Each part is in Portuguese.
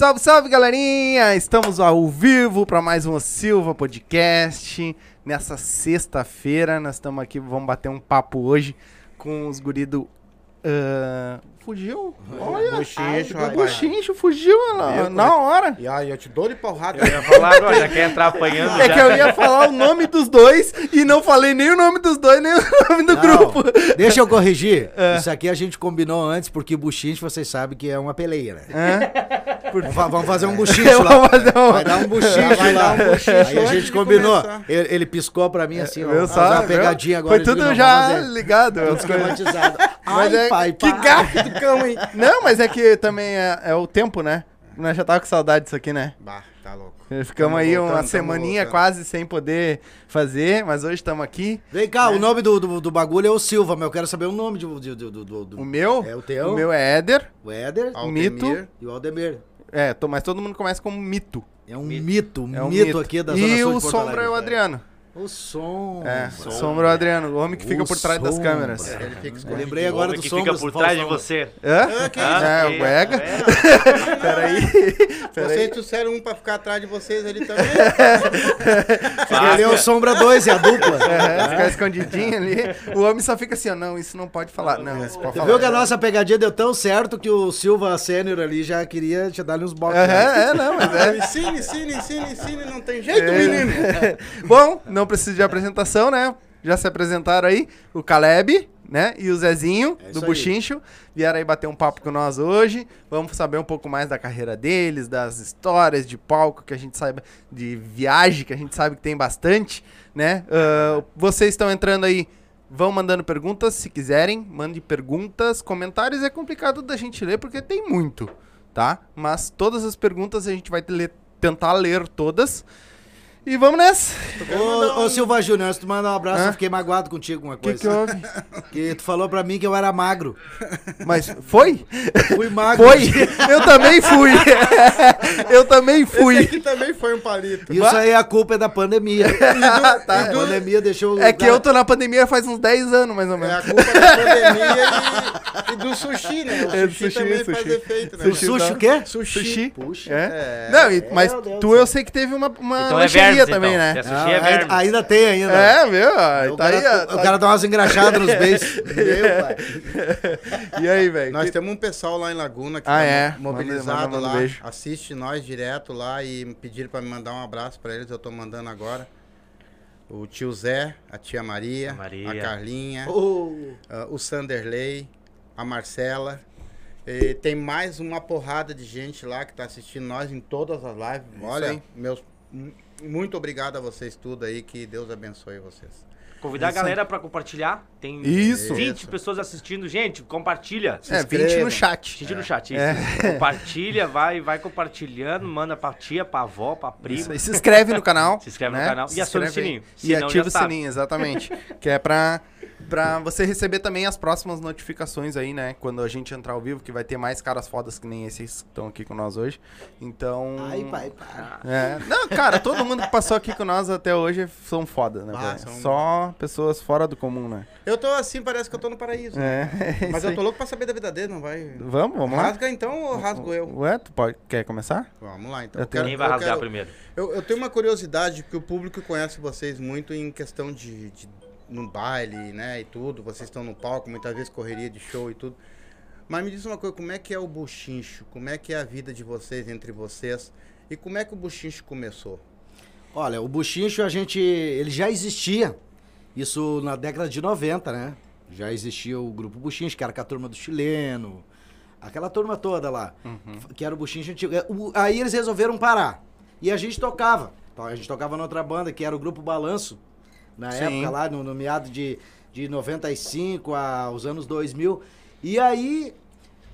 Salve, salve, galerinha! Estamos ao vivo para mais um Silva Podcast. Nessa sexta-feira, nós estamos aqui, vamos bater um papo hoje com os guri do... ah, fugiu? Olha, Buchincho, o rapaz. Buchincho fugiu na, na é hora. E aí, eu te dou de porrada. Eu ia falar agora, já quer entrar apanhando É já. que eu ia falar o nome dos dois e não falei nem o nome dos dois, nem o nome do Não, grupo. Deixa eu corrigir. É. Isso aqui a gente combinou antes, porque buchinche vocês sabem que é uma peleia, né? Vamos, fa- vamos fazer um buchinche Eu lá. um- Vai dar um buchinche Vai lá. dar um Aí a gente combinou. Ele, ele piscou pra mim assim, ó. Só? uma pegadinha agora. Foi eu tudo já ligado. Tudo esquematizado. Mas Ai, é- pai, que para. Hein? Não, mas é que também é, é o tempo, né? Nós já tava com saudade disso aqui, né? Bah, tá louco. Ficamos Tamo aí voltando, uma semaninha voltando. quase sem poder fazer, mas hoje estamos aqui. Vem cá, o nome do, do, do bagulho é o Silva, mas eu quero saber o nome do, do, do, do- do- O meu, É o teu? o meu é Éder, o Éder Altemir. Mito. e o Aldemir. é, tô- mas todo mundo começa como Mito. É um mito, um É um mito, aqui da Zona E Sul o de Porto Sombra é o. Adriano. O som. É, Sombra é o Adriano, o homem que fica O por trás das câmeras. Ele fica escondido. lembrei O agora homem do que Sombra. fica por trás de você. Hã? que É, isso? o Ega. É. Peraí. Vocês trouxeram um pra ficar atrás de vocês ali também. Ele é o Sombra 2, é a dupla. É, ficar escondidinho ali. O homem só fica assim, ó, não, isso não pode falar. Não, isso pode falar. viu que a nossa pegadinha deu tão certo que o Silva Sênior ali já queria te dar uns boxes. É, né? é, não, mas é. Ensine, ensine, ensine, ensine. Não tem jeito, menino. Bom, não precisa de apresentação, né? Já se apresentaram aí o Caleb, né? E o Zezinho, É do isso aí. Buchincho. Vieram aí bater um papo com nós hoje. Vamos saber um pouco mais da carreira deles, das histórias de palco que a gente sabe, de viagem que a gente sabe que tem bastante, né? Ah, vocês estão entrando aí, vão mandando perguntas se quiserem. Mande perguntas. Comentários é complicado da gente ler porque tem muito, tá? Mas todas as perguntas a gente vai ler- tentar ler todas. E vamos nessa. Ô, ô Silva Júnior, antes de tu mandar um abraço, Hã? eu fiquei magoado contigo com uma O que, coisa. que houve? Que tu falou pra mim que eu era magro. Mas foi? Fui magro. Foi! Eu também fui! Eu também Esse fui! aqui também foi um palito. Isso aí a culpa é da pandemia. Tá. A pandemia deixou. o É que eu tô na pandemia faz uns 10 anos, mais ou É menos. a culpa da pandemia e, e do sushi, né? O É, do sushi, sushi, também sushi. faz efeito, né? O sushi o quê? Sushi. Puxa. É. Não, e- mas tu do eu sei que teve uma, uma Então é vermes, também, então. né? Se é Ah, é ainda, vermes. ainda tem ainda. É? Ó, O tá aí, cara, o tá- cara dá umas engraxadas nos beijos. Meu pai. E aí, velho? Nós Que- temos um pessoal lá em Laguna que Ah, tá é? mo- mobilizado Manda- manda um lá, beijo. assiste nós direto lá e pediram pra me mandar um abraço pra eles, eu tô mandando agora. O tio Zé, a tia Maria, A Maria. a Carlinha, Ô, ah, o Sanderley, a Marcela. E tem mais uma porrada de gente lá que tá assistindo nós em todas as lives. Olha, aí. meus muito obrigado a vocês tudo aí, que Deus abençoe vocês. Convidar a galera pra compartilhar. Tem Isso. 20 Isso. pessoas assistindo. Gente, compartilha. É, 20 inscreva. no chat. Assiste no chat. isso. É. Compartilha, vai, vai compartilhando, manda pra tia, pra avó, pra prima. Isso aí, se inscreve no canal. Se inscreve no né? canal e Se aciona o sininho. E ativa o sabe. sininho, exatamente. que é pra, pra você receber também as próximas notificações aí, né? Quando a gente entrar ao vivo, que vai ter mais caras fodas que nem esses que estão aqui com nós hoje. Então. Ai, pai, para. É. Não, cara, todo mundo que passou aqui com nós até hoje são foda, né? Ah, são- Só pessoas fora do comum, né? Eu tô assim, parece que eu tô no paraíso. É. Mas eu tô louco pra saber da vida dele, não vai. Vamos, vamos lá? Rasga então ou rasgo eu? Ué, tu pode... quer começar? Vamos lá, então. Eu quero- Quem vai eu rasgar quero- primeiro? Eu, eu tenho uma curiosidade, porque o público conhece vocês muito em questão de, de no baile, né, e tudo. Vocês estão no palco, muitas vezes correria de show e tudo. Mas me diz uma coisa, como é que é o buchincho? Como é que é a vida de vocês, entre vocês? E como é que o buchincho começou? Olha, o buchincho a gente. Ele já existia. Isso na década de 90, né? Já existia o grupo Buchincho, que era com a turma do chileno. Aquela turma toda lá. Que era o Buchincho antigo. É, Aí eles resolveram parar. E a gente tocava. Então, A gente tocava noutra banda, que era o grupo Balanço. Na Sim. época lá, no, no meado de, de 95 aos anos 2000. E aí,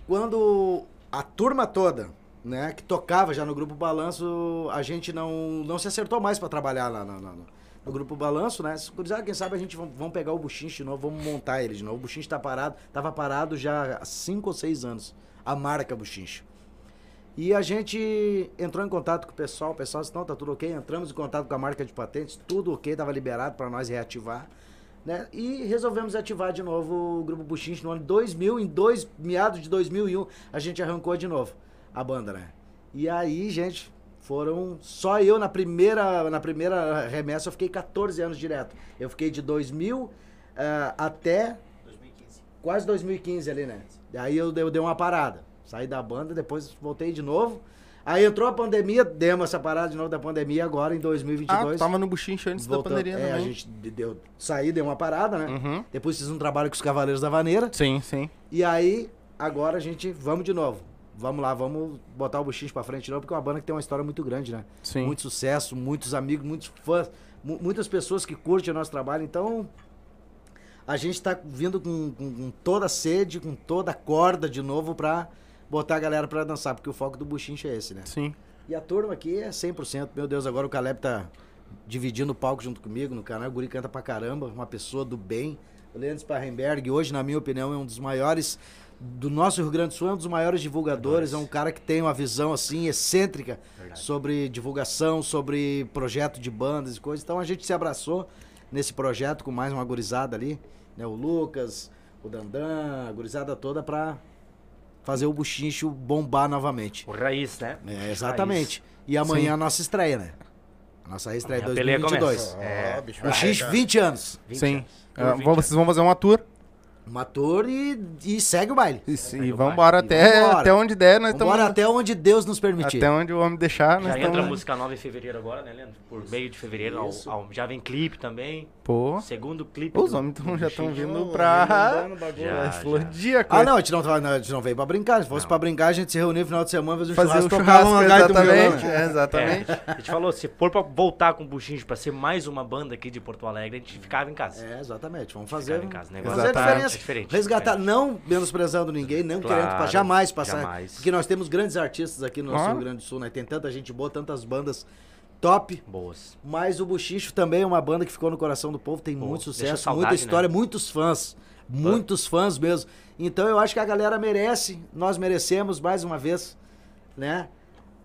quando a turma toda, né, que tocava já no Grupo Balanço, a gente não, não se acertou mais pra trabalhar lá no, no- no Grupo Balanço, né? Se cruzar, quem sabe a gente vamos, vamos pegar o Buchinche de novo, vamos montar ele de novo. O Buchinche tá parado, tava parado já há 5 ou 6 anos, a marca Buchinche. E a gente entrou em contato com o pessoal, o pessoal disse, não, tá tudo ok. Entramos em contato com a marca de patentes, tudo ok, tava liberado para nós reativar. Né? E resolvemos ativar de novo o Grupo Buchinche no ano 2000, em dois, meados de 2001, a gente arrancou de novo a banda, né? E aí, gente, foram só eu na primeira na primeira remessa eu fiquei 14 anos direto. Eu fiquei de 2000 ah, até 2015. quase 2015 ali, né? Aí eu, eu dei uma parada. Saí da banda, depois voltei de novo. Aí entrou a pandemia, demos essa parada de novo da pandemia agora em Ah, 2022. tu tava no buchincho antes da pandemia é, a gente de- deu, saí, deu uma parada, né? Uhum. Depois fiz um trabalho com os Cavaleiros da Vaneira. Sim, sim. E aí, agora a gente, vamos de novo. Vamos lá, vamos botar o Buchinho pra frente de novo, porque é uma banda que tem uma história muito grande, né? Sim. Muito sucesso, muitos amigos, muitos fãs, mu- muitas pessoas que curtem o nosso trabalho. Então, a gente tá vindo com, com- com toda a sede, com toda a corda de novo pra botar a galera pra dançar, porque o foco do Buchincho é esse, né? Sim. E a turma aqui é 100%. Meu Deus, agora o Caleb tá dividindo o palco junto comigo no canal. O Guri canta pra caramba, uma pessoa do bem. O Leandro Sparrenberg, hoje, na minha opinião, é um dos maiores do nosso Rio Grande do Sul, é um dos maiores divulgadores. É um cara que tem uma visão, assim, excêntrica sobre divulgação, sobre projeto de bandas e coisas. Então a gente se abraçou nesse projeto com mais uma gurizada ali, né? O Lucas, o Dandan, a gurizada toda pra fazer o buchincho bombar novamente. O raiz, né? É, exatamente. E amanhã a nossa estreia, né? A nossa estreia a peleia 2022. começa. É. Ó, bicho, O X, vai, 20 anos. 20 sim. anos. Ah, Por 20 vão- vocês vão fazer uma tour. Uma tour e, e segue o baile. E, e o E até, vambora. até onde der, nós estamos. até onde Deus nos permitir. Até onde o homem deixar, nós Já entra estamos. música nova em fevereiro agora, né, Leandro? Por meio de fevereiro. ao- ao- já vem clipe também. Pô. Segundo clipe. Os homens tão- já estão vindo pra. o. Já. Explodir a Ah, coisa. não, a gente não, a gente não veio pra brincar. Se fosse Não. pra brincar, a gente se reuniu no final de semana, fazer um Fazer o churrasco, tocava churrasco, uma um violão, exatamente. né? é, exatamente. É, a gente falou, se for pra voltar com o Buchinho pra ser mais uma banda aqui de Porto Alegre, a gente ficava em casa. É, exatamente. Vamos fazer, Ficava em casa, né? fazer a diferença. É diferente, Resgatar, diferente. não menosprezando ninguém, não Claro, querendo pa- jamais passar. jamais. Porque nós temos grandes artistas aqui no nosso Claro. Rio Grande do Sul, né? Tem tanta gente boa, tantas bandas top. Boas. Mas o Buchicho também é uma banda que ficou no coração do povo, tem Pô, muito sucesso, saudade, muita história, né? muitos fãs. Muitos fãs mesmo. Então eu acho que a galera merece, nós merecemos mais uma vez, né?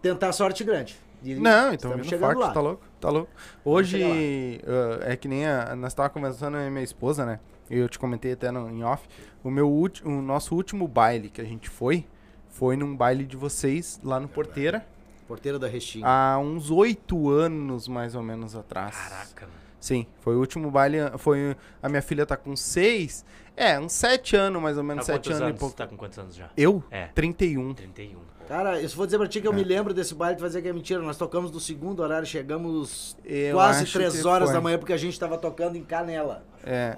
Tentar sorte grande. E Não, então vindo chegando forte, lá. tá louco, tá louco. Hoje, ah, é que nem a, nós tava conversando eu e minha esposa, né? Eu te comentei até no, em off. O, meu ulti, o nosso último baile que a gente foi, foi num baile de vocês lá no Porteira, Porteira da Restinga. há uns oito anos mais ou menos atrás. Caraca, mano. Sim, foi o último baile, foi... A minha filha tá com seis, é, uns sete anos mais ou menos, Tá sete quantos anos, anos? e pouco. Tá com quantos anos já? Eu? É. 31. 31. pô. Cara, eu só vou dizer pra ti que eu É. me lembro desse baile, tu vai dizer que é mentira. Nós tocamos no segundo horário, chegamos Eu quase três horas foi. da manhã, porque a gente tava tocando em Canela. É,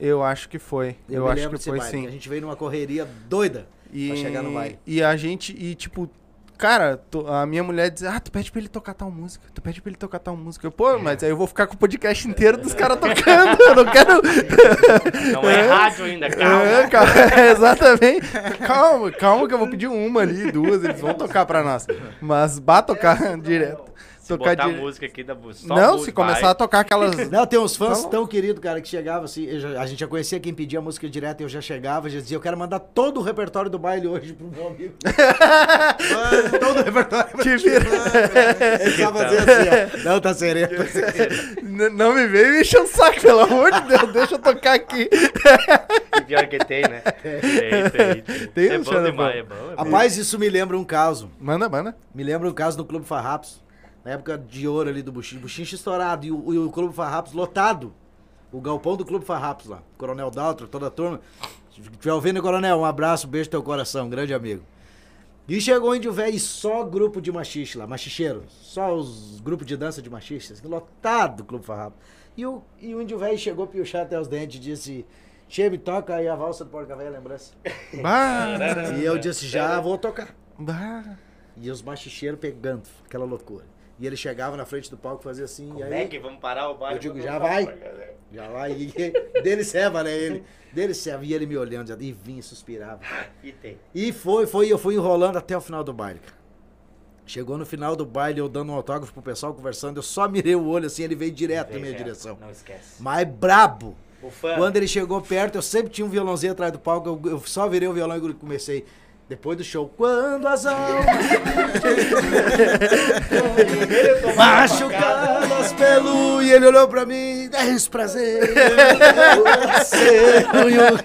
eu acho que foi. Eu, me acho que foi baile, sim. que A gente veio numa correria doida E, pra chegar no baile. E a gente, e tipo, cara, tu- a minha mulher diz, ah, tu pede pra ele tocar tal música, tu pede pra ele tocar tal música. Eu, Pô, mas aí eu vou ficar com o podcast inteiro dos caras tocando, eu não quero... Não é rádio ainda, É, calma. calma, exatamente. Calma, calma que eu vou pedir uma ali, duas, eles vão tocar pra nós. Mas bá tocar direto. Tocar botar dire- música aqui da só Não, se começar a tocar aquelas... Não, tem uns fãs bom. tão queridos, cara, que chegavam assim. já- a gente já conhecia quem pedia a música direto, eu já chegava, já dizia, eu quero mandar todo o repertório do baile hoje pro meu amigo. todo o repertório. Te vira. Ele só fazia assim, ó. Não, tá sereno. tá Não me veio me encher o saco, pelo amor de Deus, deixa eu tocar aqui. E pior que tem, né? Tem, tem. tem. Tem é um bom Xana demais, é bom. É bom. Rapaz, isso me lembra um caso. Manda, manda. Me lembra um caso no Clube Farrapos. Na época de ouro ali do Buchinho. Buchinho estourado. E o, e o Clube Farrapos lotado. O galpão do Clube Farrapos lá. Coronel Daltro, toda a turma. Se estiver ouvindo, Coronel, um abraço, beijo no teu coração, grande amigo. E chegou o Índio Velho e só grupo de machixe lá, machicheiro. Só os grupos de dança de machistas. Lotado o Clube Farrapos. E o, e o Índio Velho chegou piochado até os dentes e disse... Che, me toca aí a valsa do Porca Velha, lembrança. Bah, E eu disse, já vou tocar. bah. E os machicheiros pegando, aquela loucura. E ele chegava na frente do palco e fazia assim, e Como aí... é que vamos parar o baile? Eu digo, já vai. Já vai, e dele ceva, né, ele? Dele ceva, e ele me olhando, já- e vinha, suspirava. E tem. E foi, foi, eu fui enrolando até o final do baile, cara. Chegou no final do baile, eu dando um autógrafo pro pessoal, conversando, eu só mirei o olho assim, ele veio direto na minha direção. Não esquece. Mas brabo. Quando ele chegou perto, eu sempre tinha um violãozinho atrás do palco, eu, eu só virei o violão e comecei. Depois do show, quando as almas machucadas pelo Aí ele olhou pra mim, é isso, prazer. Você e o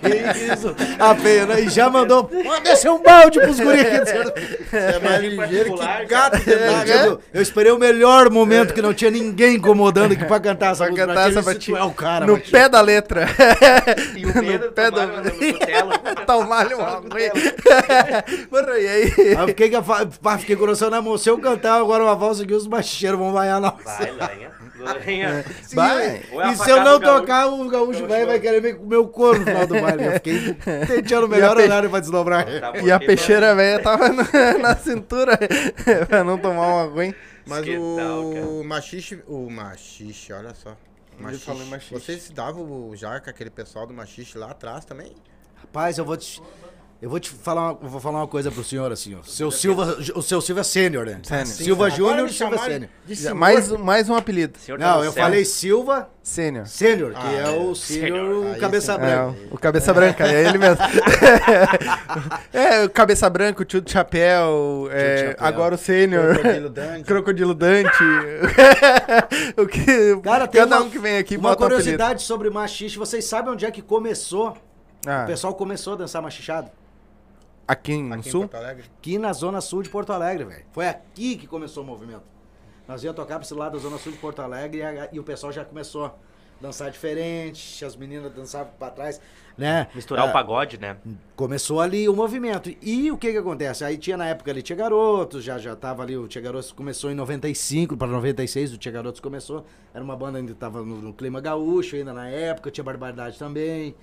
riso, a pena. E já mandou, descer um balde pros guri aqui. É mais ligeiro que gato de Ah, água. eu, esperei o melhor momento que não tinha ninguém incomodando aqui pra cantar essa Pra cantar essa batida. "Tu É o cara, no Matias." pé da letra. E o Pedro no pé no cutelo. Tomar-lhe um arroz. Mano, e aí? Aí eu fiquei, com pá, fiquei com coração na mão. Se eu cantar agora uma valsa aqui, os macheiros vão vaiar nós. Vai, Lanha. Lanha. Sim, Vai. É a E se eu não tocar, o gaúcho vai, vai querer me comer o couro no final do baile. Eu fiquei tentando o melhor E a pe- horário pra desdobrar. Tá E a porque peixeira velha tava no- na cintura pra não tomar um ruim. Mas o machixe, o machixe, olha só. Machixe. Vocês se davam já com aquele pessoal do machixe lá atrás também? Rapaz, eu vou te. Eu vou te falar uma, vou falar uma coisa pro senhor, assim, ó. Seu Silva, o seu Silva é sênior, né? Sênior. Silva Júnior e Silva Sênior. Mais, mais um apelido. Senhor tá Não, no eu céu. falei Silva Sênior. Sênior, que Ah, é o Sênior. sênior Aí cabeça sim. branca. É, o Cabeça Branca, é ele mesmo. é, o Cabeça Branca, o tio do chapéu, é, de chapéu. agora o Sênior. Crocodilo Dante. Crocodilo Dante. o que, Cara, tem cada uma, um que vem aqui uma bota um apelido. curiosidade sobre machixe. Vocês sabem onde é que começou? Ah, O pessoal começou a dançar machichado? Aqui no Aqui em sul? Porto Alegre. Aqui na zona sul de Porto Alegre, velho. Foi aqui que começou o movimento. Nós ia tocar pra esse lado da zona sul de Porto Alegre e, a- e o pessoal já começou a dançar diferente, as meninas dançavam pra trás, né? Misturar Ah, o pagode, né? Começou ali o movimento. E o que que acontece? Aí tinha na época ali Tia Garotos, já já tava ali, o Tia Garotos começou em 95 para 96, o Tia Garotos começou. Era uma banda ainda tava no, no clima gaúcho ainda na época, tinha Barbaridade também,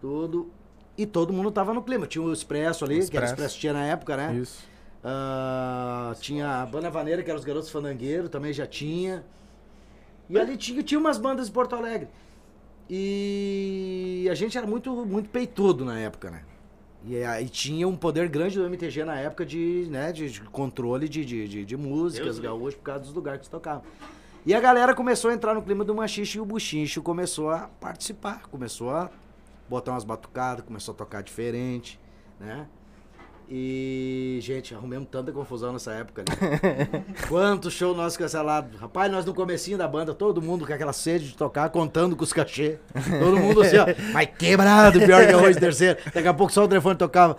tudo. E todo mundo tava no clima. Tinha o Expresso ali, O que era o Expresso. Expresso tinha na época, né? Isso. Ah, tinha a Banda Vaneira, que eram os Garotos Fandangueiros, também já tinha. E ali tinha, tinha umas bandas de Porto Alegre. E a gente era muito, muito peitudo na época, né? E aí tinha um poder grande do MTG na época de, né, de, de controle de, de, de, de músicas gaúchas por causa dos lugares que se tocavam. E a galera começou a entrar no clima do machixe e o buchincho começou a participar, começou a botar umas batucadas, começou a tocar diferente, né? E, gente, arrumamos tanta confusão nessa época ali. Quanto show nós cancelados. Rapaz, nós no comecinho da banda, todo mundo com aquela sede de tocar, contando com os cachê. Todo mundo assim, ó, mas quebrado, pior que arroz terceiro. Daqui a pouco só o telefone tocava.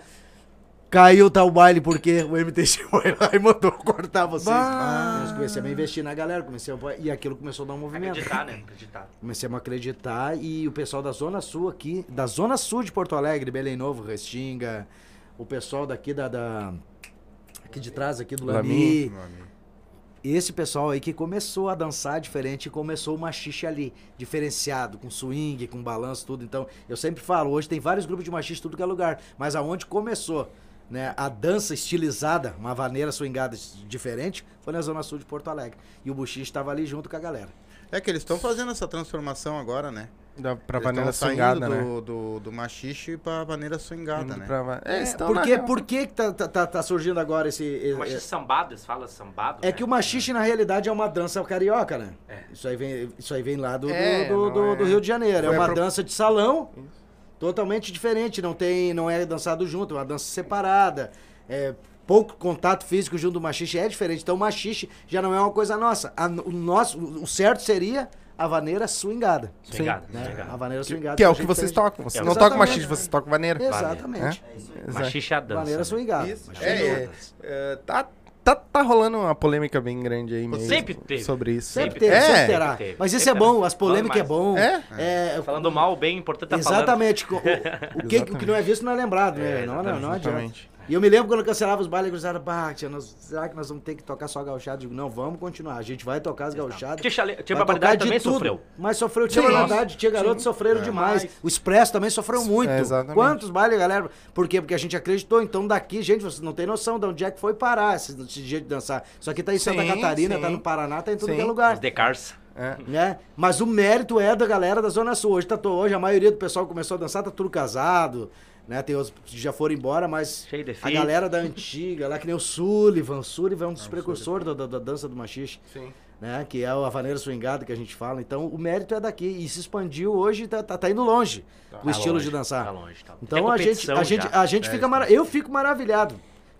Caiu tal baile porque o MTC foi lá e mandou cortar vocês. Bah. Nós começamos a investir na galera, comecei a... e aquilo começou a dar um movimento. Acreditar, né? Acreditar. Comecemos a acreditar e o pessoal da Zona Sul aqui, da Zona Sul de Porto Alegre, Belém Novo, Restinga, o pessoal daqui da, da- aqui de trás aqui do Lami, Lami. esse pessoal aí que começou a dançar diferente e começou o machixe ali, diferenciado, com swing, com balanço, tudo. Então, eu sempre falo, hoje tem vários grupos de machixe tudo que é lugar, mas aonde começou, né, a dança estilizada, uma vaneira swingada diferente, foi na Zona Sul de Porto Alegre. E o buchiche estava ali junto com a galera. É que eles estão fazendo essa transformação agora, né? Da, pra Eles vaneira swingada, né? do, do, do machixe pra vaneira swingada, né? pra É, É, estão por que, por que que tá, tá, tá- tá surgindo agora esse... O machixe sambado, eles falam sambado. É né? que o machixe, na realidade, é uma dança carioca, né? É. Isso, aí vem, isso aí vem lá do, do- É, do, do- é- do Rio de Janeiro. É Foi uma apro- dança de salão totalmente diferente. Não, tem, não é dançado junto, é uma dança separada. É, pouco contato físico junto do machixe é diferente. Então o machixe já não é uma coisa nossa. A- o, nosso, o certo seria a vaneira swingada. Swingado, Né? swingado. A vaneira swingada. Que é o que vocês tocam. Vocês É, não tocam exatamente. machiste, vocês tocam vaneira. Exatamente. Exato. Machixe é a dança. Vaneira né? swingada. Isso. Machixe É, é é, é, tá, tá, tá rolando uma polêmica bem grande aí mesmo. Sempre teve. Sobre isso. Sempre teve, sempre É. terá. Sempre teve, Mas isso sempre é bom, terá. as polêmicas é Falando bom. É? É, Falando mal, bem, importante tá falando. Exatamente. O, o que, o que não é visto não é lembrado, né? É, não, não, não adianta. E eu me lembro quando eu cancelava os bailes, eles disseram, bah, tia, nós- será que nós vamos ter que tocar só gauchado? Eu digo, não, vamos continuar. A gente vai tocar as gauchadas. Tia, Chale... Tia Barbaridade também tudo. sofreu. Mas sofreu, tia. Barbaridade, tia Garoto sofreram demais. O Expresso também sofreu muito. É, exatamente. Quantos bailes, galera? Por quê? Porque a gente acreditou. Então daqui, gente, vocês não tem noção de onde é que foi parar esse, esse jeito de dançar. Isso aqui tá em Santa Sim, Catarina, sim. tá no Paraná, tá em tudo Sim. que é lugar Os Decars. É. né? Mas o mérito é da galera da Zona Sul. Hoje, tá, hoje a maioria do pessoal que começou a dançar tá tudo casado, né? Tem outros que já foram embora, mas Cheio de a galera da antiga, lá que nem o Sullivan. O Sullivan é um dos precursores da, da- da dança do machixe, Sim. né? Que é a vaneira swingada que a gente fala. Então, o mérito é daqui. E se expandiu hoje, tá, tá, tá indo longe o Tá estilo longe, de dançar. Tá longe, tá. Então a gente, a gente, a gente fica mara... Eu fico maravilhado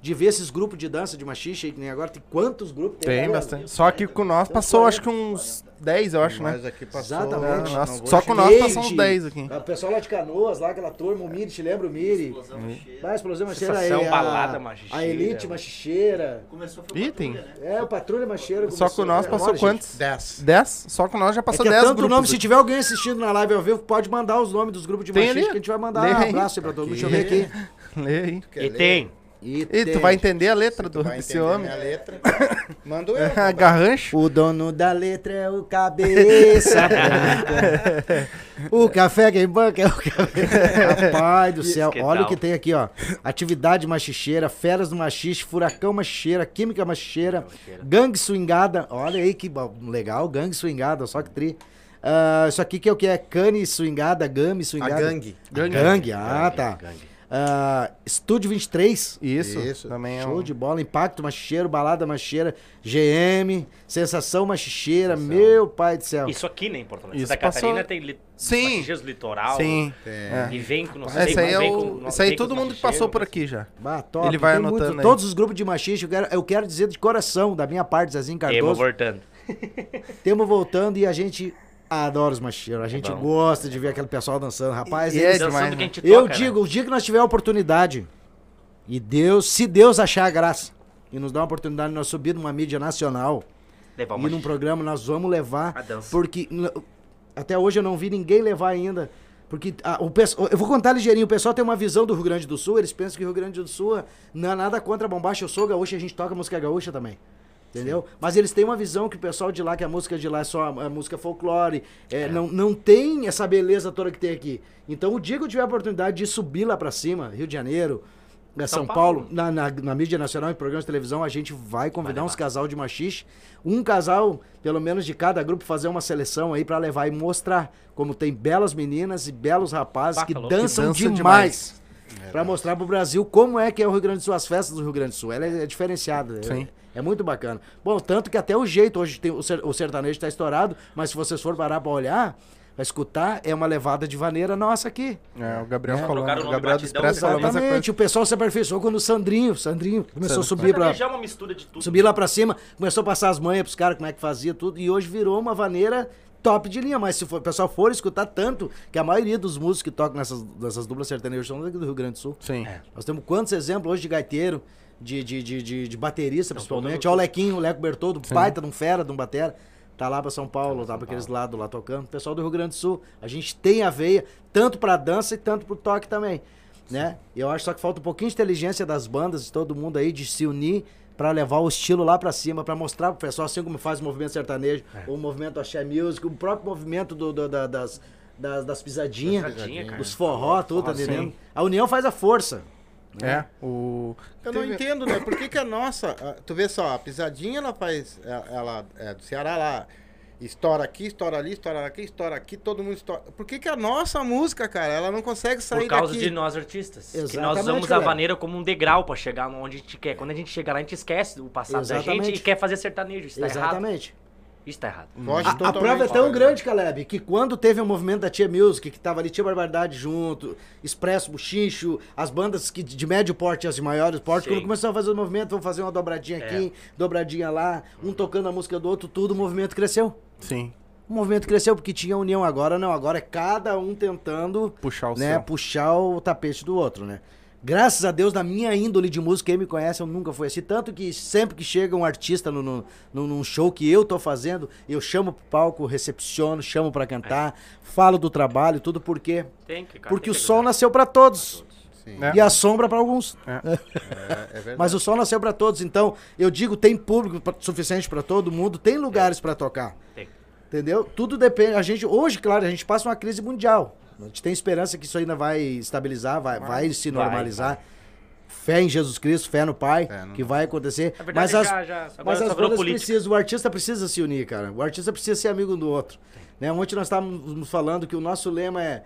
de ver esses grupos de dança de machixe, que nem agora tem quantos grupos Tem agora? bastante. Só que com nós passou acho que uns 10, eu acho, né? Mas aqui passou. Exatamente. não Nossa, só com nós passou uns Gente, 10 aqui. O pessoal lá de Canoas, lá aquela turma, o Miri, te lembra o Miri? Explosão machicheira. Sensação, aí, a- balada machicheira. A Elite machicheira. Começou Ih, tem. É, o Patrulha Machicheira. Só com nós passou Olha, gente, quantos? 10. 10? Só com nós já É passou que é 10 tanto grupos. nome, se tiver alguém assistindo na live ao vivo, pode mandar os nomes dos grupos de Tem ali? que a gente vai mandar um abraço aí pra todo mundo. Deixa eu ver aqui. Lê aí. E tem. E, E tu vai entender a letra do, entender homem. minha letra. Manda eu. É, Garrancho. O dono da letra é o cabeça branca. O café quem banca é o cabeça. Rapaz do céu, Que olha o que tem aqui, ó. Atividade machicheira, feras do machixe, furacão machicheira, química machicheira, gangue swingada. Olha aí que legal, gangue swingada, só que tri. Ah, isso aqui que é o que? É cane swingada, game A swingada. gangue. Gangue. Gangue, ah, tá. Ah, Estúdio 23. Isso, Isso. também é Show um... de bola, impacto machicheiro, balada machicheira, GM, sensação machicheira, meu pai do céu. Isso aqui, né, em Porto Alegre. Isso Santa passou- Catarina tem li... Sim. machicheiros litoral. Sim. É. E vem com... Não Esse sei, aí é o... com- Isso aí todo mundo que passou por aqui já. Bah, top. Ele vai tem muito- anotando aí. Todos os grupos de machixe, eu quero, eu quero dizer de coração, da minha parte, Zezinho Cardoso, voltando. temos voltando e a gente adora os machicheiros. A gente bom. gosta de ver aquele pessoal dançando. Rapaz, E eles- é Dançando demais, a né? gente eu toca, digo, né? o dia que nós tiver a oportunidade, e Deus, se Deus achar a graça, e nos dar uma oportunidade de nós subir numa mídia nacional, Levar e num programa nós vamos levar A dança. porque até hoje eu não vi ninguém levar ainda porque ah, o pessoal, eu vou contar ligeirinho o pessoal tem uma visão do Rio Grande do Sul eles pensam que o Rio Grande do Sul não é nada contra a bombacha eu sou gaúcho a gente toca música gaúcha também Entendeu? Mas eles têm uma visão que o pessoal de lá, que a música de lá é só a, a música folclore, é, Não, não tem essa beleza toda que tem aqui. Então, o dia que eu tiver a oportunidade de subir lá pra cima, Rio de Janeiro, né, São, Paulo, Paulo. na, na, na mídia nacional, em programas de televisão, a gente vai convidar Vai uns casal de machixe, um casal, pelo menos de cada grupo, fazer uma seleção aí pra levar e mostrar como tem belas meninas e belos rapazes que tá dançam Que dançam demais. Pra mostrar pro Brasil como é que é o Rio Grande do Sul, as festas do Rio Grande do Sul. Ela é, é diferenciada. é- Sim. É, muito bacana. Bom, tanto que até o jeito, hoje tem, o, ser- o sertanejo tá estourado, mas se vocês for parar pra olhar, pra escutar, é uma levada de vaneira nossa aqui. É, o Gabriel É. falou, o o Gabriel do Expresso falou. Exatamente, o pessoal se aperfeiçoou quando o Sandrinho, Sandrinho começou a subir pra... Já é uma mistura de tudo. Subir lá pra cima, começou a passar as manhas pros caras, como é que fazia tudo, e hoje virou uma vaneira top de linha. Mas se for- o pessoal for escutar tanto, que a maioria dos músicos que tocam nessas, nessas duplas sertanejas são daqui do Rio Grande do Sul. Sim. Nós temos quantos exemplos hoje de gaiteiro, de, de, de, de, de baterista, principalmente. Olha o Lequinho, o Leco Bertoldo, baita de um fera, de um batera. Tá lá pra São Paulo, tá pra aqueles lados lá tocando. Pessoal do Rio Grande do Sul, a gente tem a veia, tanto pra dança e tanto pro toque também. Né? E eu acho só que falta um pouquinho de inteligência das bandas, de todo mundo aí, de se unir pra levar o estilo lá pra cima, pra mostrar pro pessoal, assim como faz o movimento sertanejo, ou o movimento axé music, o próprio movimento do, do- da- das, das, das pisadinhas, Pisadinha, dos forró, tudo, tá entendendo? sim. A união faz a força. É, o... Eu não Teve- entendo, né? Por que, que a nossa. a- Tu vê só, a pisadinha ela faz. Ela, ela é do Ceará lá. Estoura aqui, estoura ali, estoura aqui, estoura aqui, todo mundo estoura. Por que, que a nossa música, cara, ela não consegue sair Por causa daqui? de nós artistas. que Exatamente, nós usamos a vaneira como um degrau pra chegar onde a gente quer. Quando a gente chegar lá, a gente esquece o passado da Exatamente. gente e quer fazer sertanejo. Isso tá errado. Isso tá errado. Foge A, a prova é tão grande, Caleb, que quando teve o movimento da Tia Music, que tava ali Tia Barbaridade junto, Expresso, Buchincho, as bandas que, de médio porte e as de maiores porte, Sim. quando começou a fazer o movimento, vamos fazer uma dobradinha É. aqui, dobradinha lá, um tocando a música do outro, tudo, o movimento cresceu. Sim, O movimento cresceu porque tinha união agora, não, agora é cada um tentando puxar o né, seu. puxar o tapete do outro, né? Graças a Deus, na minha índole de música, quem me conhece, eu nunca fui assim. Tanto que sempre que chega um artista no, no, no- num show que eu tô fazendo, eu chamo pro palco, recepciono, chamo pra cantar, falo do trabalho, tudo porque Tem que, cara, porque tem o que sol ajudar. nasceu pra todos Sim, É. e a sombra pra alguns. é, é verdade. Mas o sol nasceu pra todos, então eu digo, tem público pra- suficiente pra todo mundo, tem lugares pra tocar. Tem. Entendeu? Tudo depende. A gente, hoje, claro, a gente passa uma crise mundial. A gente tem esperança que isso ainda vai estabilizar, vai, vai se Vai, normalizar. Fé em Jesus Cristo, fé no Pai, que vai acontecer. Na verdade, mas as, já, já, mas as bandas precisam, o artista precisa se unir, cara. O artista precisa ser amigo um do outro. Né? Ontem nós estávamos falando que o nosso lema é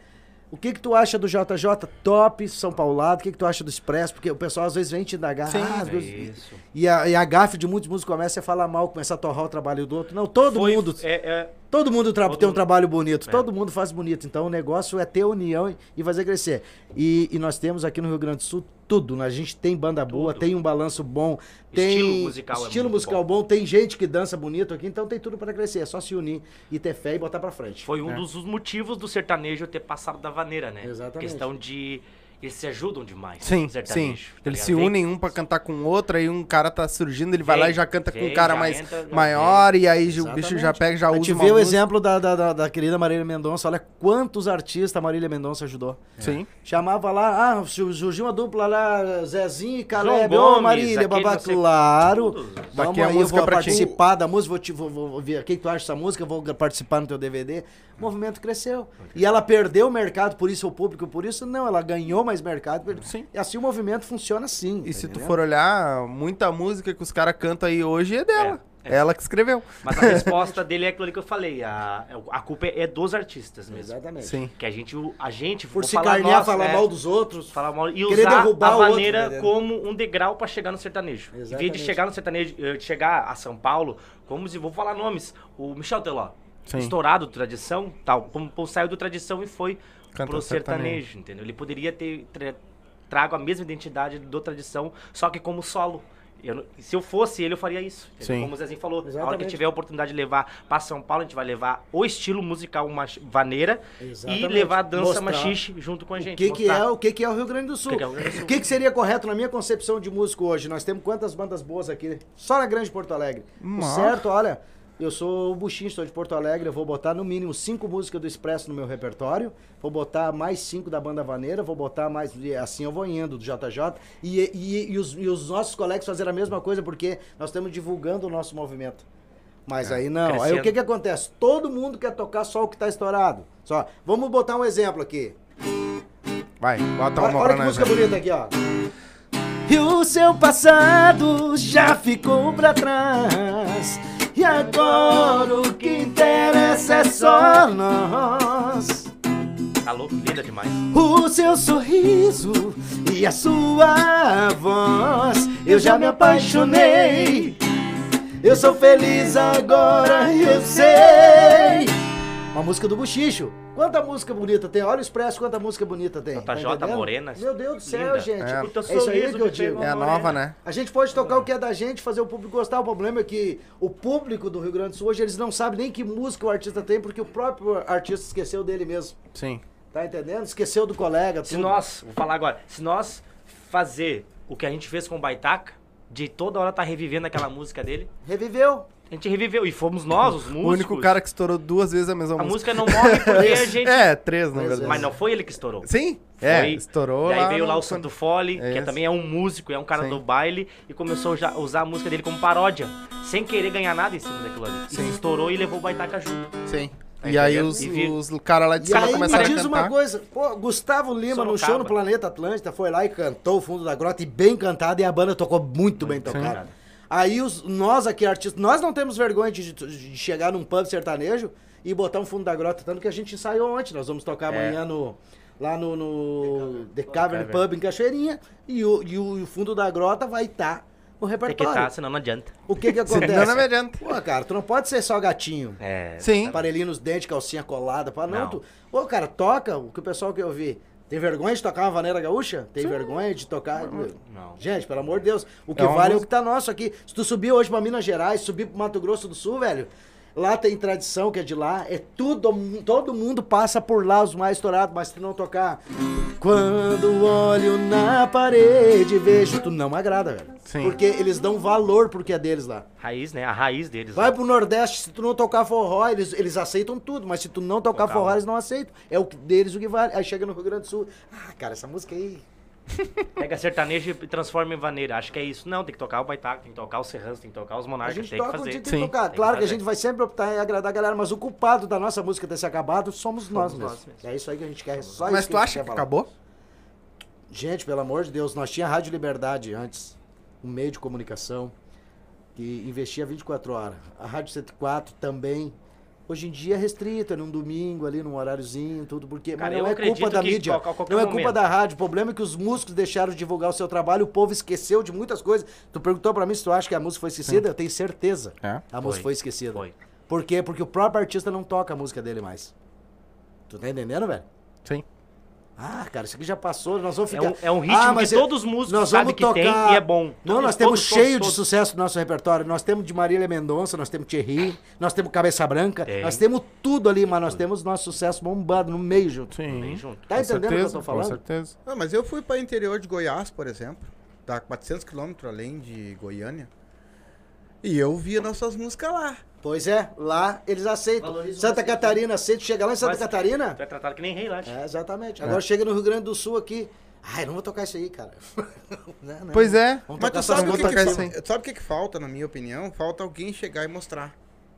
o que que tu acha do JJ top São Paulado? O que que tu acha do Expresso? Porque o pessoal às vezes vem te indagar. Sim, ah, É isso. e, a, e a gafe de muitos músicos começa a falar mal, começa a torrar o trabalho do outro. Não, todo Foi- mundo... É, é, Todo mundo Todo tem um trabalho bonito, É. todo mundo faz bonito. Então o negócio é ter união e- e fazer crescer. E, e nós temos aqui no Rio Grande do Sul tudo. né? A gente tem banda boa, Tudo. tem um balanço bom, tem Estilo musical é estilo muito musical bom. tem gente que dança bonito aqui, então tem tudo para crescer. É só se unir e ter fé e botar para frente. Foi um dos motivos do sertanejo ter passado da vaneira, né? Exatamente. Questão de. Eles se ajudam demais. Sim, sim. tá Eles ligado? se Vem- unem um pra cantar com o outro, aí um cara tá surgindo, ele vai Vem, lá e já canta com vem, um cara mais entra, maior, e aí o bicho já Exatamente. pega, já A usa gente uma vê o exemplo da, da, da, da querida Marília Mendonça. Olha quantos artistas a Marília Mendonça ajudou. Sim. Chamava lá, ah, su- surgiu uma dupla lá, Zezinho e Caleb. Ô, Gomes, Marília, babá, claro. Todos. Tá Vamos aqui a aí, música eu vou pra ti. participar da música, vou, te, vou, vou, vou ver o que que tu acha dessa música, vou participar no teu DVD. O movimento cresceu. E ela perdeu o mercado, por isso o público, por isso não, ela ganhou mais mercado. Sim. E assim o movimento funciona assim. E tá se tu entendendo? for olhar, muita música que os caras cantam aí hoje é dela. É, é. Ela que escreveu. Mas a resposta dele é aquilo ali que eu falei. A, a culpa é dos artistas mesmo. Exatamente. Sim. Que a gente, a gente Por se falar carnear, nós, falar né? mal dos outros. falar mal e Querer usar derrubar a outro, maneira entendeu? como um degrau pra chegar no sertanejo. Em vez de Exatamente. chegar no sertanejo, eh, de chegar a São Paulo, como se vou falar nomes, o Michel Teló, Sim. estourado do tradição, tal, como como saiu do tradição e foi Canta pro sertanejo. sertanejo, entendeu? Ele poderia ter tra- trago a mesma identidade do tradição, só que como solo. Eu se eu fosse ele, eu faria isso. Como o Zezinho falou, a hora que Exatamente. tiver a oportunidade de levar pra São Paulo, a gente vai levar o estilo musical mach- vaneira Exatamente. e levar a dança Mostrar machixe junto com a O gente. que, que, mostrar. é, o que, que é o Rio Grande do Sul? O que que é o Rio Grande do Sul? O que, que seria correto na minha concepção de músico hoje? Nós temos quantas bandas boas aqui? Só na Grande Porto Alegre. O certo, olha, eu sou o Buchinho, estou de Porto Alegre, eu vou botar no mínimo cinco músicas do Expresso no meu repertório, vou botar mais cinco da Banda Vaneira, vou botar mais, assim eu vou indo, do JJ, e, e, e os, e os nossos colegas fazerem a mesma coisa, porque nós estamos divulgando o nosso movimento. Mas aí não, aí o Crescendo. que que acontece? Todo mundo quer tocar só o que está estourado. Só, vamos botar um exemplo aqui. Vai, bota uma olha que música bonita aqui, ó. E o seu passado já ficou pra trás. E agora o que interessa é só nós. Tá louco, linda demais. O seu sorriso e a sua voz. Eu já me apaixonei. Eu sou feliz agora, eu sei. Uma música do Buchicho. Quanta música bonita tem? Olha o Expresso, quanta música bonita tem. Tá JJ entendendo? Morena, Meu Deus do céu, linda. gente. É. É isso aí sorriso que eu digo. É a nova, né? A gente pode tocar o que é da gente, fazer o público gostar. O problema é que o público do Rio Grande do Sul hoje eles não sabem nem que música o artista tem, porque o próprio artista esqueceu dele mesmo. Sim. Tá entendendo? Esqueceu do colega. Se tudo. nós, vou falar agora, se nós fazer o que a gente fez com o Baitaca, de toda hora tá revivendo aquela música dele, Reviveu. A gente reviveu. E fomos nós, os músicos. O único cara que estourou duas vezes a mesma A música. música não morre porque a gente... É, três, na verdade. Mas não foi ele que estourou. Sim? É, Foi- estourou Daí lá veio no- lá o Santo Fole, É que isso. também é um músico, é um cara Sim. do baile, e começou já a usar a música dele como paródia, sem querer ganhar nada em cima daquilo ali. E Sim. estourou e levou o Baitaca junto. Sim. Tá E aí os, E os caras lá de E cima aí me começaram a diz cantar. uma coisa, pô, Gustavo Lima no show no Planeta Atlântida foi lá e cantou o fundo da grota e bem cantado e a banda tocou muito bem tocada. Aí os, nós aqui, artistas, nós não temos vergonha de, de chegar num pub sertanejo e botar um fundo da grota, tanto que a gente ensaiou ontem, nós vamos tocar É. amanhã no, lá no, no The Cavern Cavern. Pub em Cachoeirinha e o, e o, e o fundo da grota vai estar no Tem que repertório. estar, senão não adianta. O que que Senão acontece? não me adianta. Pô, cara, tu não pode ser só gatinho. É. Sim. Aparelhinho nos dentes, calcinha colada. Pá, não, Não. tu. Ô, cara, toca o que o pessoal quer ouvir. Tem vergonha de tocar uma vaneira gaúcha? Tem vergonha de tocar. Não. Gente, pelo amor de Deus, o que É vale é o música- que tá nosso aqui. Se tu subir hoje pra Minas Gerais, subir pro Mato Grosso do Sul, velho, lá tem tradição que é de lá, é tudo, todo mundo passa por lá, os mais estourados, mas se tu não tocar. Quando olho na parede, vejo, tu não agrada, velho. Sim. Porque eles dão valor pro que é deles lá. Raiz, né? A raiz deles. Vai pro Nordeste, se tu não tocar forró, eles, eles aceitam tudo, mas se tu não tocar forró, eles não aceitam. É o que- deles o que vale. Aí chega no Rio Grande do Sul, ah, cara, essa música aí. Pega sertanejo e transforma em vaneira. Acho que é isso. Não, tem que tocar o Baitaca, tem que tocar os serranos, tem que tocar os A monarcas, gente tem que toca fazer. onde tem que tocar. Tem que Claro que a fazer. gente vai sempre optar em agradar a galera, mas o culpado da nossa música ter se acabado somos nós mesmos. nós mesmos. É isso aí que a gente quer. é Só Mas isso tu a gente acha quer que falar. acabou? Gente, pelo amor de Deus, nós tinha a Rádio Liberdade antes, um meio de comunicação que investia 24 horas. A Rádio 104 também. Hoje em dia é restrito, é num domingo ali, num horáriozinho, tudo, porque Cara, mas não é culpa da mídia, não é culpa momento. da rádio. O problema é que os músicos deixaram de divulgar o seu trabalho, o povo esqueceu de muitas coisas. Tu perguntou pra mim se tu acha que a música foi esquecida, eu tenho certeza. É. A música Foi, foi esquecida. foi. Por quê? Porque o próprio artista não toca a música dele mais. Tu tá entendendo, velho? Sim. Ah, cara, isso aqui já passou, nós vamos É ficar... um, é um ritmo Ah, mas que eu- todos os músicos nós sabem vamos que tem e é bom. Não, Todos, nós temos todos, cheio todos, de sucesso no nosso repertório. Nós temos de Marília Mendonça, nós temos Thierry, nós temos Cabeça Branca, Tem. nós temos tudo ali, mas nós temos nosso sucesso bombando no meio junto. Bem Sim. junto. Tá com entendendo o que eu certeza, tô Com falando? certeza. Não, mas eu fui para interior de Goiás, por exemplo. Tá 400 quilômetros além de Goiânia. E eu via nossas músicas lá. Pois é, lá eles aceitam. Valorizam Santa Catarina aceita, chega lá em Santa Mas- Catarina. Tu é tratado que nem rei lá. É, exatamente. Agora chega no Rio Grande do Sul aqui. Ai, não vou tocar isso aí, cara. Não, não. Pois é. Vamos Mas tocar tu sabe o que, vou que, tocar fa- isso aí. sabe o que, que falta, na minha opinião? Falta alguém chegar e mostrar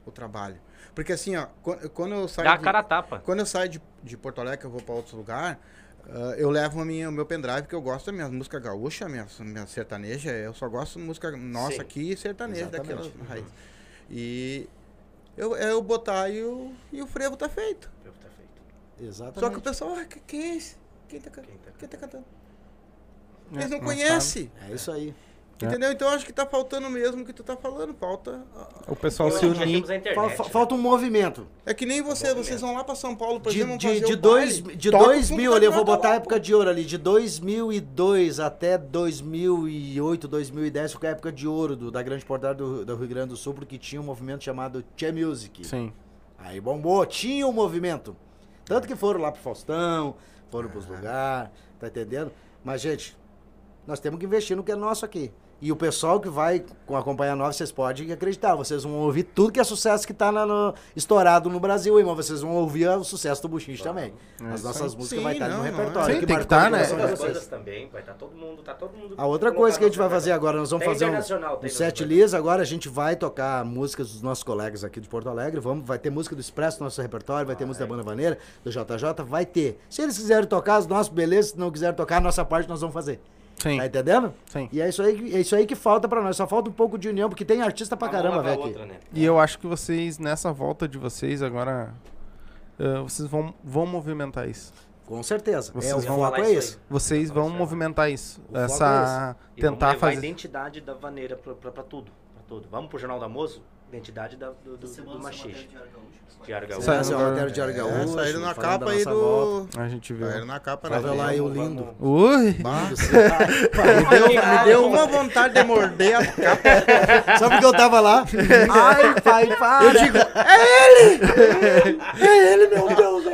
o trabalho. Porque assim, ó, quan- quando eu saio. Dá a cara a tapa. Quando eu saio de, de Porto Alegre, que eu vou para outro lugar, ah, eu levo a minha, o meu pendrive, que eu gosto da minha música gaúcha, minha, minha sertaneja. Eu só gosto de música nossa Sim. aqui e sertaneja Exatamente. daquela raiz. E eu, é eu botar e o, e o frevo tá feito. Exatamente. Só que o pessoal, ah, que- quem é esse? Quem tá, Quem tá quem tá cantando? É, Eles não, não conhecem. É isso aí. É. Entendeu? Então eu acho que tá faltando mesmo o que tu tá falando. Falta. O pessoal Hoje se unir. internet. Fal- fa- né? falta um movimento. É que nem você, vocês vão lá pra São Paulo, por De, exemplo, de, fazer de, o dois, baile, de 2000 fundo ali, eu vou botar a época pô. de ouro ali. De 2002 até 2008, 2010 foi a época de ouro do, da grande portada do, do Rio Grande do Sul, porque tinha um movimento chamado Che Music. Sim. Aí bombou, tinha um movimento. Tanto que foram lá pro Faustão, foram pros lugares, tá entendendo? Mas, gente, nós temos que investir no que é nosso aqui. E o pessoal que vai com acompanhar nós, vocês podem acreditar, vocês vão ouvir tudo que é sucesso que tá no- estourado no Brasil, mas vocês vão ouvir o sucesso do Buchinche também. As nossas músicas Sim, vai estar no não, não, repertório. Sim, que tem que marcou tá, né? Outras também, vai estar todo mundo, tá todo mundo. A outra coisa que a gente vai fazer agora, nós vamos Tem fazer um, um tem set list, agora a gente vai tocar músicas dos nossos colegas aqui de Porto Alegre, vamos, vai ter música do Expresso no nosso repertório, vai ter música da Banda Vaneira, do JJ, vai ter. Se eles quiserem tocar as nossas, beleza, se não quiserem tocar, a nossa parte nós vamos fazer. Sim. Tá entendendo? Sim. E é isso aí, que- é isso aí que falta pra nós, só falta um pouco de união, porque tem artista pra caramba, velho, né? E eu acho que vocês, nessa volta de vocês agora, ah, vocês vão, vão movimentar isso. Com certeza. Vocês é, vão foco falar é isso aí. Vocês vão movimentar isso. O Essa. E vamos Tentar levar a fazer. identidade da vaneira pra, pra, pra tudo, pra tudo. Vamos pro Jornal da Mozo? Identidade da, do, do, do. Machixe. Diário Gaúcho. Diário Gaúcho. Essa é matéria É, saíram na capa aí do. volta. A gente viu. Saíram na capa né? ver lá aí o Vamos, lindo. Ui! Me, deu, me deu uma vontade de morder a capa. Só porque eu tava lá. Ai, pai, pai. Eu digo, é ele! É ele, meu Deus!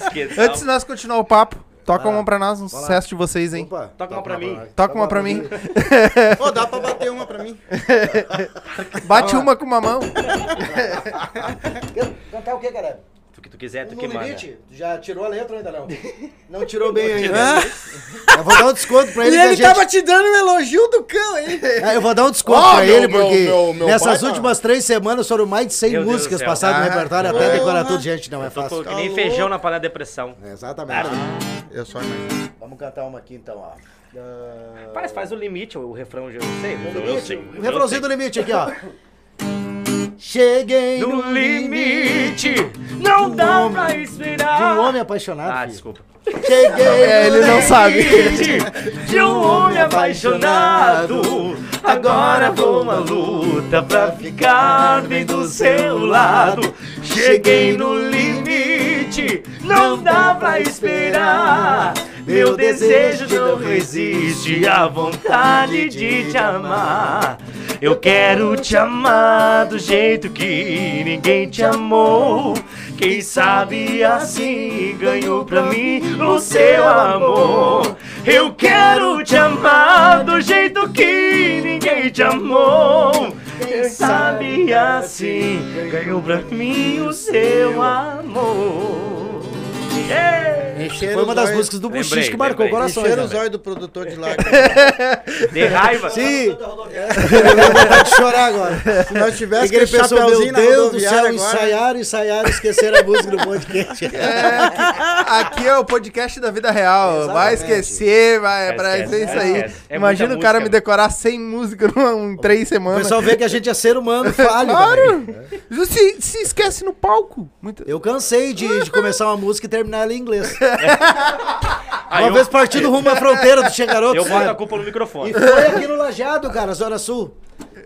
Esqueçam. Antes de nós continuar o papo, toca Vai lá. uma pra nós, um Vai lá. sucesso de vocês, hein? Opa, Toca uma pra mim. Toca uma pra mim. Ô, dá pra bater uma pra mim. Bate uma com uma mão. Cantar o que, cara? O tu quiser, tu No que manda. limite? Já tirou a letra ainda não? Não tirou bem ainda. Eu vou dar um desconto pra ele. E a ele gente- tava te dando um elogio do cão, hein? É, eu vou dar um desconto Ó, pra meu- ele, porque meu- meu nessas pai tá- últimas três semanas foram mais de 100 Meu Deus músicas passadas no Ah, repertório, até decorar tudo, gente, não é fácil. que nem feijão na panela de pressão. É, Exatamente. Eu só imagino. Vamos cantar uma aqui então, ó. Ah, Faz, faz o limite, o refrão, eu sei. O refrão eu limite, sei. o eu refrãozinho sei. do limite aqui, ó. Cheguei No no limite limite, não dá pra de esperar. um homem apaixonado. Ah, filho. desculpa. Cheguei É, ele não sabe. De um homem apaixonado. Agora vou uma luta pra ficar bem do seu lado. Cheguei no limite, não dá pra esperar. Meu desejo não resiste à vontade de te amar. Eu quero te amar do jeito que ninguém te amou. Quem sabe assim ganhou pra mim o seu amor. Eu quero te amar do jeito que ninguém te amou. Quem sabe assim ganhou pra mim o seu amor. Encheram Foi uma das músicas do Buchiche que marcou lembrei. corações. Encheram né, os olhos do produtor de lá. De raiva. Sim, eu vou vontade de chorar agora. Se nós tivéssemos que ele aquele chapeuzinho na Deus do céu, agora... ensaiaram, ensaiaram, esqueceram a música do podcast. Aqui é o podcast da vida real. Vai Exatamente. esquecer, vai, é pra Esquece, isso aí. esquece. É Imagina o cara música. me decorar 100 músicas numa- em 3 O semanas. pessoal vê que a gente é ser humano falho. Claro! Se, se esquece no palco. Muita... Eu cansei de, de começar uma música e terminar ela em inglês. Aí Uma eu, vez partindo rumo à fronteira do Chegaroto. eu boto a culpa no E microfone. foi aqui no Lajeado, cara, Zona Sul.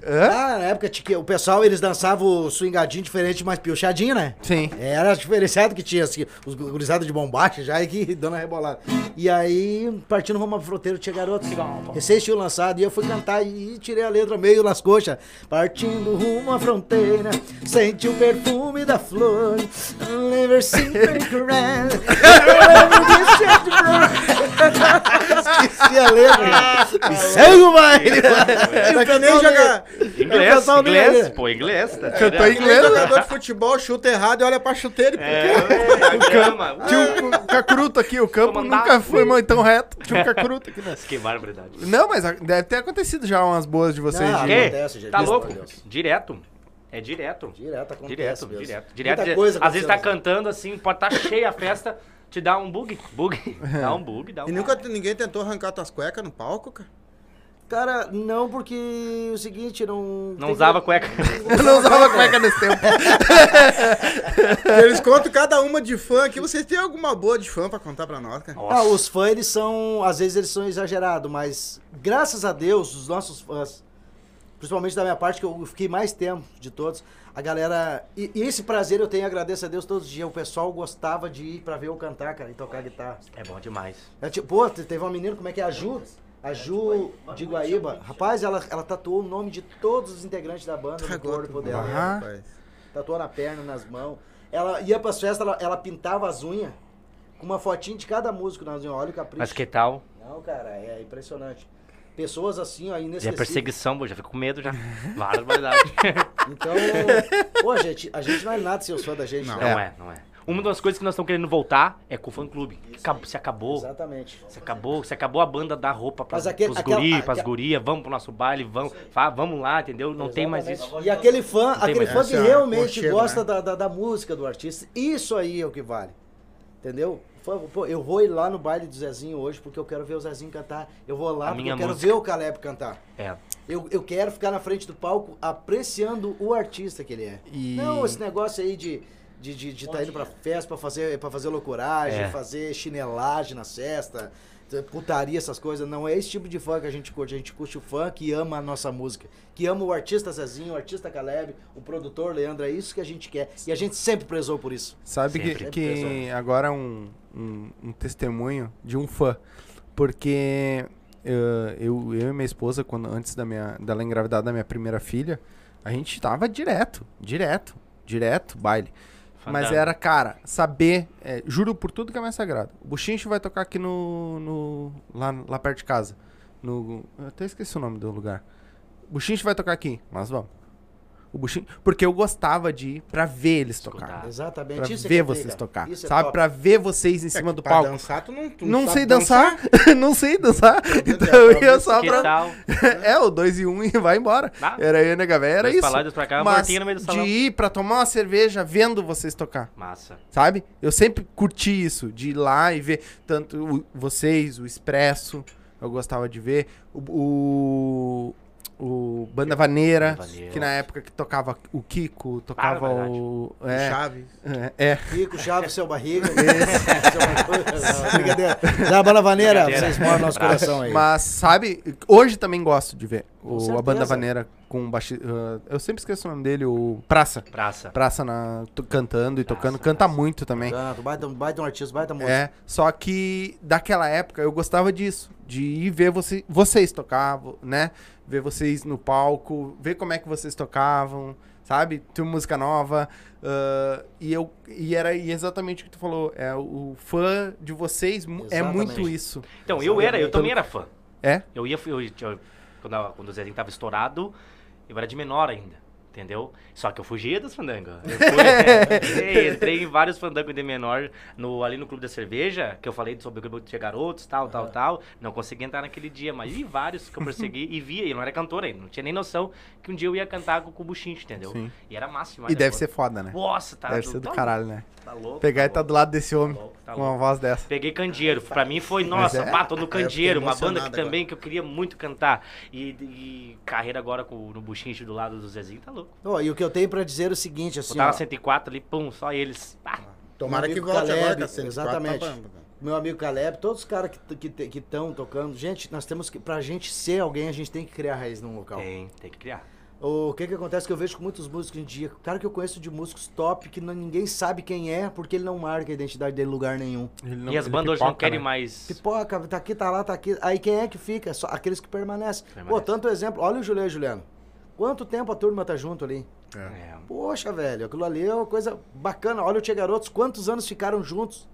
Hã? Ah, na época o pessoal, eles dançavam o swingadinho diferente, mais piochadinho, né? Sim. Era diferenciado que tinha, assim, os gurizados de bombacha já e que dando a rebolada. E aí, partindo rumo ao fronteiro, tinha garotos. Recém tinham lançado e eu fui cantar e tirei a letra meio nas coxas. Partindo rumo à fronteira, sente o perfume da flor. Never seen red. Esqueci a letra. E segue o baile. Que nem jogar. Inglês, inglês, pô, inglês. Tá Cantou inglês. jogador de futebol chuta errado e olha pra chuteira. e- É, é, a grama. Tinha um cacuruto aqui, o campo nunca foi muito tão reto. Tinha um cacuruto aqui, né? Que barbaridade. Não, mas deve ter acontecido já umas boas de vocês. Não, de- acontece, gente. Tá louco? Direto. É direto. Direto acontece Direto, mesmo. direto, direto. Direto. coisa Às vezes tá acontecendo. cantando assim, pode estar cheia a festa, te dá um bug. Bug. Dá um bug, dá um E nunca ninguém tentou arrancar tuas cuecas no palco, cara? Cara, não, porque o seguinte, não. Não tem usava que- cueca. Eu não usava cueca nesse tempo. Eles contam cada uma de fã aqui. Vocês têm alguma boa de fã pra contar pra nós, cara? Ah, os fãs, eles são. Às vezes eles são exagerados, mas graças a Deus, os nossos fãs, principalmente da minha parte, que eu fiquei mais tempo de todos, a galera. E, e esse prazer eu tenho, agradeço a Deus todos os dias. O pessoal gostava de ir pra ver eu cantar, cara, e tocar guitarra. É bom demais. É, tipo, pô, te- teve uma menina, como é que é? A Ju? A Ju de Guaíba. Rapaz, ela, ela tatuou o nome de todos os integrantes da banda no corpo dela. rapaz. Tatuou na perna, nas mãos. Ela ia pras festas, ela, ela pintava as unhas com uma fotinha de cada músico nas unhas. Olha o capricho. Mas que tal? Não, cara, é impressionante. Pessoas assim, ó, E a inesquecíveis. perseguição, pô, já fico com medo já. Barbaridade. Então, pô, gente, a gente não é nada sem os fãs da gente. Não. né? Não é, não é. Uma das coisas que nós estamos querendo voltar é com o fã clube. Acabou- se acabou. Exatamente. Se acabou, se acabou a banda dar roupa pra, Mas aquele- pros aquela- guri, aque- pras gurias, vamos pro nosso baile, vamos, vá, vamos lá, entendeu? Não tem mais isso. E aquele fã, aquele fã que realmente cocheira, gosta né? da, da, da música do artista, isso aí é o que vale. Entendeu? Pô, eu vou ir lá no baile do Zezinho hoje porque eu quero ver o Zezinho cantar. Eu vou lá A porque eu quero música. ver o Caleb cantar. É. Eu, eu quero ficar na frente do palco apreciando o artista que ele é. E- Não esse negócio aí de de de, de tá indo pra festa pra fazer para fazer loucuragem, É. fazer chinelagem na cesta, putaria essas coisas. Não é esse tipo de fã que a gente curte. A gente curte o fã que ama a nossa música, que ama o artista Zezinho, o artista Caleb, o produtor Leandro. É isso que a gente quer e a gente sempre prezou por isso. Sabe que, Sempre. que agora um, um, um testemunho de um fã. Porque eh, eu, eu e minha esposa, quando, antes da minha, dela engravidar da minha primeira filha, a gente tava direto, direto, direto, baile. Mas era, cara, saber, é, juro por tudo que é mais sagrado. O Buchincho vai tocar aqui no, no lá, lá perto de casa. No, eu até esqueci o nome do lugar. O Buchincho vai tocar aqui, nós vamos. O Buchincho, porque eu gostava de ir pra ver eles Escutar. tocar. Exatamente. Pra isso é ver é vocês briga. tocar. Isso é sabe? top. Pra ver vocês em É cima do pra palco. dançar, tu não, tu Não sabe sei dançar, não sei dançar. Então eu ia só pra. É, o 2 e 1 um e vai embora. Ah. Era eu nega véia, era isso. pra lá, dois pra cá, Mas no meio do salão. de ir pra tomar uma cerveja vendo vocês tocar. Massa. Sabe? Eu sempre curti isso, de ir lá e ver tanto o- vocês, o Expresso, eu gostava de ver, o, o, o Banda Vaneira, que na época que tocava o Kiko, tocava o... É, Chaves. é, é. Rico, Chaves, seu barriga. Não, Brincadeira. Da Banda Vaneira, vocês moram no nosso coração aí. Mas, sabe, hoje também gosto de ver Com o, a. Banda Vaneira com baixi... ah, eu sempre esqueço o nome dele, o Praça. Praça. Praça na, to- cantando e tocando, Praça, canta praça. muito também. Canto, baita, baita um artista, baita música. É, só que daquela época eu gostava disso, de ir ver você, vocês tocavam, né? Ver vocês no palco, ver como é que vocês tocavam, sabe? Tem música nova. ah, e eu e era exatamente o que tu falou. É o fã de vocês mu- é Exatamente. muito isso. Então, eu era, eu também era fã. É? Eu ia, eu, eu- quando, quando o Zezinho tava estourado, eu era de menor ainda, entendeu? Só que eu fugia dos fandangos. Eu fui, entrei, entrei em vários fandangos de menor no, ali no Clube da Cerveja, que eu falei sobre o Clube de Garotos, tal, tal, tal. Não consegui entrar naquele dia, mas vi vários que eu persegui e via, e eu não era cantor ainda, não tinha nem noção que um dia eu ia cantar com, com o Buchinche, entendeu? Sim. E era demais. E né, deve pô? ser foda, né? Nossa, tá Deve ser do tá caralho, né? Tá louco. Pegar e tá tá do lado desse homem louco, tá com uma voz dessa. Peguei Candeeiro. Pra mim foi, nossa, é? pá, tô no Candeeiro, uma banda que emocionado também que eu queria muito cantar. E, e carreira agora com, no Buchinche do lado do Zezinho, tá louco. Ó, e o que eu tenho pra dizer é o seguinte, assim, na 104 ali, pum, só eles. Pá. Tomara que volte Caleb, agora, tá exatamente. tá meu amigo Caleb, todos os caras que estão que, que tocando. Gente, nós temos que, pra gente ser alguém, a gente tem que criar raiz num local. Tem, tem que criar. O que que acontece que eu vejo com muitos músicos em dia, cara que eu conheço de músicos top, que não- ninguém sabe quem é, porque ele não marca a identidade dele em lugar nenhum. Ele não- e as ele bandas hoje não querem né? mais. Pipoca, tá aqui, tá lá, tá aqui. Aí quem é que fica? Só aqueles que permanecem. Pô, Permanece. tanto exemplo. Olha o Juliano e Juliano. Quanto tempo a turma tá junto ali? É. Poxa, velho, aquilo ali é uma coisa bacana. Olha o Tia Garotos, quantos anos ficaram juntos?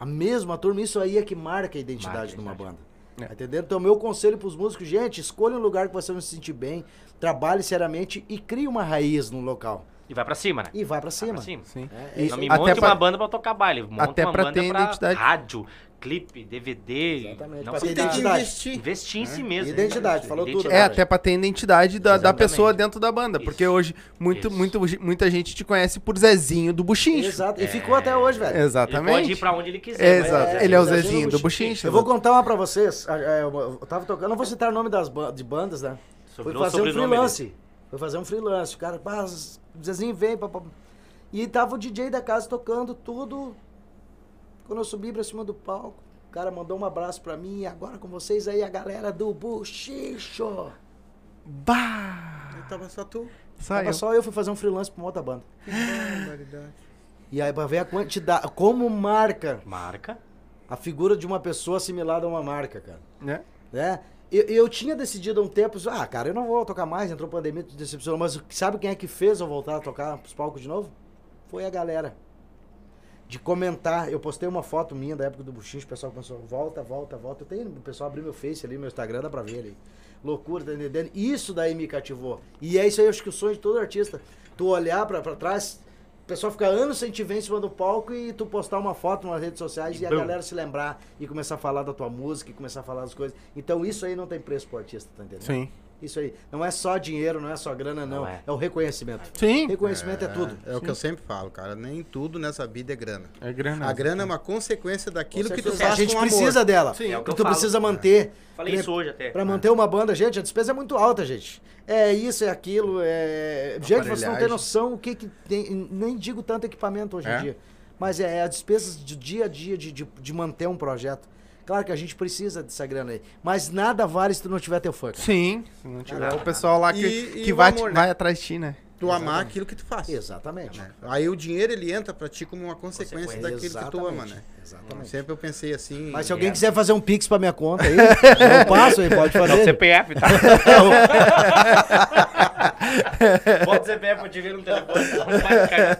A mesma turma, isso aí é que marca a identidade Marca de uma banda. É. Entendendo? Então, meu conselho pros músicos, gente, escolha um lugar que você vai se sentir bem, trabalhe seriamente e crie uma raiz no local. E vai pra cima, né? E vai pra Vai cima. pra cima. Sim. É, E Não me até monte pra- uma banda pra tocar baile. Monta até uma pra banda ter pra identidade. rádio, clipe, DVD. Exatamente, Não pra ter identidade. investir. Investir em si mesmo. Identidade, falou tudo, É, até pra ter a identidade da, da pessoa dentro da banda. Porque Isso. hoje muito, Isso. muito, muita gente te conhece por Zezinho do Buchincho. Exato. E ficou até hoje, velho. Ele Exatamente. pode ir pra onde ele quiser. mas Exato. É, ele é o Zezinho Zezinho do Buchincho. Eu vou contar uma pra vocês. Ah, é, Eu tava tocando, não vou citar o nome das ba- de bandas, né? Fui Sobrou o fazer um freelance. Fui fazer um freelance. O cara, o Zezinho vem. E tava o DJ da casa tocando tudo. Quando eu subi pra cima do palco, o cara mandou um abraço pra mim. E agora com vocês aí, a galera do Buchicho. Bah! Aí Tava só tu. Saiu. Tava só eu, fui fazer um freelance pra uma outra banda. Que barbaridade. E aí, pra ver a quantidade, como marca Marca. a figura de uma pessoa assimilada a uma marca, cara. Né? né? Eu, eu tinha decidido há um tempo, ah, cara, eu não vou tocar mais, entrou pandemia, te decepcionou, mas sabe quem é que fez eu voltar a tocar pros palcos de novo? Foi a galera. De comentar, eu postei uma foto minha da época do Buchinho, o pessoal começou, volta, volta, volta. Eu tenho, o pessoal abriu meu Face ali, meu Instagram, dá pra ver ali. Loucura, tá entendendo? Isso daí me cativou. E é isso aí, eu acho que o sonho de todo artista. Tu olhar pra, pra trás, o pessoal ficar anos sem te ver em cima do palco e tu postar uma foto nas redes sociais e, a bum. galera se lembrar e começar a falar da tua música e começar a falar das coisas. Então isso aí não tem preço pro artista, tá entendendo? Sim. Isso aí. Não é só dinheiro, não é só grana, não. Não é. é. o reconhecimento. Sim. Reconhecimento é, tudo. É o que eu sempre falo, cara. Nem tudo nessa vida é grana. É grana. A grana é uma consequência daquilo que tu faz a gente com amor. precisa dela. Sim. É o que tu falo. precisa manter. Falei Pra- isso hoje até. Pra manter uma banda, gente, a despesa é muito alta, gente. É isso, é aquilo, é. Gente, você não tem noção o que, que tem. Nem digo tanto equipamento hoje É? em dia. Mas é, é as despesas do dia a dia de, de, de manter um projeto. Claro que a gente precisa dessa grana aí. Mas nada vale se tu não tiver teu fã. cara. Sim. Se não tiver Nada. o pessoal lá que, E- e que o vai, amor, te- né? vai atrás de ti, né? Tu amar aquilo que tu faz. Exatamente. né? Aí o dinheiro ele entra pra ti como uma consequência, Consequência. daquilo que tu ama, né? Exatamente. Sempre eu pensei assim. Mas se É. alguém quiser fazer um pix pra minha conta aí, eu passo aí, pode É o fazer. CPF, tá? Bota o CPF pra te ver no telefone. tá?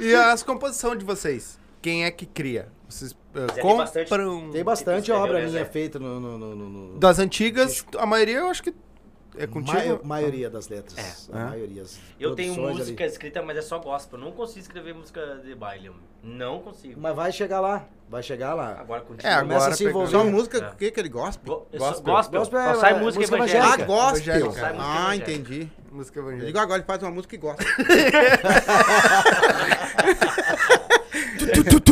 E as composições de vocês? Quem é que cria? Vocês uh, tem compram... bastante- Tem bastante escreveu, obra né, minha Zé? feita no. no, no, no- no- Das antigas, a maioria eu acho que é contigo. Mai- maioria das letras. É. A É. maioria. as Eu tenho música ali. escrita, mas é só gospel. Eu não consigo escrever música de baile. Não consigo. Mas vai chegar lá. Vai chegar lá. Agora contigo. É, Começa agora a se envolver. Só música, É. o que que ele gosta? Go Gospel. gospel. Gospel Só é- sai é música música Ah, evangélica. evangélica. gospel. Evangélica. Ah, evangélica. entendi. Música Eu evangélica. digo agora ele faz uma música que gosta.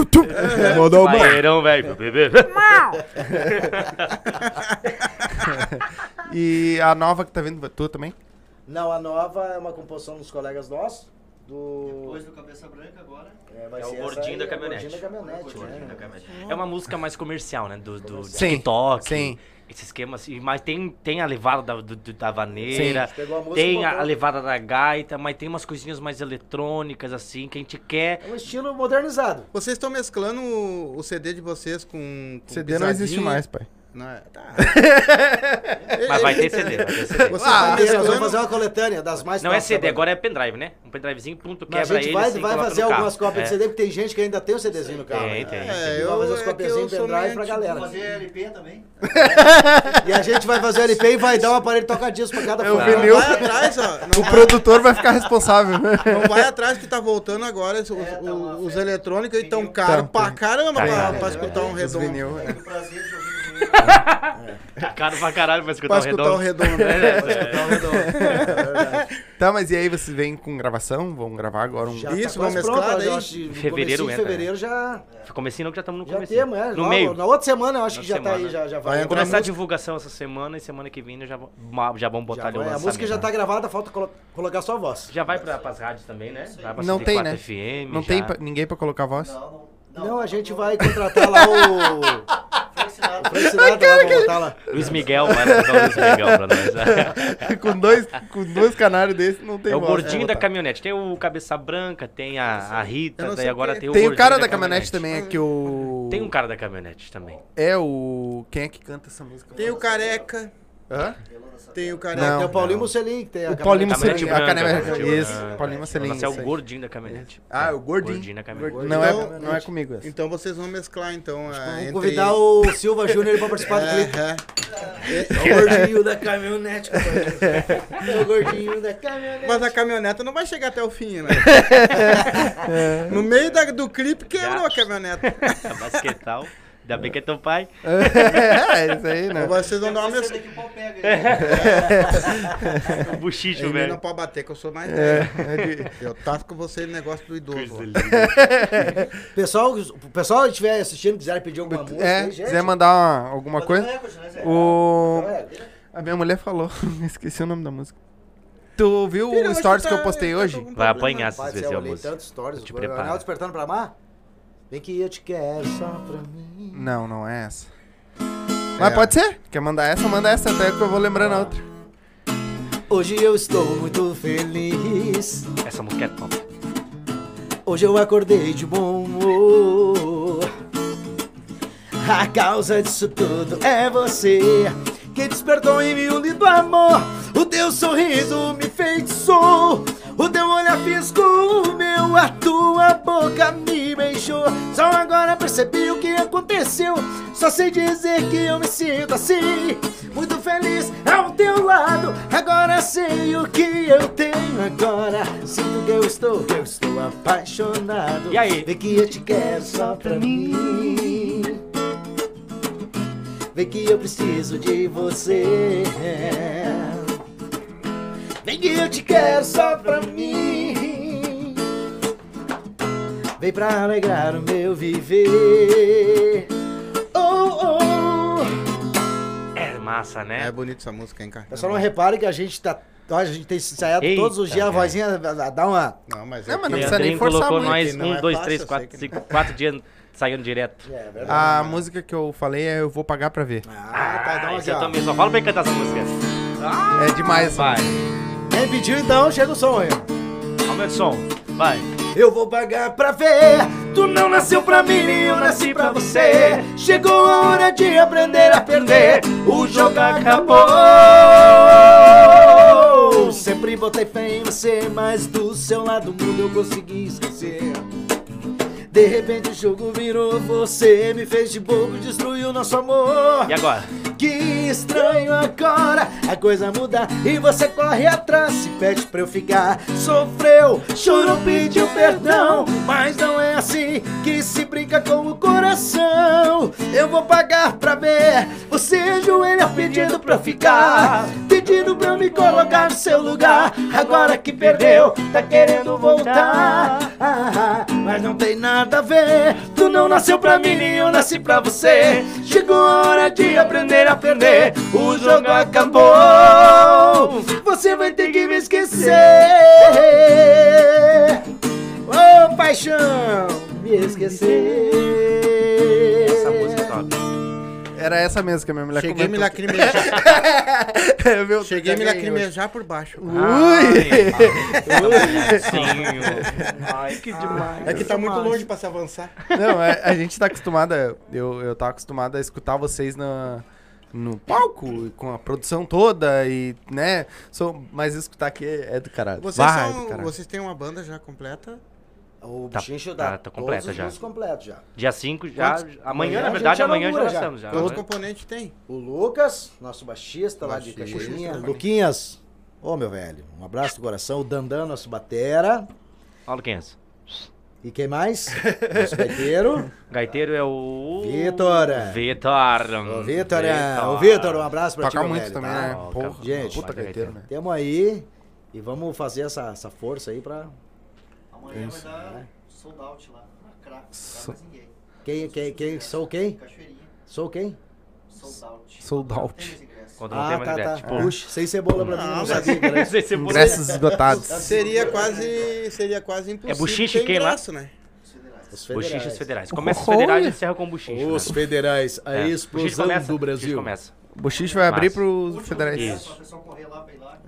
Mandou uma. Baeirão, velho. Bebê. E a nova que tá vindo, tu também? Não, a nova é uma composição dos colegas nossos. Do. Depois do Cabeça Branca agora. É, vai É ser o gordinho da é o caminhonete. Gordinho caminhonete, da caminhonete. É uma música mais comercial, né? Do, do Sim, TikTok. sim. Esse esquema assim. Mas tem, tem a levada da, do- da vaneira. Sim, pegou a música Tem a, a levada da gaita, mas tem umas coisinhas mais eletrônicas, assim, que a gente quer. É um estilo modernizado. Vocês estão mesclando o, o CD de vocês com. com CD não existe mais, pai. Não, é- tá. Mas vai ter CD, vai ter CD. Vocês Ah, Nós vamos fazer uma coletânea das mais Não é CD, agora é pendrive, né? Um pendrivezinho, pum, tu Mas a quebra gente ele vai, assim, vai fazer algumas cópias É. de CD, porque tem gente que ainda tem o CDzinho no carro. Tem, né? tem. É, Vai eu, fazer as é copiazinhas eu em pendrive pra galera. Fazer LP também. E a gente vai fazer LP e vai dar um aparelho toca-disco pra cada É o vai atrás, ó. O vai, produtor vai ficar responsável. não vai atrás que tá voltando agora. Os, É, tá eletrônicos aí tão caros Tá, pra tem. caramba pra, escutar um redondo. É. Tá caro pra caralho pra escutar Pra o escutar o redondo. redondo. É, Pra escutar o redondo. É verdade. Tá, mas e aí vocês vêm com gravação? Vão gravar agora um. Já Isso, tá vamos pronto, mesclar daí? no Fevereiro comecinho de entra, fevereiro já, Comecinho que já estamos no já começo. temos, é. No Logo- meio. Na outra semana eu acho Na que já tá aí, semana. já, já Vai Começar a divulgação essa semana e semana que vem já, vão- já vamos botar Já ali o vai. A lançamento. música já tá gravada, falta colo- colocar só a voz. Já vai pra, pras rádios também, né? Vai pra Não tem, 104 né? FM, Não já. tem pra- ninguém pra colocar voz? Não, não, Não, a gente vai contratar lá o. Frank Sinatra lá pra botar lá. Luiz Miguel, vai botar o Luiz Miguel pra nós. com, dois, com dois canários desses não tem É o gordinho da caminhonete. Tem o Cabeça Branca, tem a, Rita, daí agora é. tem o Tem o cara da caminhonete também, é que o... Tem um cara da caminhonete também. É o... Quem é que canta essa música? Tem o Careca, Hã? tem o Não. Careca. Tem o Paulinho Mussolini, que tem a O Paulinho. Mussolini. A caminhonete. Isso, branca. Paulinho Mussolini. Nossa, é o gordinho da caminhonete. Ah, o gordinho. Gordinho da caminhonete. Não, Então, é, não é comigo essa. Então vocês vão mesclar, então, a, Vamos convidar o Silva Júnior pra participar do clipe. É, é. É o gordinho da caminhonete. É o gordinho da caminhonete. Mas a caminhoneta não vai chegar até o fim, né? No meio do clipe quebrou a caminhoneta. Basquetal. Ainda bem que é teu pai. é, isso aí, né? Vocês vão dar uma ser daqui o pau pega aí. O buchicho, velho. não pode bater, que eu sou mais É, velho. é Eu tasco você no negócio do idoso. Pessoal, o pessoal que estiver assistindo, quiser pedir alguma música, é, aí, gente. quiser mandar uma- alguma Bota coisa. né, Zé? O... É, A minha mulher falou, esqueci o nome da música. Tu viu Filho, o stories tá- que eu postei tá hoje? com Vai apanhar vezes eu a música. tantos stories. Te o prepara. Anel Despertando pra Amar? Vem que eu te quero só pra mim. Não, não é essa. Mas pode ser. Quer mandar essa? Manda essa até que eu vou lembrando a outra. Hoje eu estou muito feliz. Essa música é top. Hoje eu acordei de bom humor. A causa disso tudo é você que despertou em mim o lindo amor. O teu sorriso me feitiçou. O teu olhar fisgou o meu, a tua boca me beijou. Só agora percebi o que aconteceu. Só sei dizer que eu me sinto assim, muito feliz ao teu lado. Agora sei o que eu tenho agora. Sinto que eu estou, que eu estou apaixonado. E aí? Vê que eu te quero só pra mim. Vê que eu preciso de você. Vem que eu te quero só pra mim. Vem pra alegrar o meu viver. Oh, oh. É massa, É né? bonito essa música, hein, cara? Pessoal, não repare que a gente tá. A gente tem ensaiado Eita, todos os dias, a cara. vozinha dá uma. Não, mas Não, é mas não precisa nem forçar colocou muito, nós não um, é dois, fácil, três, quatro, cinco, quatro dias saindo direto. É verdade. A música que eu falei é Eu Vou Pagar Pra Ver. Ah, tá, então Ah, aqui, esse eu também. Só fala pra ele cantar essa música. É demais essa Vai. Quem pediu então, chega o som aí. Aumenta o som. Vai. Eu vou pagar pra ver. Tu não nasceu pra mim, eu nasci pra você. Chegou a hora de aprender a perder. O jogo acabou. Sempre botei fé em você, mas do seu lado mundo eu consegui esquecer. De repente o jogo virou, você me fez de bobo, destruiu nosso amor. E agora? Que estranho agora a coisa muda e você corre atrás se pede pra eu ficar. Sofreu, chorou, pediu perdão, mas não é assim que se brinca com o coração. Eu vou pagar pra ver você ajoelha pedindo pra eu ficar, pedindo pra eu me colocar no seu lugar. Agora que perdeu, tá querendo voltar, Ah, mas não tem nada a ver. Tu não nasceu pra mim, nem eu nasci pra você. Chegou a hora de aprender a perder. O jogo acabou. Você vai ter que me esquecer. Ô paixão, me esquecer. Era essa mesmo que a minha mulher Cheguei a me comentou. lacrimejar. Meu, Cheguei a me lacrimejar por baixo. Ui! Sim. Ai, que demais. É que tá muito longe pra se avançar. Não, é- a gente tá acostumada. Eu, eu tava acostumado a escutar vocês na, no palco, com a produção toda e, né? Sou, mas escutar aqui é, é do caralho. Vocês, Vai, são- do caralho. vocês têm uma banda já completa? O Tá- bichinho tá- dá tá completo todos os já. músicos completos já. Dia 5 já. Quantos? Amanhã, Amanhã na verdade, amanhã já inaugura já. lançamos já. Quantos né? componentes tem? O Lucas, nosso baixista lá de também. Luquinhas, ô meu velho, um abraço do coração. O Dandan, nosso batera. Olha quem é. E quem mais? Nosso gaiteiro. Gaiteiro é o. Vitor. Vitor. Ô, Vitor, é- ô, Vitor, um abraço pra ti, Toca meu muito velho, também, tá? né? Porra, Gente, puta gaiteiro, né? Tamo aí e vamos fazer essa, essa força aí pra... Amanhã Isso. vai dar sold out lá. Na crack. So- ninguém. Quem, quem, quem, sou quem? Cachoeirinha. Sou quem? Sold out. Sold out. Quando não Ah, tem mais tá, ingresso. tá. Tipo, Puxa, sem cebola pra mim, não Não, sabia. Sem cebola. Ingressos esgotados. Seria quase, seria quase impossível buchiche ter quem lá? né? Os federais. Bochichos federais. Começa os Olha! federais e encerra com bochicho. Os né? federais, a É. Explosão do Brasil. começa. O Bochicho vai abrir Massa. pros federais. Isso.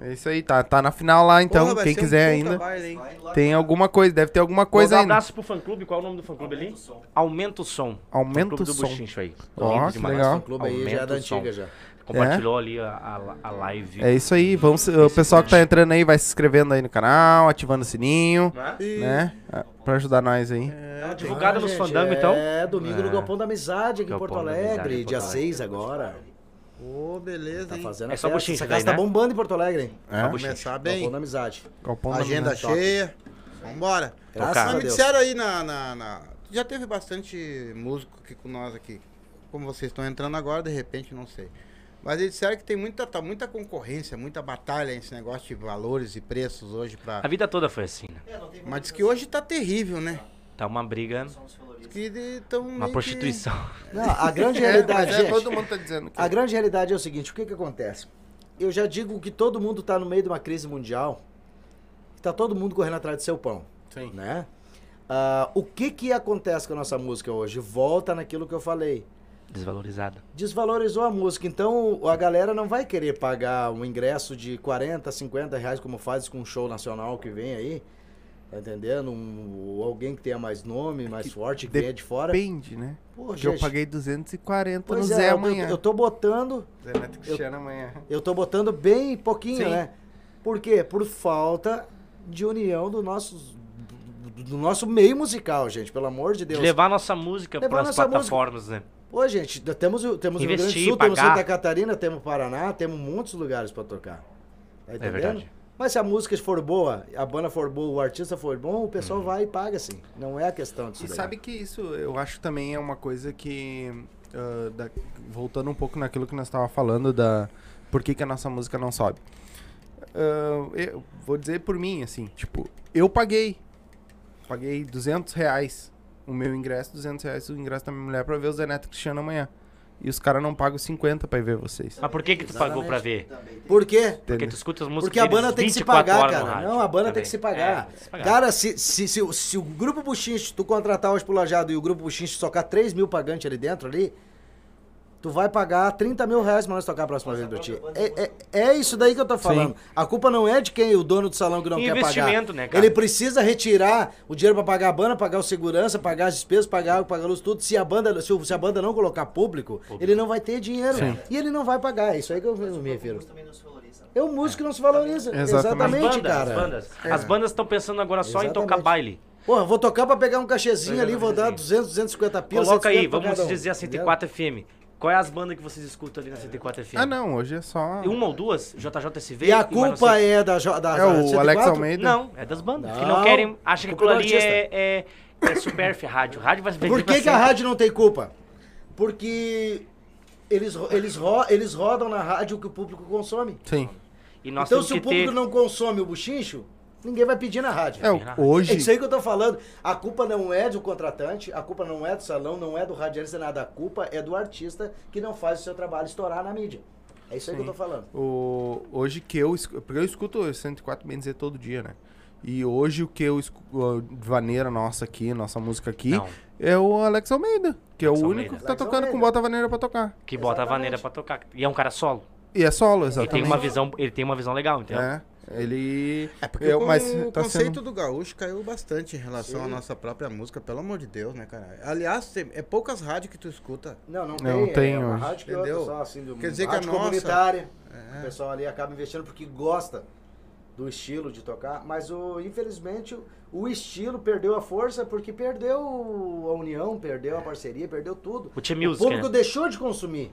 É isso aí, tá, tá na final lá então. Porra, vai Quem ser um quiser puta ainda. baile, hein? Tem alguma coisa, deve ter alguma coisa Mandar um ainda. abraço pro fã clube. Qual é o nome do fã clube ali? Aumenta o som. Aumenta o som. Do som. Bochicho aí. Ó, que legal. O clube aí já é Aumenta da o som. antiga já. Compartilhou ali a, a, a live. É isso aí, vamos, o pessoal que tá entrando aí vai se inscrevendo aí no canal, ativando o sininho, Né? E- né? Pra ajudar nós aí. Uma divulgada Ah, nos gente, fandangos, então. É, domingo no É. Galpão da Amizade aqui em Galpão Porto da Amizade, Alegre, dia Porto 6 agora. Ô, beleza, Tá hein? fazendo É a só festa. bochicha Essa daí, casa tá né? bombando em Porto Alegre, hein? É, Só bochicho. Começar Galpão bem. da Amizade. Galpão da Agenda Amizade. cheia. Vambora. Graças Mas me disseram aí na, na, na- Já teve bastante músico aqui com nós aqui. Como vocês estão entrando agora, de repente, não sei. Mas eles disseram que tem muita, tá muita concorrência, muita batalha esse negócio de valores e preços hoje pra. A vida toda foi assim, né? É, Mas diz que hoje tá terrível, né? Tá uma briga, valores. Que de- tão uma meio que- prostituição. Não, a grande É, realidade, mas é, gente, todo mundo tá dizendo que a grande realidade é o seguinte, o que que acontece? Eu já digo que todo mundo tá no meio de uma crise mundial, tá todo mundo correndo atrás do seu pão, Sim. né? Ah, o que que acontece com a nossa música hoje? Volta naquilo que eu falei. Desvalorizada. Desvalorizou a música, então a galera não vai querer pagar um ingresso de 40, 50 reais como faz com um show nacional que vem aí, tá entendendo? Um- alguém que tenha mais nome, mais forte, que de- venha de fora. depende, né? Pô, Porque eu gente, paguei 240 pois no é, Zé eu, amanhã. eu, eu tô botando Zé Neto Cristiano amanhã. Eu tô botando bem pouquinho, Sim. né? Por quê? Por falta de união do nosso, do nosso meio musical, gente. Pelo amor de De Deus. levar nossa música para as nossa música. plataformas, né? Pô, gente, temos, o- temos o Rio Grande do Investir, Sul, temos pagar. Santa Catarina, temos Paraná, temos muitos lugares pra tocar. Tá entendendo? verdade. Mas se a música for boa, a banda for boa, o artista for bom, o pessoal vai e paga, assim. Não é a questão disso E daí. sabe que isso eu acho também é uma coisa que. ah, da- voltando um pouco naquilo que nós estávamos falando da. Por que, que a nossa música não sobe? Ah, eu vou dizer por mim, assim, tipo, eu paguei. Paguei 200 reais o meu ingresso, 200 reais o ingresso da minha mulher pra ver o Zé Neto Cristiano amanhã. E os caras não pagam 50 pra ir ver vocês. Mas por que que tu pagou pra ver? Por quê? Porque tu escuta as músicas Porque a banda tem que se 24 pagar, cara. rádio Não, a banda também. tem que se É, pagar. que se pagar. Cara, se, se, se, o- se o grupo Buchinche, tu contratar hoje pro Lajado e o grupo Buchinche socar 3 mil pagantes ali dentro ali, tu vai pagar 30 mil reais pra nós tocar a próxima vez pra ti. É, é, é isso daí que eu tô falando. A culpa não é de quem, o dono do salão que não quer pagar. Investimento, né, cara? Ele precisa retirar o dinheiro pra pagar a banda, pagar o segurança, pagar as despesas, pagar água, pagar a luz, tudo. Se a banda, se, se a banda não colocar público, ele não vai ter dinheiro. E ele não vai pagar. É isso aí que eu me refiro. É o músico que não se valoriza. Exatamente. Exatamente, as bandas, cara. As bandas, as bandas estão pensando agora só em tocar Exatamente. baile. Pô, vou tocar pra pegar um cachezinho ali, vou dar cachezinho. 200, 250 pila. Coloca aí, 150 pra vamos dizer a 104 FM. Qual é as bandas que vocês escutam ali na 104 FM? Ah, não, hoje é só. Uma ou duas? JJSV? E a não culpa é da, da É o 104? Alex Almeida. Não, é das bandas. que Não, não querem. Acham que aquilo ali é, é, é supérfluo, rádio. Rádio vai Por que, que a rádio não tem culpa? Porque eles, eles, ro- eles rodam na rádio o que o público consome. Sim. E nós então temos se que o público ter... não consome o buchincho, ninguém vai pedir na rádio. É, o- Verdade. É hoje. isso aí que eu tô falando. A culpa não é do contratante, a culpa não é do salão, não é do radialista, nada. A culpa é do artista que não faz o seu trabalho estourar na mídia. É isso aí que eu tô falando. O, hoje que eu escuto, porque eu escuto o 104 bem dizer todo dia, né? E hoje o que eu escuto, vaneira nossa aqui, nossa música aqui, Não. é o Alex Almeida, que é Alex o Almeida. único que tá Alex tocando com Almeida. bota vaneira pra tocar. Que bota a vaneira pra tocar. E é um cara solo. E é solo, Ele exatamente. tem uma visão, ele tem uma visão legal, entendeu? É, ele... É porque eu, o, mas o tá conceito sendo... do gaúcho caiu bastante em relação à nossa própria música, pelo amor de Deus, né, cara? Aliás, tem- é poucas rádios que tu escuta. Não, não Não tem. tem é hoje. rádio que Entendeu? outra só, assim, do, Quer dizer que a rádio nossa- comunitária. É. O pessoal ali acaba investindo porque gosta do estilo de tocar, mas o, infelizmente o, o estilo perdeu a força porque perdeu a união, perdeu a parceria, perdeu tudo. O o público né? deixou de consumir.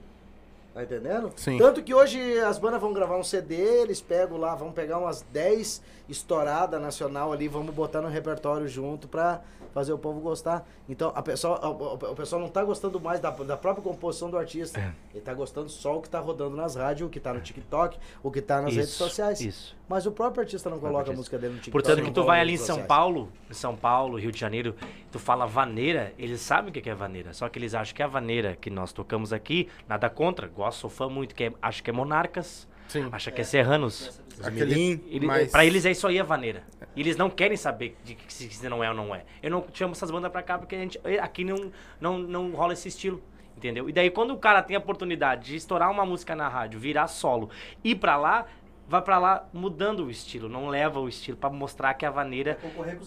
Tá entendendo? Sim. Tanto que hoje as bandas vão gravar um CD, eles pegam lá, vão pegar umas 10 estouradas nacional ali, vamos botar no repertório junto pra fazer o povo gostar. Então, a pessoa, o, o- pessoal não tá gostando mais da, da própria composição do artista. É. Ele tá gostando só o que tá rodando nas rádios, o que tá no TikTok, o que tá nas redes Isso, sociais. Isso. Mas o próprio artista não coloca a música dele no TikTok. Portanto, que tu vai ali em São. Paulo, em São Paulo, Rio de Janeiro, tu fala vaneira, eles sabem o que que é vaneira. Só que eles acham que a vaneira que nós tocamos aqui, nada contra, gosto, sou fã muito, que é, acho que é Monarcas, Sim. acha que é Serranos. Aquele... Ele, mas... Pra eles é isso aí a vaneira. E eles não querem saber de que se, se não é ou não é. Eu não chamo essas bandas pra cá porque a gente, aqui não, não, não rola esse estilo. Entendeu? E daí, quando o cara tem a oportunidade de estourar uma música na rádio, virar solo, ir pra lá, vai pra lá mudando o estilo, não leva o estilo pra mostrar que a vaneira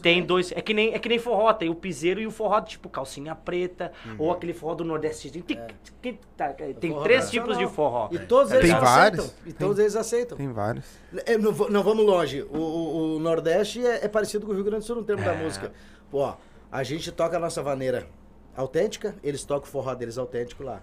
tem dois. É que, nem, é que nem forró, tem o piseiro e o forró, tipo calcinha preta, Uhum. ou aquele forró do Nordeste. Tem, tem, tem, tá, tem forró três tipos de forró. E todos É, eles tem aceitam. vários. E Tem. todos eles aceitam. Tem vários. É, não, não vamos longe. O, o- o Nordeste é, é parecido com o Rio Grande do Sul no termo da É. música. Pô, ó, a gente toca a nossa vaneira autêntica, eles tocam o forró deles autêntico lá.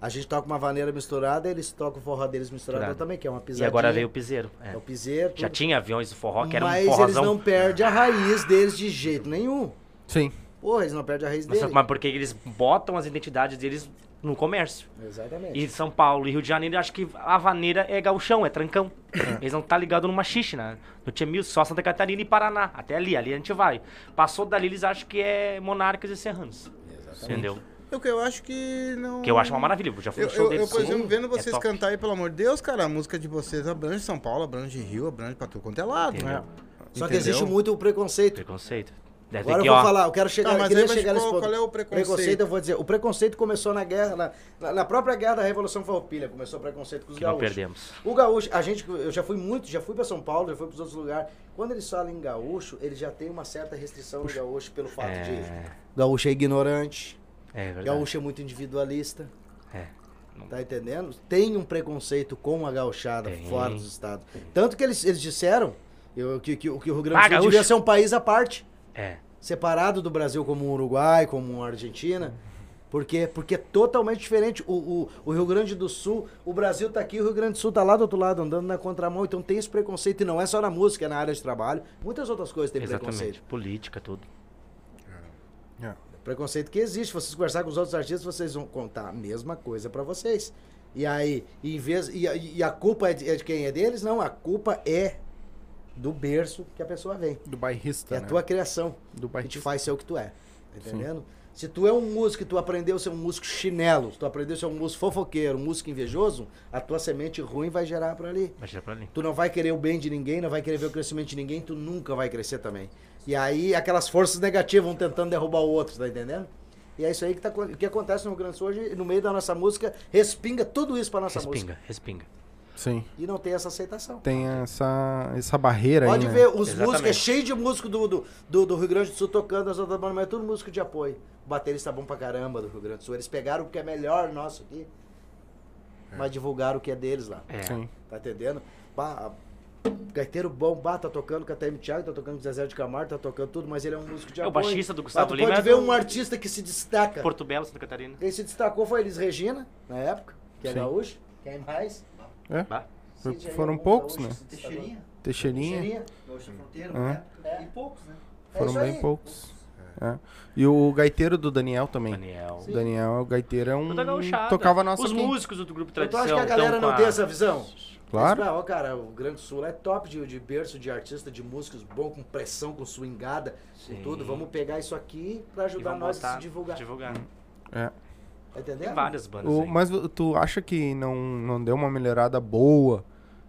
A gente toca uma vaneira misturada, eles tocam o forró deles misturado Misturado. também, que é uma E pisadinha. agora veio o piseiro. é. É o piseiro. Já tudo. tinha aviões do forró, que era um Mas eles forrozão. não perdem a raiz deles de jeito nenhum. Sim. Porra, eles não perdem a raiz Mas, deles. mas porque eles botam as identidades deles no comércio. Exatamente. E São Paulo e Rio de Janeiro, acho que a vaneira é gauchão, é trancão. Eles não tá ligado numa xixi, né? No Tchemil, só Santa Catarina e Paraná. Até ali, ali a gente vai. Passou dali, eles acham que é monarcas e serranos. Entendeu? Eu, eu acho que não. Que eu acho uma maravilha. Eu já fui Eu, no show eu, deles. eu, por exemplo, Sim, vendo é vocês top. cantar aí, pelo amor de Deus, cara, a música de vocês abrange São Paulo, abrange Rio, abrange pra tudo quanto é lado. Entendeu? né? Só que existe muito o preconceito. Preconceito. Deve Agora ter eu que, vou ó, falar, eu quero chegar, Tá, mas queria chegar nesse qual- ponto. qual é o preconceito? eu vou dizer. O preconceito começou na guerra, na, na- própria guerra da Revolução Farroupilha, começou o preconceito com os que não gaúchos. perdemos. O gaúcho, a gente, eu já fui muito, já fui pra São Paulo, já fui pros outros lugares. Quando eles falam em gaúcho, eles já tem uma certa restrição no gaúcho pelo fato de É, gaúcho é ignorante, é verdade. gaúcho é muito individualista. É. Tá entendendo? Tem um preconceito com a gauchada Tem. fora dos estados. Tanto que eles, eles disseram eu, que, que, que o Rio Grande Ah, do Sul gaúcho. devia ser um país à parte. É. separado do Brasil como o Uruguai, como a Argentina. Por quê? Porque é totalmente diferente. O, o, o Rio Grande do Sul, o Brasil tá aqui, o Rio Grande do Sul tá lá do outro lado, andando na contramão. Então tem esse preconceito. E não é só na música, é na área de trabalho. Muitas outras coisas tem Exatamente. preconceito. Política, tudo. Preconceito que existe. Vocês conversar com os outros artistas, vocês vão contar a mesma coisa pra vocês. E aí, em vez. E, a- e a culpa é de, é de quem? É deles? Não, a culpa é do berço que a pessoa vem. Do bairrista, É a né? tua criação. Do que te bairrista. faz ser o que tu é. Tá entendendo? Se tu é um músico e tu aprendeu a ser um músico chinelo, se tu aprendeu a ser um músico fofoqueiro, um músico invejoso, a tua semente ruim vai gerar por ali. Vai tirar pra ali. Tu não vai querer o bem de ninguém, não vai querer ver o crescimento de ninguém, tu nunca vai crescer também. E aí aquelas forças negativas vão tentando derrubar o outro, tá entendendo? E é isso aí que, tá, que acontece no Rio Grande do Sul hoje, no meio da nossa música, respinga tudo isso pra nossa música. Respinga, respinga. Sim. E não tem essa aceitação. Tem essa, essa barreira Pode aí, ver, né? os Exatamente. músicos, é cheio de músico do, do, do, do Rio Grande do Sul tocando as outras bandas, mas é tudo músico de apoio. O baterista bom pra caramba do Rio Grande do Sul. Eles pegaram o que é melhor nosso aqui, mas divulgaram o que é deles lá. É. Sim. Tá entendendo? Bah, gaiteiro bom, bah, tá tocando com a TM Thiago, tá tocando com o Zezé de Camargo, tá tocando tudo, mas ele é um músico de É, o apoio. baixista do Gustavo tu Lima pode é ver um artista que se destaca. Porto Belo, Santa Catarina. Quem se destacou foi Elis Regina, na época, que é Sim. gaúcho. Quem mais? Bah. Foi- Cid aí, foram algum poucos, gaúcho né? Teixeirinha, Teixeirinha. Teixeirinha. Gaúcha Fronteira, É. época. É. E poucos, né? É Foram bem aí. poucos. É. E o gaiteiro do Daniel também. Daniel. O Daniel, o gaiteiro é um. Gauchada. Tocava nossa Os aqui. músicos do grupo Então tu acha que a galera não com tem essa visão? Claro. Mas, ó, cara, o Grande Sul é top de, de berço de artista, de músicos bom, com pressão, com swingada, Sim. com tudo. Vamos pegar isso aqui pra E ajudar nós botar- a se divulgar. divulgar. É. Tá entendendo? Tem várias bandas O- aí. mas tu acha que não, não deu uma melhorada boa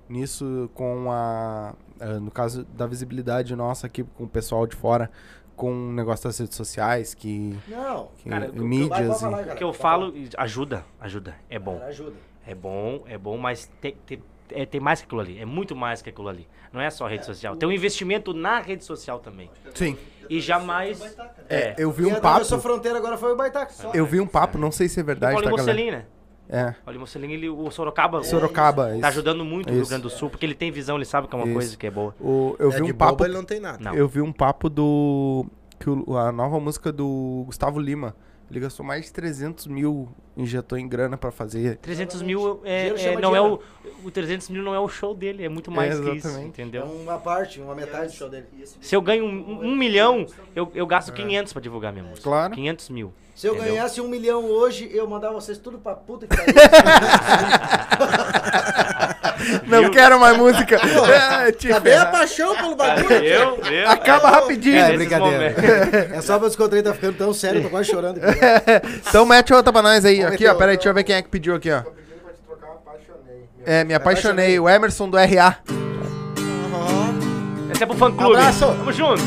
nisso com a. eh, No caso da visibilidade nossa aqui com o pessoal de fora, com o negócio das redes sociais, que. Não. que Cara, o que eu- mídias. e- O que eu Pode falo, ajuda, ajuda. É bom. Cara, ajuda. É bom, é bom, mas tem, tem, é, tem mais que aquilo ali. É muito mais que aquilo ali. Não é só rede social. Tem um investimento na rede social também. Sim. E jamais. É, eu vi um papo. a fronteira agora foi o Baitaca. Eu vi um papo, não sei se é O verdade, Paulinho tá? Mocelin, né? É. O Paulinho Mocelin, ele, o Sorocaba. Sorocaba. Tá isso. ajudando muito o Rio Isso. Grande do Sul, porque ele tem visão, ele sabe que é uma Isso. coisa que é boa. O, eu É, vi de um papo. bobo ele não tem nada. Não. Eu vi um papo do. Que o- a nova música do Gustavo Lima. Ele gastou mais de 300 mil, injetou em grana pra fazer. 300 mil é, é- não é o. O 300 mil não é o show dele, é muito mais que isso, exatamente. É entendeu? uma parte, uma metade do show dele. Se eu ganho um, um milhão, eu, eu gasto 500 pra divulgar minha música. Claro. 500 mil. Se eu Entendeu? ganhasse um milhão hoje, eu mandava vocês tudo pra puta que pariu. Não Viu? quero mais música. É, te Cadê a paixão pelo bagulho? Eu, eu. Acaba rapidinho. É, brincadeira. É só pra descontrair, tá ficando tão sério, eu tô quase chorando. Então mete outra pra nós aí. Aqui, ó. Pera aí, deixa eu ver quem é que pediu aqui, ó. Tô pedindo pra te trocar, apaixonei. É, me apaixonei. apaixonei. O Emerson do RA. Esse é pro fã clube. Abraço. Tamo junto.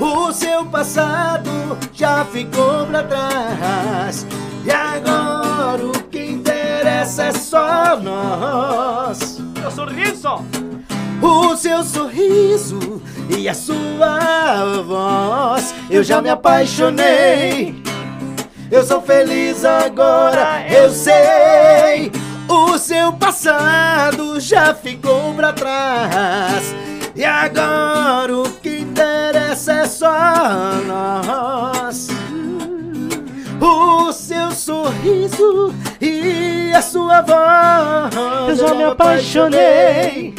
O seu passado já ficou pra trás. E agora o que é só nós. Meu sorriso. O seu sorriso e a sua voz. Eu já me apaixonei. Eu sou feliz agora, eu sei. O seu passado já ficou pra trás. E agora o que interessa é só nós. O seu sorriso e a sua voz. Eu já me apaixonei.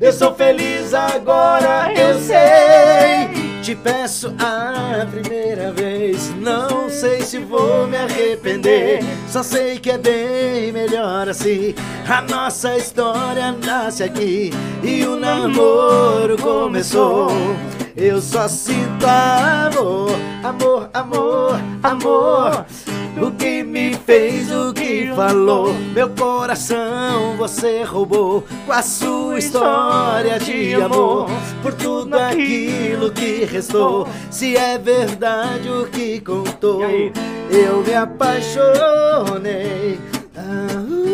Eu sou feliz agora, eu sei. Te peço a primeira vez. Não sei se vou me arrepender. Só sei que é bem melhor assim. A nossa história nasce aqui e o namoro começou. Eu só sinto amor, amor, amor, amor. O que me fez, o que falou, meu coração você roubou com a sua história de amor. Por tudo aquilo que restou, se é verdade o que contou, eu me apaixonei. Ah, uh,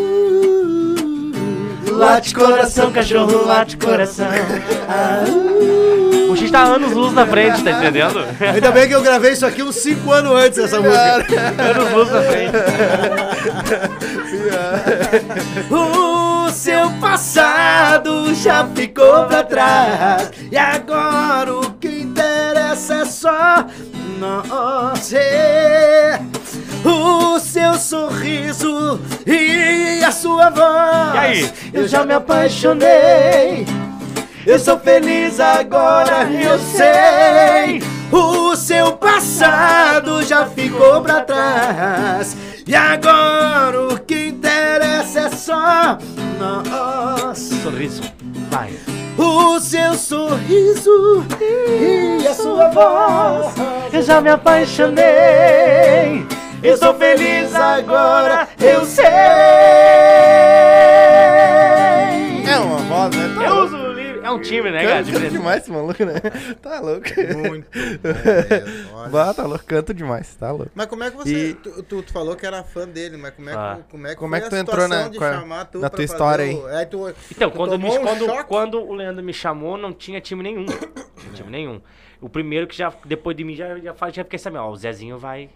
Late coração, cachorro, late coração. Ah, X tá anos luz na frente, tá entendendo? Ainda bem que eu gravei isso aqui uns 5 anos antes dessa música. anos luz na frente. O seu passado já ficou pra trás E agora o que interessa é só nós O seu sorriso e a sua voz E aí? Eu já me apaixonei eu sou feliz agora, eu sei. O seu passado já ficou pra trás. E agora o que interessa é só nós. Sorriso. Vai. O seu sorriso e a sua voz. Eu já me apaixonei. Eu sou feliz agora, eu sei. É uma voz, né? Eu uso. É um time, né, cara? Canta demais esse maluco, né? Tá louco. Muito olha. Bah, tá louco, canto demais, tá louco. Mas como é que você. E- Tu, tu- tu falou que era fã dele, mas como é que, Ah. como é que, Como é que a tu entrou na- de tu na tua história fazer o- É, tu, Então, tu quando, me- um quando, quando o Leandro me chamou, não tinha time nenhum. Não tinha time nenhum. O primeiro que já, depois de mim, já, já, faz- já fiquei sabendo, ó, o Zezinho vai.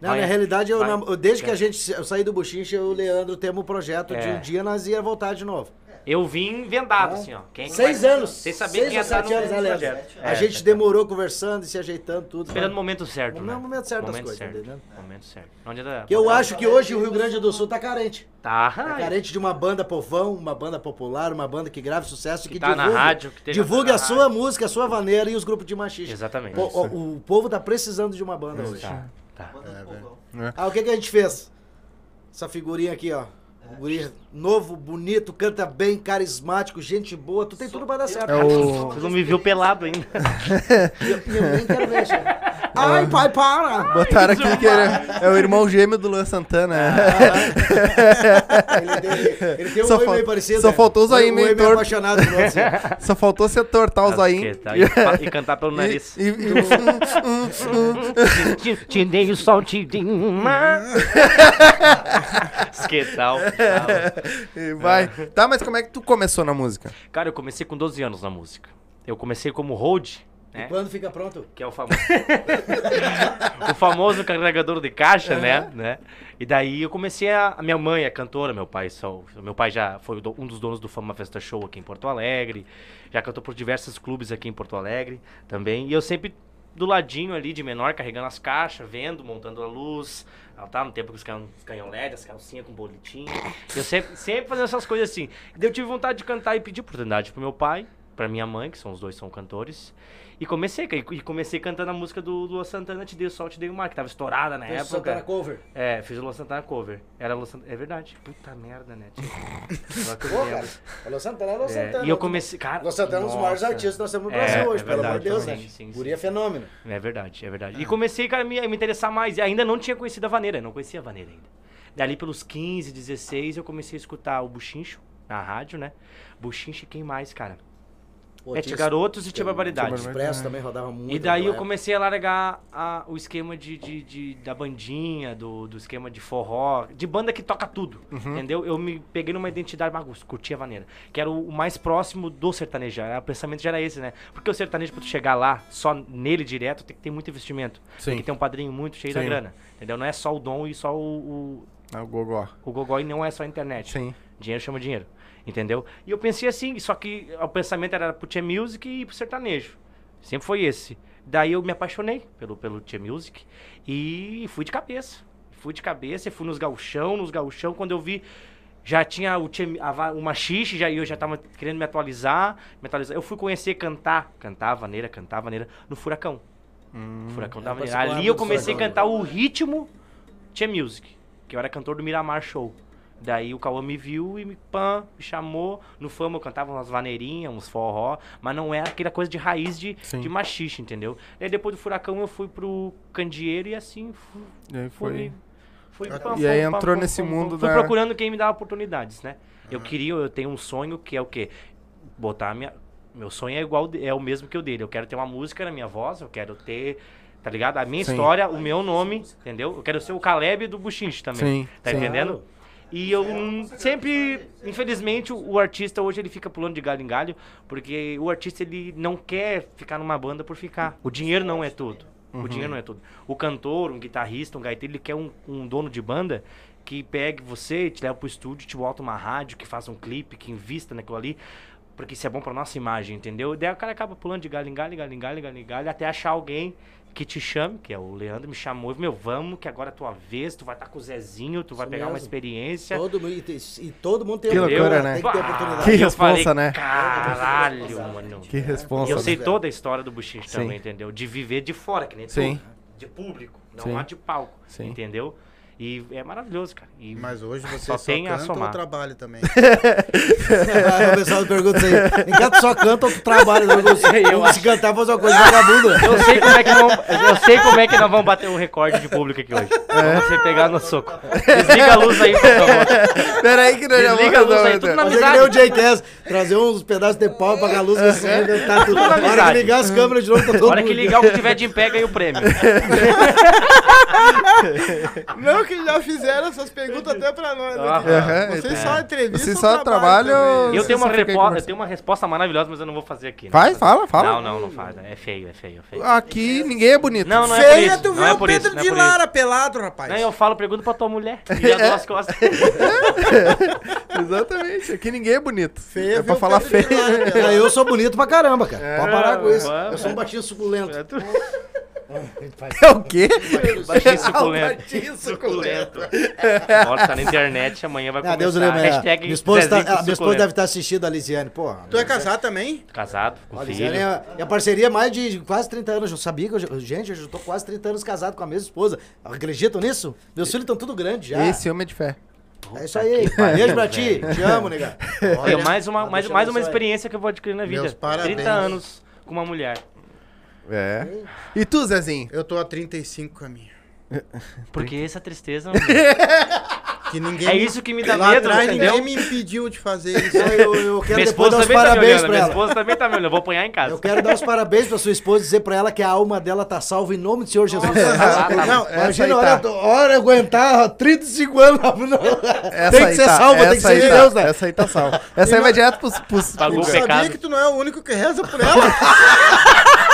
Não, vai- na realidade, eu, vai- desde que a vai. gente eu saí do Buchincha, eu e o Leandro temos um projeto de É. um dia nós ia voltar de novo. Eu vim vendado, assim, ó. Quem que Seis vai- anos. Sem saber seis quem ia ou estar sete no anos, né, projeto. A É, gente é. demorou conversando e se ajeitando tudo. Esperando o momento certo, né? momento certo das Momento coisas, certo. entendeu? Momento certo. Onde é Que eu acho que hoje o Rio Grande do Sul tá carente. Tá. Tá carente de uma banda povão, uma banda popular, uma banda que grave sucesso, que, Que tá na divulgue, rádio, que divulgue na a sua música, a sua vaneira e os grupos de machismo. Exatamente. O, o- o povo tá precisando de uma banda hoje. Tá, tá. Povão. Ah, o que, que a gente fez? Essa figurinha aqui, ó. Um guri novo, bonito, canta bem, carismático, gente boa, tu tem tudo pra dar certo. É o. Você não me viu pelado ainda. Eu, eu nem quero ver, chefe. Ai, pai, para! Botaram aqui que era, é o irmão gêmeo do Luan Santana. Ele, tem- ele tem um Só oi fal- meio parecido. só né? faltou Um aí oi meio meio torto. apaixonado por você. Só faltou você tortar os aí. Que tá, e, e cantar pelo nariz. E, e- Te, dei o sol, te dei uma. que tal? e vai. Tá, mas como é que tu começou na música? Cara, eu comecei com 12 anos na música. Eu comecei como hold, né? Quando fica pronto? Que é o famoso. o famoso carregador de caixa, né? né? E daí eu comecei a. minha mãe é cantora, meu pai só. Meu pai já foi um dos donos do Fama Festa Show aqui em Porto Alegre. Já cantou por diversos clubes aqui em Porto Alegre também. E eu sempre do ladinho ali, de menor, carregando as caixas, vendo, montando a luz. Ela tá no tempo que os canhão, LED, as calcinhas com bolitinho. Eu sempre, sempre fazendo essas coisas assim. E daí eu tive vontade de cantar e pedir oportunidade pro meu pai, pra minha mãe, que são os dois são cantores. E comecei, e comecei cantando a música do Lua Santana, Te Dei o Sol, Te Dei o Mar, que tava estourada na Fez época. Santana cover. É, fiz o Lua Santana cover. Era Lua Santana, é verdade. Puta merda, né? tio? Pô, cara. Alô Santana, Alô É, Santana. e eu comecei, cara... Alô Santana é um dos maiores artistas que nós temos no É, Brasil hoje, é pelo amor de verdade, Deus, né? sim, sim. é fenômeno. É verdade, é verdade. E comecei, cara, a me, a me interessar mais. E ainda não tinha conhecido a vaneira, não conhecia a vaneira ainda. Dali pelos 15, 16, eu comecei a escutar o Buchincho, na rádio, né? Buchinche, quem mais, cara? Pô, é, tinha tinha Garotos e tinha Barbaridade. Expresso também rodava muito. E daí eu comecei a largar a- o esquema de, de- de- da bandinha, do, do esquema de forró, de banda que toca tudo, entendeu? Eu me peguei numa identidade, Magus, curtia vaneira, que era o, o mais próximo do sertanejo, o pensamento já era esse, né? Porque o sertanejo, pra tu chegar lá, só nele direto, tem que ter muito investimento. Sim. Tem que ter um padrinho muito cheio da Sim. grana, entendeu? Não é só o dom e só o, o, É o Gogó. o gogó e não é só a internet. Sim. Dinheiro chama dinheiro. Entendeu? E eu pensei assim, só que o pensamento era pro Tia Music e pro sertanejo. Sempre foi esse. Daí eu me apaixonei pelo, pelo Tia Music e fui de cabeça. Fui de cabeça e fui nos gauchão, nos gauchão, quando eu vi. Já tinha o, tia, a, o machixe, já, e eu já tava querendo me atualizar, me atualizar. Eu fui conhecer cantar, cantar vaneira, cantar vaneira, no Furacão. Furacão da É, Vaneira. participou Ali eu comecei a cantar o ritmo Tia Music, que eu era cantor do Miramar Show. Daí o Cauã me viu e me, pã, me chamou. No Fama eu cantava umas vaneirinhas, uns forró, mas não era aquela coisa de raiz de, Sim. de machixe, entendeu? Aí depois do Furacão eu fui pro Candeeiro e assim fui. E aí fui, foi. fui E pam, aí pam, entrou nesse mundo Fui da- procurando quem me dava oportunidades, né? Eu queria, eu tenho um sonho que é o quê? Botar a minha. Meu sonho é igual, é o mesmo que o dele. Eu quero ter uma música na minha voz, eu quero ter. Tá ligado? A minha Sim. história, o meu nome, entendeu? Eu quero ser o Caleb do Buchinche também. Sim, Tá sim. entendendo? E eu sempre, infelizmente, o, artista hoje ele fica pulando de galho em galho, porque o artista ele não quer ficar numa banda por ficar. O dinheiro não é tudo. O dinheiro não é tudo. O cantor, um guitarrista, um gaiteiro, ele quer um, um dono de banda que pegue você, te leva pro estúdio, te bota uma rádio, que faça um clipe, que invista naquilo ali. Porque isso é bom pra nossa imagem, entendeu? Daí o cara acaba pulando de galho em galho, galho em galho, galho em galho, até achar alguém que te chame, que é o Leandro, me chamou e meu, vamos, que agora é tua vez, tu vai estar com o Zezinho, tu vai Isso pegar uma mesmo. experiência. Todo mundo, e, tem- e todo mundo tem Que oportunidade, loucura, né? Tem que ter oportunidade. Que eu responsa, falei, né? Caralho, mano. Que E responsa. eu sei velho. toda a história do Buchinche Sim. também, entendeu? De viver de fora, que nem Sim. tu. De público, não Sim. lá de palco. Sim. Entendeu? E é maravilhoso, cara. E Mas hoje você Só só, tem a canta ou somar. trabalha também? Aí o pessoal pergunta isso aí. Enquanto só canta ou tu trabalha? Eu, sei, eu se cantar, fazer uma coisa vagabunda. eu sei como é que não, eu sei como é que nós vamos bater o recorde de público aqui hoje. É. Vamos se pegar no soco. Desliga a luz aí, por favor. Pera aí que nós já Desliga a vamos luz aí, tudo na que nem o J-Cast, trazer uns pedaços de pau pra luz assim, cantar tudo. Tudo na hora amizade. que ligar as câmeras de novo, tá todo A hora que ligar o que tiver de em pé, ganha o prêmio. Não, que já fizeram essas perguntas até pra nós. Ah, né? Vocês é. só entrevistam Vocês só trabalham também? Eu tenho uma, repo- eu tenho uma resposta maravilhosa, mas eu não vou fazer aqui. né? Vai, fala, fala. Não, não, não faz. É feio, é feio, é feio. Aqui ninguém é bonito. Não, não é por Feia, isso. tu Não vê é o por isso. Pedro é de por. Lara pelado, rapaz. Não, eu falo, pergunto pra tua mulher. E as costas. Exatamente. Aqui ninguém é bonito. Feia, é pra falar feio. É, eu sou bonito pra caramba, cara. Pode parar com isso. Eu sou um baixinho suculento. É o quê? Baixinho suculento. Baixinho Suculento. Bora, tá na internet, amanhã vai Ah, começar. Deus lembra. Hashtag Minha esposa, tá, Zezinho a minha esposa deve estar assistindo a Lisiane. Pô, Tu é casado também? Casado, com A filho. É, é a parceria mais de quase 30 anos. Eu sabia que eu, gente, eu já tô quase 30 anos casado com a mesma esposa. Acreditam nisso? Meus filhos estão tudo grandes já. Esse homem é de fé. É isso aí. Beijo pra ti. Te amo, nega. É mais uma, mais, mais uma experiência que eu vou adquirir na vida. Meus parabéns. 30 anos com uma mulher. É. E tu, Zezinho? Eu tô a 35 com a minha. Por que essa tristeza? Que ninguém É isso que me dá Lá medo, atrás entendeu? ninguém me impediu de fazer isso. Eu, eu, quero minha depois dar os tá parabéns olhando. pra Minha ela. esposa também tá me olhando. Eu vou apanhar em casa. Eu quero dar os parabéns pra sua esposa e dizer pra ela que a alma dela tá salva em nome do Senhor Jesus. Tá Não, essa Imagina, olha, tá. hora aguentar 35 anos. Essa tem que ser tá, salva, tem que ser de tá, Deus, né? Essa aí tá salva. Essa aí vai direto pros... pros Pagou Eu sabia pecado. que tu não é o único que reza por ela.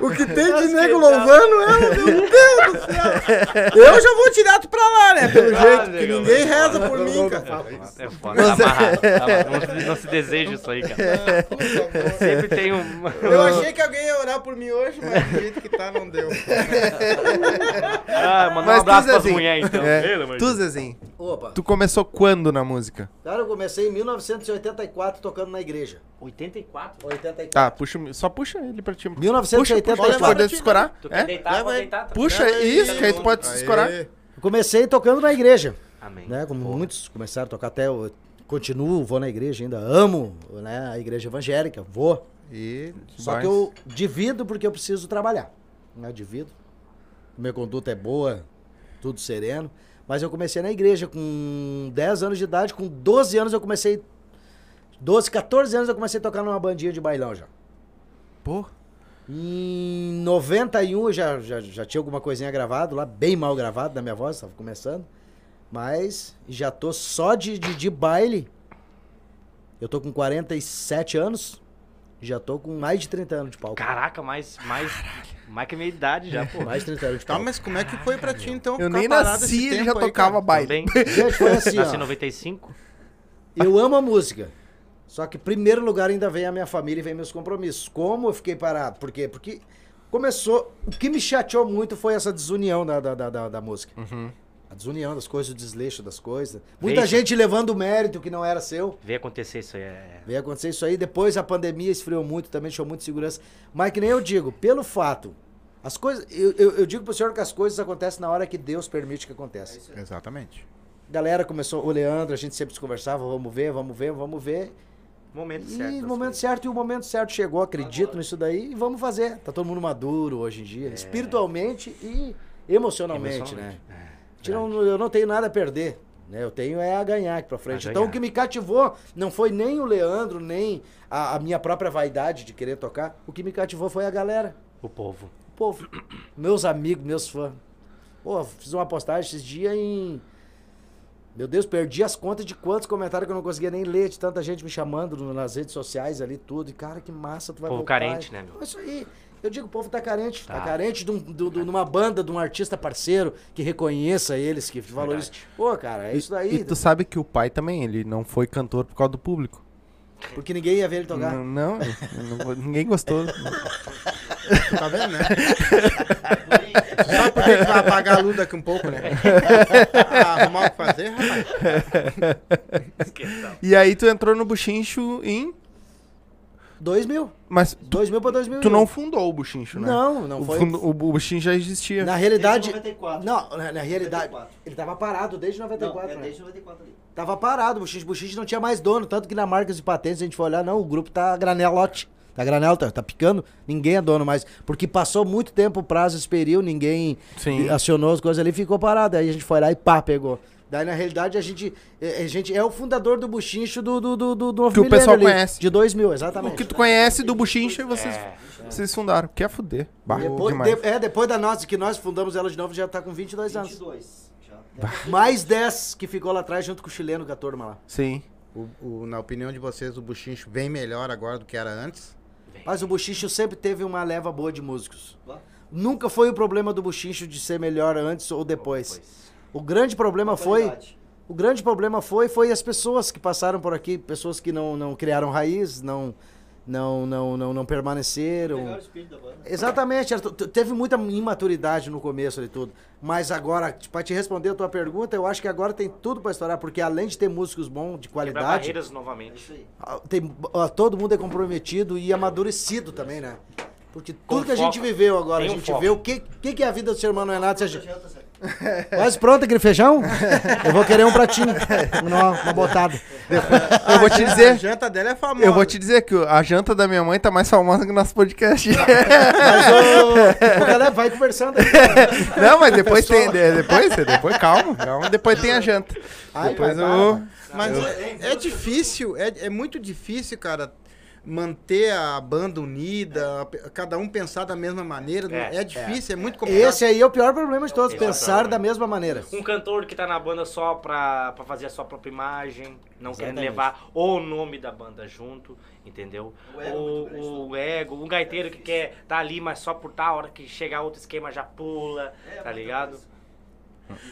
o que tem de nego louvando ela, meu Deus do céu. Eu já vou direto pra lá, né? Pelo jeito, que ninguém reza por mim, cara. É foda, tá amarrado. tá. Não, se- não se deseja isso aí, cara. Sempre tem um. Eu achei que alguém ia orar por mim hoje, mas do jeito que tá, não deu. Ah, mandar um abraço pras mulheres, então. é, tu. Zezinho, Opa. tu começou quando na música? Cara, eu comecei em 1984 tocando na igreja. 84? 84. Tá, puxa, só puxa ele pra ti. Puxa, puxa, 1984. pra poder descorar. Tu quer É? deitar, Leva deitar. tá Puxa, isso, que aí tu pode se escorar. Aê. Eu comecei tocando na igreja. Amém. Né? Como muitos começaram a tocar até eu continuo, vou na igreja ainda, amo né? a igreja evangélica, vou. E Só vai. que eu divido porque eu preciso trabalhar. Né? Divido. Minha conduta é boa, tudo sereno. Mas eu comecei na igreja com 10 anos de idade, com 12 anos eu comecei. 12, 14 anos eu comecei a tocar numa bandinha de bailão já. Pô, Em 91 eu já, já, já tinha alguma coisinha gravado lá, bem mal gravado da minha voz, estava começando. Mas já tô só de, de, de baile. Eu tô com 47 anos. Já tô com mais de 30 anos de palco. Caraca, mais, mais, mais que a minha idade já, pô. Mais de 30 anos de Tá, palco. mas como é que foi pra ti então? eu ficar nem parado nasci e já aí, tocava cara? baile. Também. Gente, foi assim, Nasci em ó. 95. Eu amo a música. Só que, em primeiro lugar, ainda vem a minha família e vem meus compromissos. Como eu fiquei parado? Por quê? Porque começou. O que me chateou muito foi essa desunião da, da, da, da- da música. A desunião das coisas, o desleixo das coisas. Muita Veja. gente levando mérito que não era seu. Veio acontecer isso aí. É... Veio acontecer isso aí. Depois a pandemia esfriou muito, também deixou muito segurança. Mas que nem eu digo, pelo fato. As coisas. Eu, eu, eu digo pro senhor que as coisas acontecem na hora que Deus permite que aconteça. Exatamente. Galera começou, o Leandro, a gente sempre se conversava, vamos ver, vamos ver, vamos ver. Momento E certo. das momento coisas. certo, e o momento certo chegou, acredito nisso daí, e vamos fazer. Tá todo mundo maduro hoje em dia, espiritualmente e emocionalmente, Emocionalmente. né? É, não- eu não tenho nada a perder. Né? Eu tenho é a ganhar aqui pra frente. Então o que me cativou não foi nem o Leandro, nem a, a minha própria vaidade de querer tocar. O que me cativou foi a galera, O povo. o povo. meus amigos, meus fãs. Pô, fiz uma postagem esses dias em. Meu Deus, perdi as contas de quantos comentários que eu não conseguia nem ler, de tanta gente me chamando nas redes sociais ali, tudo. E, cara, que massa, tu vai Povo voltar. carente, né, meu? É isso aí. Eu digo, o povo tá carente. Tá, Tá. carente de, um, de, de uma banda, de um artista parceiro que reconheça eles, que valorize. Pô, cara, é isso daí. E tu sabe que o pai também, ele não foi cantor por causa do público. Porque ninguém ia ver ele tocar. Não, não, não- ninguém gostou. Tu tá vendo, né? Tu sabe por que que vai apagar a luz daqui um pouco, né? Ah, arrumar o que fazer, rapaz. E aí tu entrou no Buchincho em... 2000. Mas tu, 2000 pra 2001. tu não fundou o Buchincho, né? Não, não o, foi. fundo- o Buchincho já existia. Na realidade. Desde 94. Não, na, na realidade. 94. Ele tava parado desde Não, 94, é né? desde 94 ali. Tava parado, o Buchiche Buchiche não tinha mais dono, tanto que na marcas e patentes a gente foi olhar, não, o grupo tá granelote. Tá granel, tá, tá picando, ninguém é dono mais. Porque passou muito tempo o prazo, experiu, ninguém Sim. acionou as coisas ali, ficou parado. Aí a gente foi lá e pá, pegou. Daí, na realidade, a gente, é, a gente é o fundador do buchincho do, do, do, do novo Que o pessoal ali, conhece. De 2000, O exatamente. que tu conhece do Buchincho, vocês, É. vocês fundaram. Quer fuder. Bah, Depois, demais. de- é, depois da nossa, que nós fundamos ela de novo, já tá com 22 anos. 22. Já. Mais 10 que ficou lá atrás junto com o chileno, com a turma lá. Sim. O- o- na opinião de vocês, o Buchincho vem melhor agora do que era antes? Mas o Buchicho sempre teve uma leva boa de músicos. Nunca foi o problema do Buchicho de ser melhor antes ou depois. Pois. O grande problema foi, Qualidade. o grande problema foi, foi as pessoas que passaram por aqui, pessoas que não, não criaram raiz, não, não, não, não, não permaneceram. Pegaram o espírito da banda. Exatamente, era teve muita imaturidade no começo de tudo. Mas agora, para te responder a tua pergunta, eu acho que agora tem tudo para estourar, porque além de ter músicos bons, de Quebrar qualidade, barreiras É isso novamente. aí. ah, tem, todo mundo é comprometido e amadurecido também, né? Porque Com tudo que a foco. gente viveu agora, Tem a um gente foco. vê o que, que, que é a vida do ser humano, é nada. Se a gente-. Quase pronto aquele feijão? Eu vou querer um pratinho, uma, uma botada. Eu vou te A dizer, janta dela é famosa. eu vou te dizer que a janta da minha mãe tá mais famosa que o nosso podcast. Mas o, o galera vai conversando aí. Não, mas depois tem, de- depois, depois calma, calma, depois tem a janta. Ai, Depois pai, eu Mas é, é difícil, é, é muito difícil, cara, manter a banda unida, cada um pensar da mesma maneira. É, É, difícil, é, muito complicado. Esse aí é o pior problema de todos, é o pensar da mesma maneira. Um cantor que tá na banda só pra, pra fazer a sua própria imagem, não querendo Exatamente. levar o nome da banda junto, entendeu? O ego O, o ego, um gaiteiro que quer tá ali, mas só por tal hora que chegar outro esquema já pula, É, tá ligado?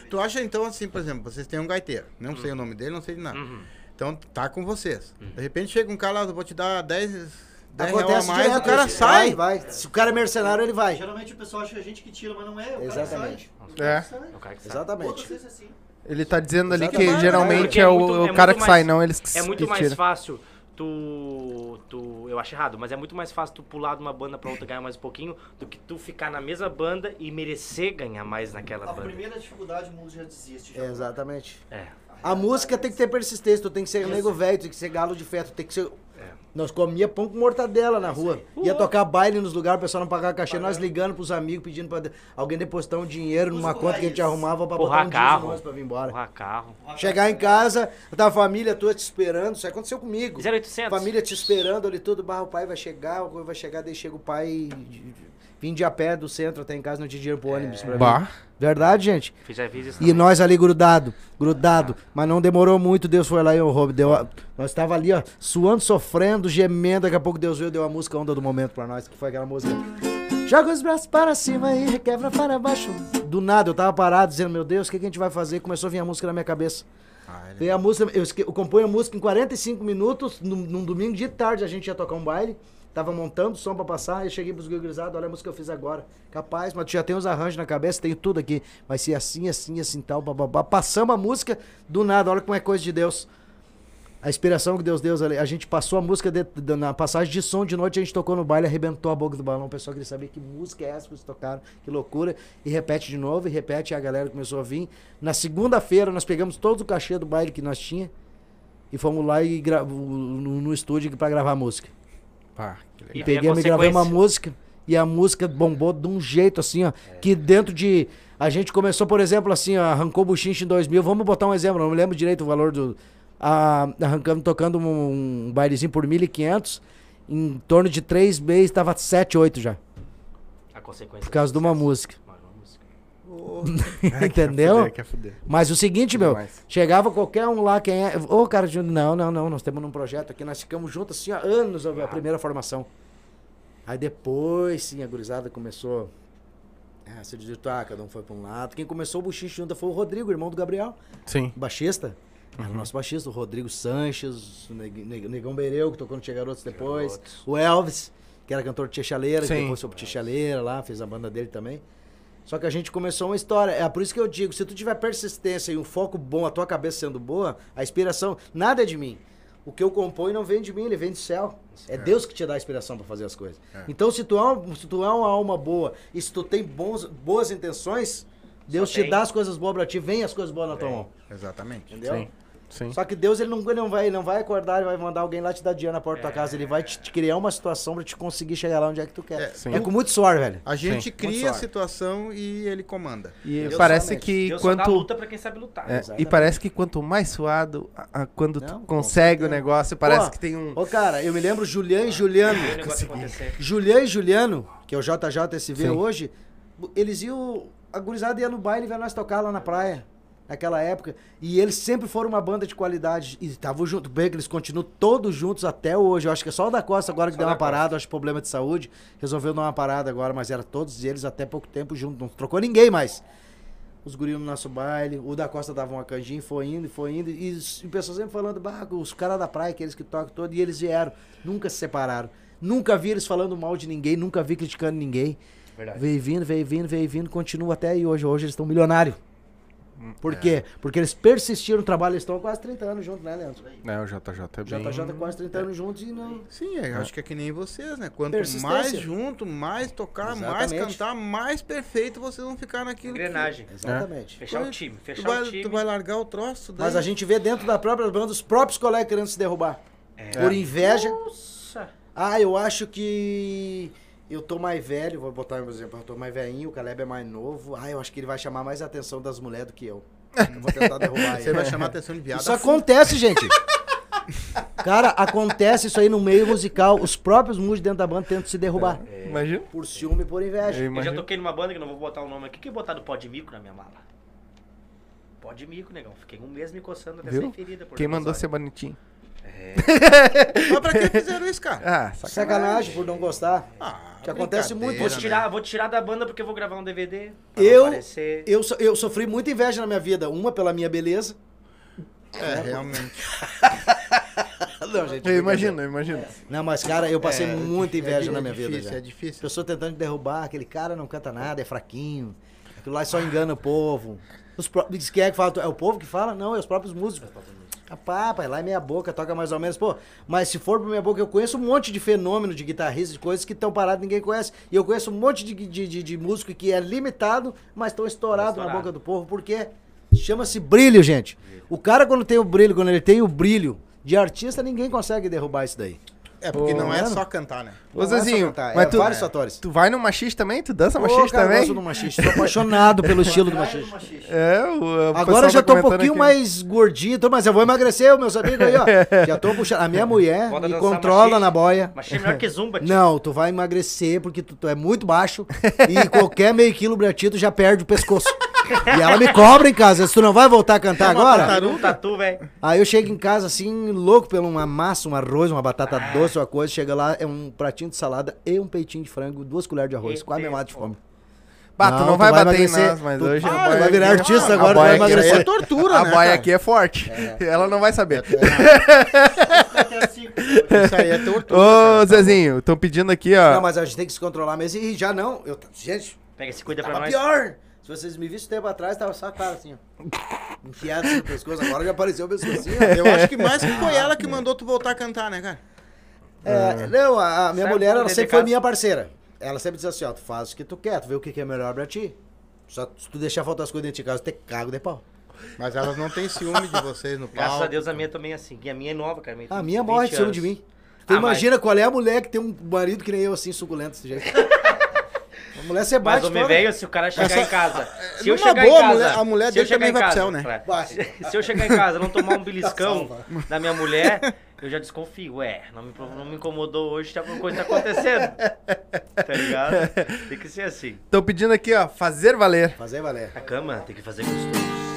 Tu acha então assim, por exemplo, vocês têm um gaiteiro, não sei o nome dele, não sei de nada. Uhum. Então tá com vocês. De repente chega um cara lá, vou te dar 10, 10 reais a Acontece mais, direto, o cara sai. Vai, vai. Se o cara é mercenário, ele vai. Geralmente o pessoal acha que a gente que tira, mas não é. O Exatamente. cara sai. O É. cara sai. É o cara que. Exatamente. É assim. Ele tá dizendo ali que Exatamente. geralmente Porque é, é o, muito- o é cara muito que sai, mais- não eles que É muito que mais fácil tu, tu. Eu acho errado, mas é muito mais fácil tu pular de uma banda pra outra ganhar mais um pouquinho do que tu ficar na mesma banda e merecer ganhar mais naquela A banda. primeira dificuldade o mundo já desiste. Já. É, exatamente. É. A música tem que ter persistência, tu tem que ser nego velho, tem que ser galo de fé, tu tem que ser. Nós comia pão com mortadela na rua. Ia tocar baile nos lugares, o pessoal não pagava cachê. Nós ligando pros amigos, pedindo pra alguém depositar um dinheiro numa conta que a gente arrumava pra botar Porra, um carro. pra vir embora. Porra, carro. Chegar em casa, tá a família toda te esperando. Isso aconteceu comigo. 0800. Família te esperando ali tudo, barra, o pai vai chegar, o vai chegar, daí chega o pai vim de a pé do centro até em casa, não tinha dinheiro pro ônibus pra mim. Bah. Verdade, gente? Fiz, isso E também. nós ali grudado, grudado, mas não demorou muito, Deus foi lá e o Rob deu a... Nós tava ali, ó, suando, sofrendo, gemendo, daqui a pouco Deus veio e deu a música onda do momento pra nós, que foi aquela música. Joga os braços para cima e requebra para baixo. Do nada, eu tava parado dizendo, meu Deus, o que, que a gente vai fazer? Começou a vir a música na minha cabeça. Ah, Veio a música, eu, esque- eu componho a música em 45 minutos, num, num domingo de tarde a gente ia tocar um baile, tava montando o som pra passar, eu cheguei pros grisados, olha a música que eu fiz agora. Capaz, mas tu já tem os arranjos na cabeça, tenho tudo aqui. Vai ser assim, assim, assim, tal, bababá. Passamos a música, do nada, olha como é coisa de Deus. A inspiração que Deus deu. A gente passou a música de- de- na passagem de som de noite, a gente tocou no baile, arrebentou a boca do balão. O pessoal queria saber que música é essa que vocês tocaram, que loucura. E repete de novo, e repete, e a galera começou a vir. Na segunda-feira, nós pegamos todo o cachê do baile que nós tinha e fomos lá e no, no estúdio pra gravar a música. Pá, que legal. E peguei, me gravei uma música e a música bombou de um jeito assim, ó. Que dentro de. A gente começou, por exemplo, assim, ó, arrancou o Buchinche em 2000. Vamos botar um exemplo, não me lembro direito o valor do. A, arrancamos tocando um, um bailezinho por 1.500. Em torno de três meses, tava 7, 8 já. A consequência. Por causa de uma música. Entendeu? Quer fuder, quer fuder. Mas o seguinte, meu, Demais. chegava qualquer um lá, quem é. Ô, cara, de- não, não, não, nós temos um projeto aqui, nós ficamos juntos assim há anos, a a primeira formação. Aí depois, sim, a gurizada começou a se desvirtuar, cada um foi pra um lado. Quem começou o buchinho junto foi o Rodrigo, irmão do Gabriel, Sim. baixista. Era o nosso baixista, o Rodrigo Sanches, o Neg- Neg- Negão Beireu, que tocou no Tia Garotos depois. Garotos. O Elvis, que era cantor de Tia Chaleira, que depois foi pro Tia Chaleira lá, fez a banda dele também. Só que a gente começou uma história. É por isso que eu digo, se tu tiver persistência e um foco bom, a tua cabeça sendo boa, a inspiração, nada é de mim. O que eu componho não vem de mim, ele vem do céu. É Deus que te dá a inspiração pra fazer as coisas. Então, se tu, é um- se tu é uma alma boa e se tu tem bons, boas intenções, Deus te tem. dá as coisas boas pra ti, vem as coisas boas na tua mão. Exatamente. Entendeu? Sim. Sim. Só que Deus ele não, ele não vai, ele não vai acordar, ele vai mandar alguém lá te dar dinheiro na porta da tua casa. Ele vai te, te criar uma situação pra te conseguir chegar lá onde é que tu quer. É, Sim. com muito suor, velho. A gente Sim. cria a situação e ele comanda. E Deus parece que Deus quanto. luta pra quem sabe lutar. É, e parece que quanto mais suado, a- a- quando Não, tu consegue o negócio, parece Pô, que tem um. Ô, cara, eu me lembro Julian e Juliano. Julian e Juliano, que é o JJSV Sim. hoje, eles iam. A gurizada ia no baile ver nós tocar lá na praia. Naquela época. E eles sempre foram uma banda de qualidade. E estavam juntos. Bem que eles continuam todos juntos até hoje. Eu acho que é só o da Costa agora que Só deu uma parada, acho que problema de saúde. Resolveu dar uma parada agora, mas era todos eles até pouco tempo juntos. Não trocou ninguém mais. Os guris no nosso baile, o da Costa dava uma canjinha, foi indo, foi indo. E, e pessoas sempre falando, bah, os caras da praia, aqueles que tocam todo, e eles vieram. Nunca se separaram. Nunca vi eles falando mal de ninguém, nunca vi criticando ninguém. Verdade. Veio vindo, veio vindo, veio vindo, continua até aí hoje. Hoje eles estão milionários. Por é. quê? Porque eles persistiram no trabalho, eles estão há quase 30 anos juntos, né, Leandro? Né, o JJ é bem. JJ quase 30 anos juntos e não. Sim, é, acho que é que nem vocês, né? Quanto mais junto, mais tocar, mais Exatamente. cantar, mais perfeito vocês vão ficar naquilo. que- Engrenagem. Exatamente. Fechar o time. Fechar vai, o time. tu vai largar o troço daí. Mas a gente vê dentro da própria banda os próprios colegas querendo se derrubar. Por inveja. Nossa. Ah, eu acho que eu tô mais velho, vou botar um exemplo, eu tô mais velhinho, o Caleb é mais novo. Ah, eu acho que ele vai chamar mais a atenção das mulheres do que eu. Eu vou tentar derrubar Você ele. vai chamar a atenção de viado. Isso acontece, gente. Cara, acontece isso aí no meio musical. Os próprios músicos dentro da banda tentam se derrubar. Imagina. Por ciúme e por inveja. Eu Eu já toquei numa banda que não vou botar o nome aqui. que botar do pó de mico na minha mala? Pó de mico, negão. Fiquei um mês me coçando até Viu? sair ferida. por Quem mandou ser bonitinho? Mas pra que fizeram isso, cara? Ah, Sacanagem por não gostar. Ah, Que acontece muito. Vou te, tirar, né? vou te tirar da banda porque eu vou gravar um DVD. Eu-. Eu, so- eu sofri muita inveja na minha vida. Uma pela minha beleza. É, realmente. Não, gente. Eu imagino, eu imagino. Não, mas, cara, eu passei É, muita é inveja di- na é minha difícil, vida. Já. É difícil. Pessoa tentando derrubar, aquele cara não canta nada, é fraquinho. Aquilo lá só engana o povo. Os Diz quem é que fala? É o povo que fala? Não, é os próprios músicos. Rapaz, lá é meia boca, toca mais ou menos. Pô, mas se for pra minha boca, eu conheço um monte de fenômeno de guitarristas, de coisas que estão paradas ninguém conhece. E eu conheço um monte de, de, de, de músico que é limitado, mas estão estourados na boca do povo. Por quê? Chama-se brilho, gente. O cara, quando tem o brilho, quando ele tem o brilho de artista, ninguém consegue derrubar isso daí. É, porque não é Mano. só cantar, né? Ô, Não é só Zezinho, cantar, mas é tu, vários fatores. tu vai no machiste também? Tu dança Ô, machiste cara, eu também? gosto do machiste. Sou apaixonado pelo estilo do machiste. É, o, o Agora eu já tá tô um comentando pouquinho aqui. mais gordinho, tô- mas eu vou emagrecer, meus amigos aí, ó. Já tô puxando. A minha mulher Bota me dançar controla machiste. na boia. Mas achei melhor que zumba, tio. Não, tu vai emagrecer porque tu, tu é muito baixo e qualquer meio quilo pra ti tu já perde o pescoço. E ela me cobra em casa, se tu não vai voltar a cantar agora? Tá um tatu, velho. Aí eu chego em casa assim, louco pela uma massa, um arroz, uma batata doce, uma coisa, chega lá, é um pratinho de salada e um peitinho de frango, duas colheres de arroz, quase me mato de fome. Bah, tu não, vai, bater em nós, mas Tu- hoje... Ah, a tu boia vai virar aqui- artista agora, vai emagrecer. é tortura, A né? boia aqui é forte. Ela não vai saber. Cinco. Isso aí é tortura. Ô, cara. Zezinho, estão pedindo aqui, ó. Não, mas a gente tem que se controlar mesmo e já não. Eu, gente, Pega esse cuida pra nós. pior. Se vocês me vissem tempo atrás, tava só a cara assim, ó. Enfiado assim no pescoço, agora já apareceu o pescocinho, ó. Eu acho que mais que foi ela que mandou tu voltar a cantar, né, cara? É, não, a, a minha Sabe mulher, ela dentro sempre foi casa? minha parceira. Ela sempre diz assim, ó, tu faz o que tu quer, tu vê o que, que é melhor pra ti. Só se tu deixar faltar as coisas dentro de casa, tu te cago de pau. Mas elas não têm ciúme de vocês no palco. Graças a Deus a minha também é assim. E a minha é nova, cara. A minha morre de 20 ciúme de anos. mim. Tu Ah, imagina qual é a mulher que tem um marido que nem eu, assim, suculento desse jeito. a mulher você Mas bate homem toda. velho, se o cara chegar Essa- em casa. Se eu chegar boa, em a casa. mulher- a mulher se eu dele também vai pro céu, né? é, Vai. Se, eu chegar em casa e não tomar um beliscão da minha mulher, eu já desconfio. Ué, não me, não me incomodou hoje, tá alguma coisa tá acontecendo. Tá ligado? Tem que ser assim. Estão pedindo aqui, ó, fazer valer. Fazer valer. A cama tem que fazer gostoso.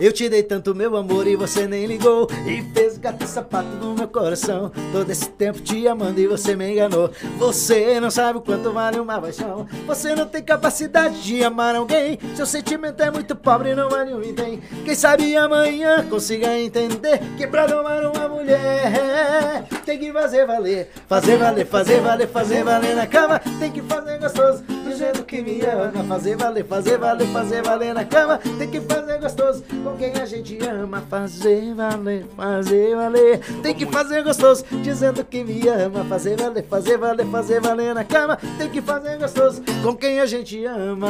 Eu te dei tanto meu amor e você nem ligou. E fez gato e sapato no meu coração. Todo esse tempo te amando e você me enganou. Você não sabe o quanto vale uma paixão. Você não tem capacidade de amar alguém. Seu sentimento é muito pobre e não vale um item. Quem sabe amanhã consiga entender Que pra domar uma mulher Tem que fazer valer Fazer valer, fazer valer, fazer valer na cama. Tem que fazer gostoso jeito que me ama Fazer valer, fazer valer, fazer valer na cama Tem que fazer gostoso com quem a gente ama Fazer valer, fazer valer Tem que fazer gostoso dizendo que me ama Fazer valer, fazer valer, fazer valer na cama Tem que fazer gostoso com quem a gente ama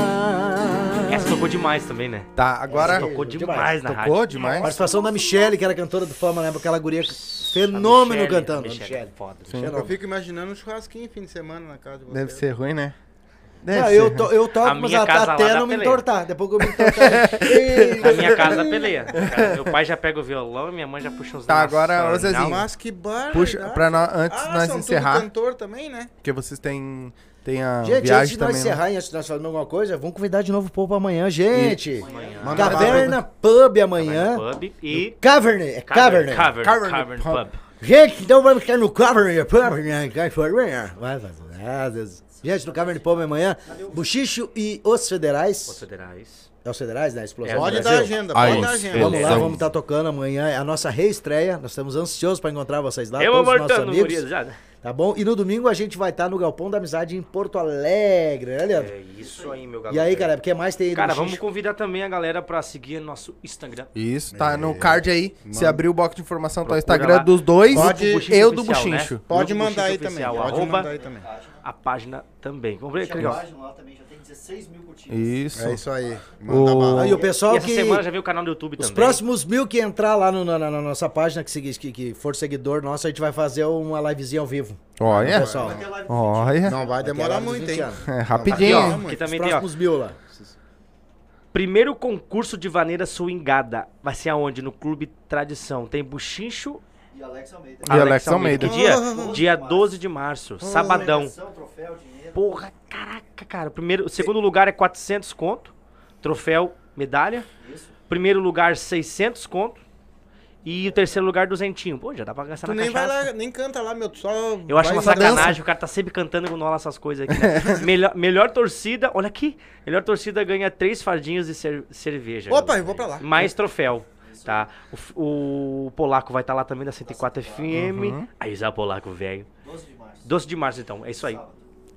Essa tocou demais também, né? Tá, agora... Essa tocou demais na rádio. Tocou demais? Participação da Michelle, que era cantora do Fama, lembra? Aquela guria fenômeno Michele, cantando. Michele, Michele. foda. Eu fico imaginando um churrasquinho fim de semana na casa de vocês. Deve ser ruim, né? Deve Não, ser. eu, to, eu toco, A mas a- até não me entortar. Depois que eu me entortar. Na minha casa peleia. Cara, Meu pai já pega o violão e minha mãe já puxa uns Tá, agora, ô. Zezinho. Mas que barra. Puxa, pra nós, antes ah, de nós são encerrar, tudo cantor também, né? porque vocês têm, têm a Gente, antes viagem de nós também. né? encerrar e antes de nós falarmos alguma coisa, vamos convidar de novo o povo amanhã, gente. Manda Caverna Pub amanhã. Pub e... Cavern, é Cavern. Cavern. Cavern Cavern Pub. Gente, então vamos ficar no Cavern Pub. né? Cavern. Vai fazer. Ah, Deus. Gente, no Cavern Pub amanhã, Buchicho e os Os Federais. federais. É os Federais, né? Explosão É, Pode dar agenda, Aí, pode dar agenda. Vamos lá, Explosão. vamos estar tocando amanhã. É a nossa reestreia. Nós estamos ansiosos para encontrar vocês lá. Eu todos os nossos amigos. gurias, já. né? Tá bom? E no domingo a gente vai estar no Galpão da Amizade em Porto Alegre, né, Leandro? É isso aí, meu garoto. E aí, cara, porque mais tem aí Cara, vamos convidar também a galera pra seguir nosso Instagram. Isso, tá no card aí. Se abrir o box de informação, tá o Procura Instagram lá. dos dois Pode- e o do Oficial, né? Buchincho. Pode Grupo mandar aí também. Oficial, Pode mandar aí também. A página também. Vamos ver, que legal. página lá também, já tem 16 mil curtidas. Isso. É isso aí. O- Manda bala. Aí o pessoal E essa que... semana já veio o canal do YouTube Os também. próximos mil que entrar lá no- na, na- nossa página, que, que, que for seguidor nosso, a gente vai fazer uma livezinha ao vivo. Olha. Pessoal, Vai Olha. Não vai demorar muito, 20 hein? É, Aqui, rapidinho. ó, Aqui, aqui Os também tem, ó. próximos mil lá. Primeiro concurso de vaneira swingada. Vai ser aonde? No Clube Tradição. Tem buchincho. E Alex Almeida. E Alex Almeida. Que dia? Dia 12 de março. Sabadão. Premiação, troféu, dinheiro. Porra, caraca, cara. O, primeiro, o segundo lugar é 400 conto. Troféu, medalha. Isso. Primeiro lugar, 600 conto. E o terceiro lugar, duzentinho. Pô, já dá pra gastar Tu na nem vai cachaça. lá, nem canta lá, meu. Só. Eu acho vai uma só dança. sacanagem, o cara tá sempre cantando quando rola essas coisas aqui, né? melhor, melhor torcida, olha aqui. Melhor torcida ganha três fardinhos de cer- cerveja. Opa, eu vou pra lá. Mais troféu, tá? O, o Polaco vai estar lá também da 104 FM. Aí já Polaco, velho. 12 de março. 12 de março, então. É isso aí.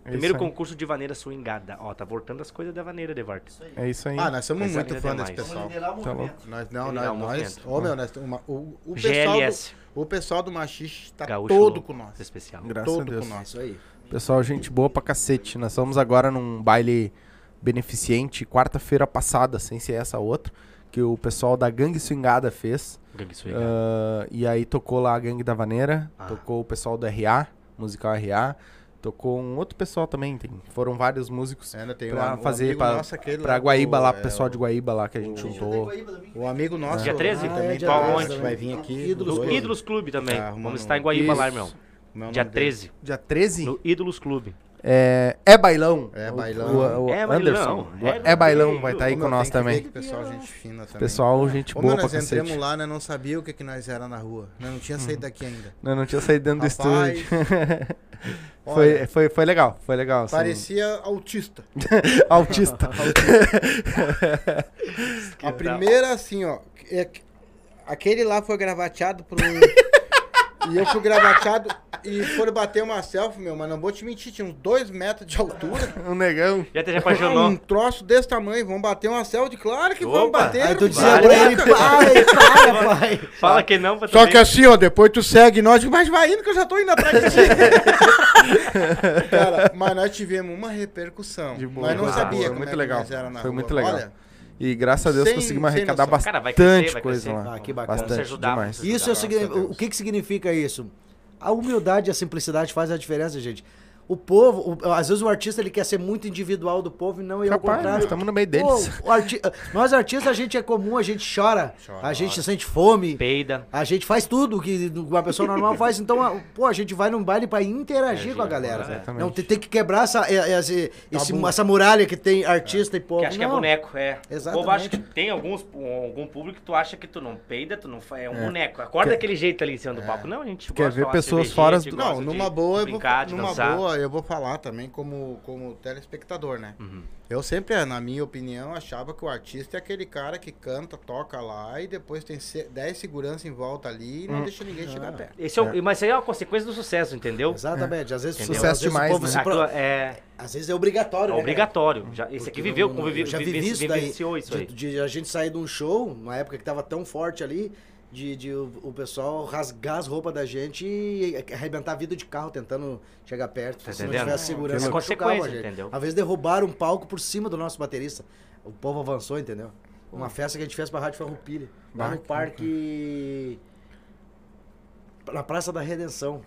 É Primeiro isso aí. concurso de vaneira swingada. Ó, tá voltando as coisas da vaneira, Devart. Isso aí. É isso aí. Ah, nós somos Essa muito fã tem desse pessoal. Tá. Nós, não, nós, nós, ô meu, nós, uma, o, o, pessoal GLS. do, o pessoal do Machiste tá Gaúcho todo com nós. Especial. Graças a Todo Deus. com nós. Isso aí. Pessoal, gente boa pra cacete. Nós estamos agora num baile beneficente, quarta-feira passada, sem ser essa outra, que o pessoal da Gangue Swingada fez. Gangue. Ah, e aí tocou lá a Gangue da Vaneira, Ah. tocou o pessoal do RA, musical RA, tocou um outro pessoal também, tem, foram vários músicos Ainda tem pra um- um fazer amigo pra, nosso, pra lá Guaíba lá, é, pro pessoal de Guaíba lá que a gente juntou. O amigo nosso Dia 13? que Ah, também é dia tá- 13 também. vai vir aqui. Ídolos. Clube. Ídolos Clube também. Tá arrumando Vamos estar em Guaíba lá, irmão. É o Dia nome dele? 13, Dia 13 no Ídolos Clube. É, é Bailão. É O- Bailão. O, o É Anderson. Bailão. É, Bailão, vai estar aí Pô, com nós também. que Pessoal, gente fina também. Pessoal, gente Ô, boa meu, pra nós cacete. entramos lá, né? Não sabia o que, que nós era na rua. Nós não tinha saído daqui ainda. Eu não tinha saído dentro do Rapaz, estúdio. olha, foi, foi, foi legal, foi legal. assim. Parecia autista. Autista. A primeira, assim, ó. é que- aquele lá foi gravateado por um. E eu fui gravateado e foram bater uma selfie, meu, mas não vou te mentir, tinha uns dois metros de altura. um negão. Já te Um apaixonou? troço desse tamanho, vamos bater uma selfie? Claro que vamos Opa! bater. Aí tu dizia Vale. pra ele, para, pai. Fala que não pra Só também. que assim, ó, depois tu segue nós, mas vai indo que eu já tô indo atrás de ti. Cara, mas nós tivemos uma repercussão. De boa. nós não Ah, sabia foi como muito é que legal. nós era na Foi rua. muito legal. Olha, E graças a Deus Sem- conseguimos arrecadar noção. Cara, vai bastante crescer, vai coisa crescer. lá. Ah, que bacana. Bastante ajudar, demais. Isso é o o que que significa isso? A humildade e a simplicidade fazem a diferença, gente. O povo, o- às vezes o artista ele quer ser muito individual do povo e não ao Capaz, nós contrário. estamos no meio Pô, deles. o arti- Nós artistas, a gente é comum, a gente chora, Chora. a gente sente fome, Peida. a gente faz tudo que uma pessoa normal faz. Então, a- pô, a gente vai num baile pra interagir com a galera. Exatamente. Não, tem, tem que quebrar essa, é- é- esse- esse- essa muralha que tem artista e povo. Que acha que é Não. boneco, é. Exatamente. O povo acha que tem alguns, um- algum público que tu acha que tu não peida, tu não fa- é um boneco. Acorda daquele jeito ali em cima do palco. Não, a gente Quer ver pessoas fora do- Não, numa boa, brincar, de numa dançar. Eu vou falar também como, como telespectador, né? Uhum. Eu sempre, na minha opinião, achava que o artista é aquele cara que canta, toca lá e depois tem se- 10 seguranças em volta ali e Hum. não deixa ninguém chegar perto. Esse é o- Mas isso aí é uma consequência do sucesso, entendeu? Exatamente. Às vezes, Entendeu? Sucesso vezes demais, o povo né? se pro- é, Às vezes é obrigatório, é né? obrigatório. Já, esse aqui viveu, conviveu, eu já vive- vivi isso daí. vivenciou isso de, aí. de a gente sair de um show, uma época que tava tão forte ali, de, de o, o pessoal rasgar as roupas da gente e arrebentar a vida de carro tentando chegar perto. Tá se não entendendo? tivesse segurança, É consequência, gente. entendeu? Às vezes derrubaram um palco por cima do nosso baterista. O povo avançou, entendeu? Uma festa que a gente fez pra Rádio Farroupilha. Lá no que parque... Na Praça da Redenção.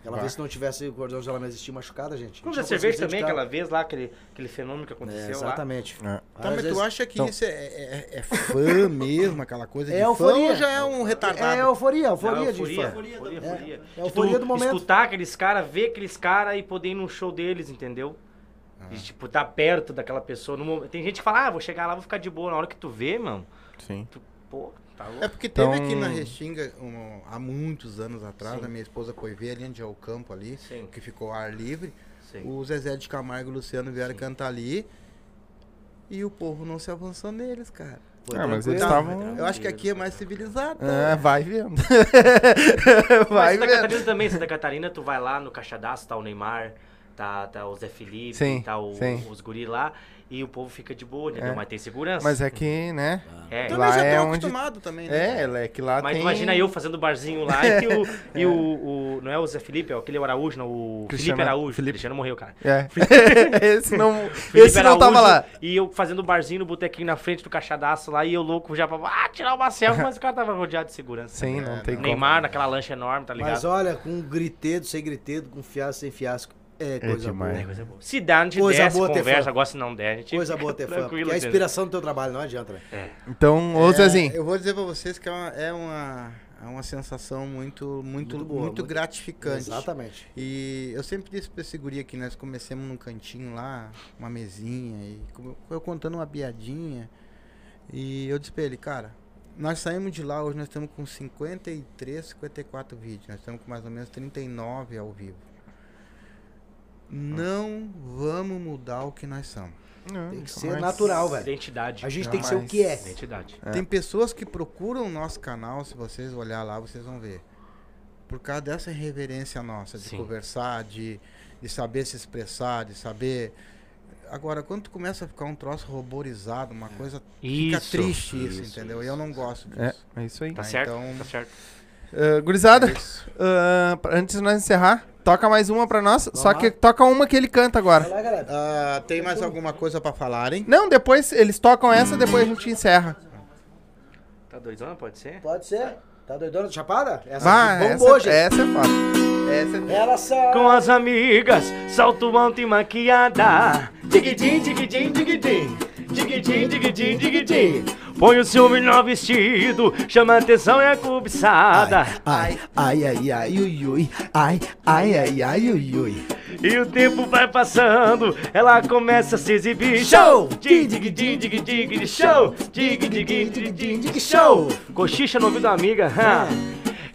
Aquela Bah. vez que não tivesse o cordão de ela existia machucada, gente. Não da cerveja também, aquela vez lá, aquele, aquele fenômeno que aconteceu É, lá. exatamente. É. Tá, Às mas tu vezes- acha que Então- isso é, é- é fã mesmo, aquela coisa de É fã euforia. ou já é um retardado? É euforia, euforia, Não, de euforia, fã. euforia, euforia, É, euforia. é De euforia tu do momento. Escutar aqueles caras, ver aqueles caras e poder ir num show deles, entendeu? E, tipo, tá perto daquela pessoa. no Tem gente que fala, ah, vou chegar lá, vou ficar de boa. Na hora que tu vê, mano, Sim. tu, pô, tá louco. É porque teve Então- aqui na Restinga, um, há muitos anos atrás, Sim. a minha esposa foi ver ali onde é o campo ali, Sim. que ficou ar livre. Sim. O Zezé de Camargo e o Luciano vieram cantar ali. E o povo não se avançou neles, cara. Foi Ah, mas eles estavam- Eu acho que aqui é mais civilizado. É, vai vendo. Mas vai Santa vendo. Catarina também, Santa Catarina, tu vai lá no Caixadaço, tá o Neymar, tá, tá o Zé Felipe, Sim, tá o- sim. os guri lá, e o povo fica de boa, entendeu? É. Mas tem segurança. Mas é que, né? É. Também Lá já é tô onde- acostumado também, né? É, é que lá Mas tem... imagina eu fazendo barzinho lá e, o, e o, o- Não é o Zé Felipe, é aquele Araújo, não, o Cristiano- Felipe Araújo. Felipe. Cristiano morreu, cara. É. esse não, Felipe esse não tava Araújo, lá. E eu fazendo barzinho no botequinho na frente do caixadaço lá, e eu louco já pra ah, tirar uma selfie, mas o cara tava rodeado de segurança. Sim, não tem como. Neymar naquela lancha enorme, tá ligado? Mas olha, com gritedo, sem gritedo, com fiasco, sem fiasco, é coisa demais. É boa. coisa boa. Se dá, a gente Coisa desce, boa conversa, agora se não der, a gente Coisa boa ter fã. Porque é a inspiração do teu trabalho, não adianta, né? Então, ô É, Zezinho, Eu vou dizer pra vocês que é uma, é uma, é uma sensação muito, muito, Muito boa, muito- gratificante. Exatamente. E eu sempre disse pra esse guri aqui, nós comecemos num cantinho lá, uma mesinha, e eu contando uma piadinha. E eu disse pra ele, cara, nós saímos de lá, hoje nós estamos com 53, 54 vídeos, nós estamos com mais ou menos 39 ao vivo. Não vamos mudar o que nós somos. Tem que ser Mas- natural, velho. Identidade. A gente tem que ser o que é. Identidade. É. Tem pessoas que procuram o nosso canal, se vocês olhar lá, vocês vão ver. Por causa dessa reverência nossa, de Sim. conversar, de, de saber se expressar, de saber. Agora, quando tu começa a ficar um troço roborizado, uma coisa. fica Isso, triste isso, isso, entendeu? E isso. eu não gosto disso. É, é isso aí. Tá Ah, certo? então- Tá certo. Ah, gurizada, É ah, pra- antes de nós encerrar, toca mais uma pra nós. só que toca uma que ele canta agora. Vai lá, galera. Ah, tem mais alguma coisa pra falar, hein? Não, depois eles tocam essa, depois a gente encerra. Tá doidona? Pode ser? Pode ser. Tá doidona de chapada? Essa Vai, aqui bombou, essa, gente. essa é fácil. Essa é Ela só... Com as amigas, salto alto e maquiada. Digidim, digidim, digidim. Digidim, digidim, digidim. Põe o ciúme no vestido, chama atenção e a cobiçada. Ai, ai, ai, ai, ui, ui. Ai, ai, ai, ai, ui, ui. E o tempo vai passando, ela começa a se exibir. Show! Dig, dig, dig, dig, dig, show! Dig, dig, dig, dig, dig, show! Cochicha no ouvido da amiga.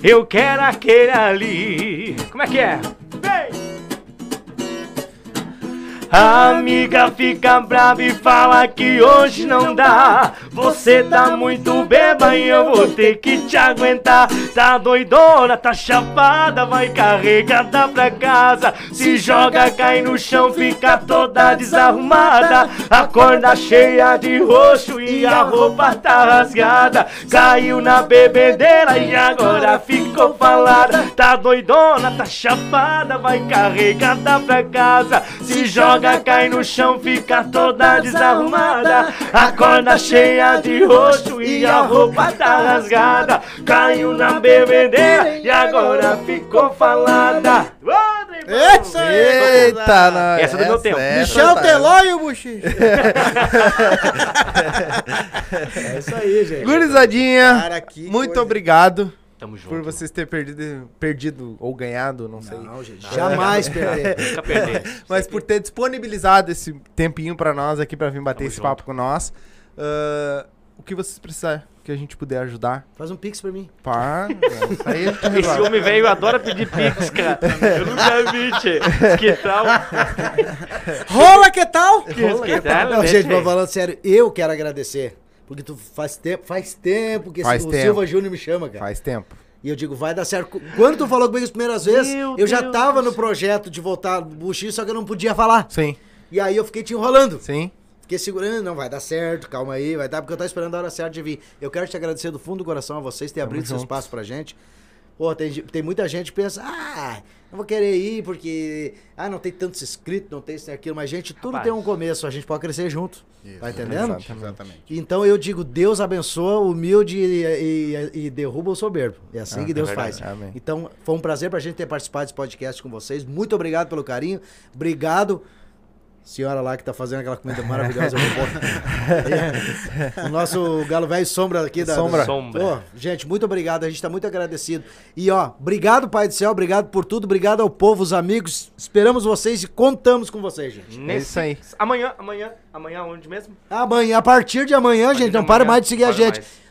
Eu quero aquele ali. Como é que é? Vem! A amiga fica brava e fala que hoje não dá. Você tá muito beba e eu vou ter que te aguentar. Tá doidona, tá chapada, vai carregada pra casa. Se joga, cai no chão, fica toda desarrumada. Acorda cheia de roxo e a roupa tá rasgada. Caiu na bebedeira e agora ficou falada. Tá doidona, tá chapada, vai carregada pra casa. Se joga, cai no chão, fica toda desarrumada. Acorda cheia de roxo e a roupa tá rasgada. Caiu na bebedeira e agora ficou falada. Essa aí! Eita, nós. Essa é do meu tempo. Michel tá- Teló e o Buchicho. É isso aí, gente. Gurizadinha, Cara, muito coisa. obrigado Tamo junto. por vocês terem perdido, perdido ou ganhado, não sei. Não, gente, jamais perder. Nunca perder. Mas por ter disponibilizado esse tempinho pra nós aqui pra vir bater Tamo esse junto. papo com nós. Ah, o que vocês precisarem que a gente puder ajudar, Faz um pix pra mim. pá, isso aí gente Esse homem velho adora pedir pix, cara. Eu nunca vi, tchê. Que tal? Rola, que tal? Que tal, Não, né, gente, tchê? mas falando sério, eu quero agradecer. Porque tu faz tempo, faz tempo que esse- Faz o tempo. Silva Júnior me chama, cara. Faz tempo. E eu digo, vai dar certo. Quando tu falou comigo as primeiras vezes, Meu eu já Deus tava do no projeto de voltar do buchinho, só que eu não podia falar. Sim, E aí eu fiquei te enrolando. sim. Fiquei segurando, não, vai dar certo, calma aí, vai dar, porque eu tava esperando a hora certa de vir. Eu quero te agradecer do fundo do coração a vocês ter abrido esse junto. espaço pra gente. Pô, tem, tem muita gente que pensa, ah, não vou querer ir porque, ah, não tem tantos inscritos, não tem isso e aquilo, mas gente, tudo Rapaz. tem um começo, a gente pode crescer junto, tá entendendo? Exatamente. Então eu digo, Deus abençoa o humilde e, e- e derruba o soberbo. É assim Ah, que é Deus verdade. faz. Amém. Então foi um prazer pra gente ter participado desse podcast com vocês. Muito obrigado pelo carinho. Obrigado. Senhora lá que tá fazendo aquela comida maravilhosa. É. O nosso galo velho sombra aqui da. Sombra. da- Sombra. Pô, gente, muito obrigado. A gente tá muito agradecido. E ó, obrigado, Pai do Céu. Obrigado por tudo. Obrigado ao povo, os amigos. Esperamos vocês e contamos com vocês, gente. Nesse... isso aí. Amanhã, amanhã, amanhã onde mesmo? Amanhã, a partir de amanhã, gente, não para mais de seguir a gente. mais.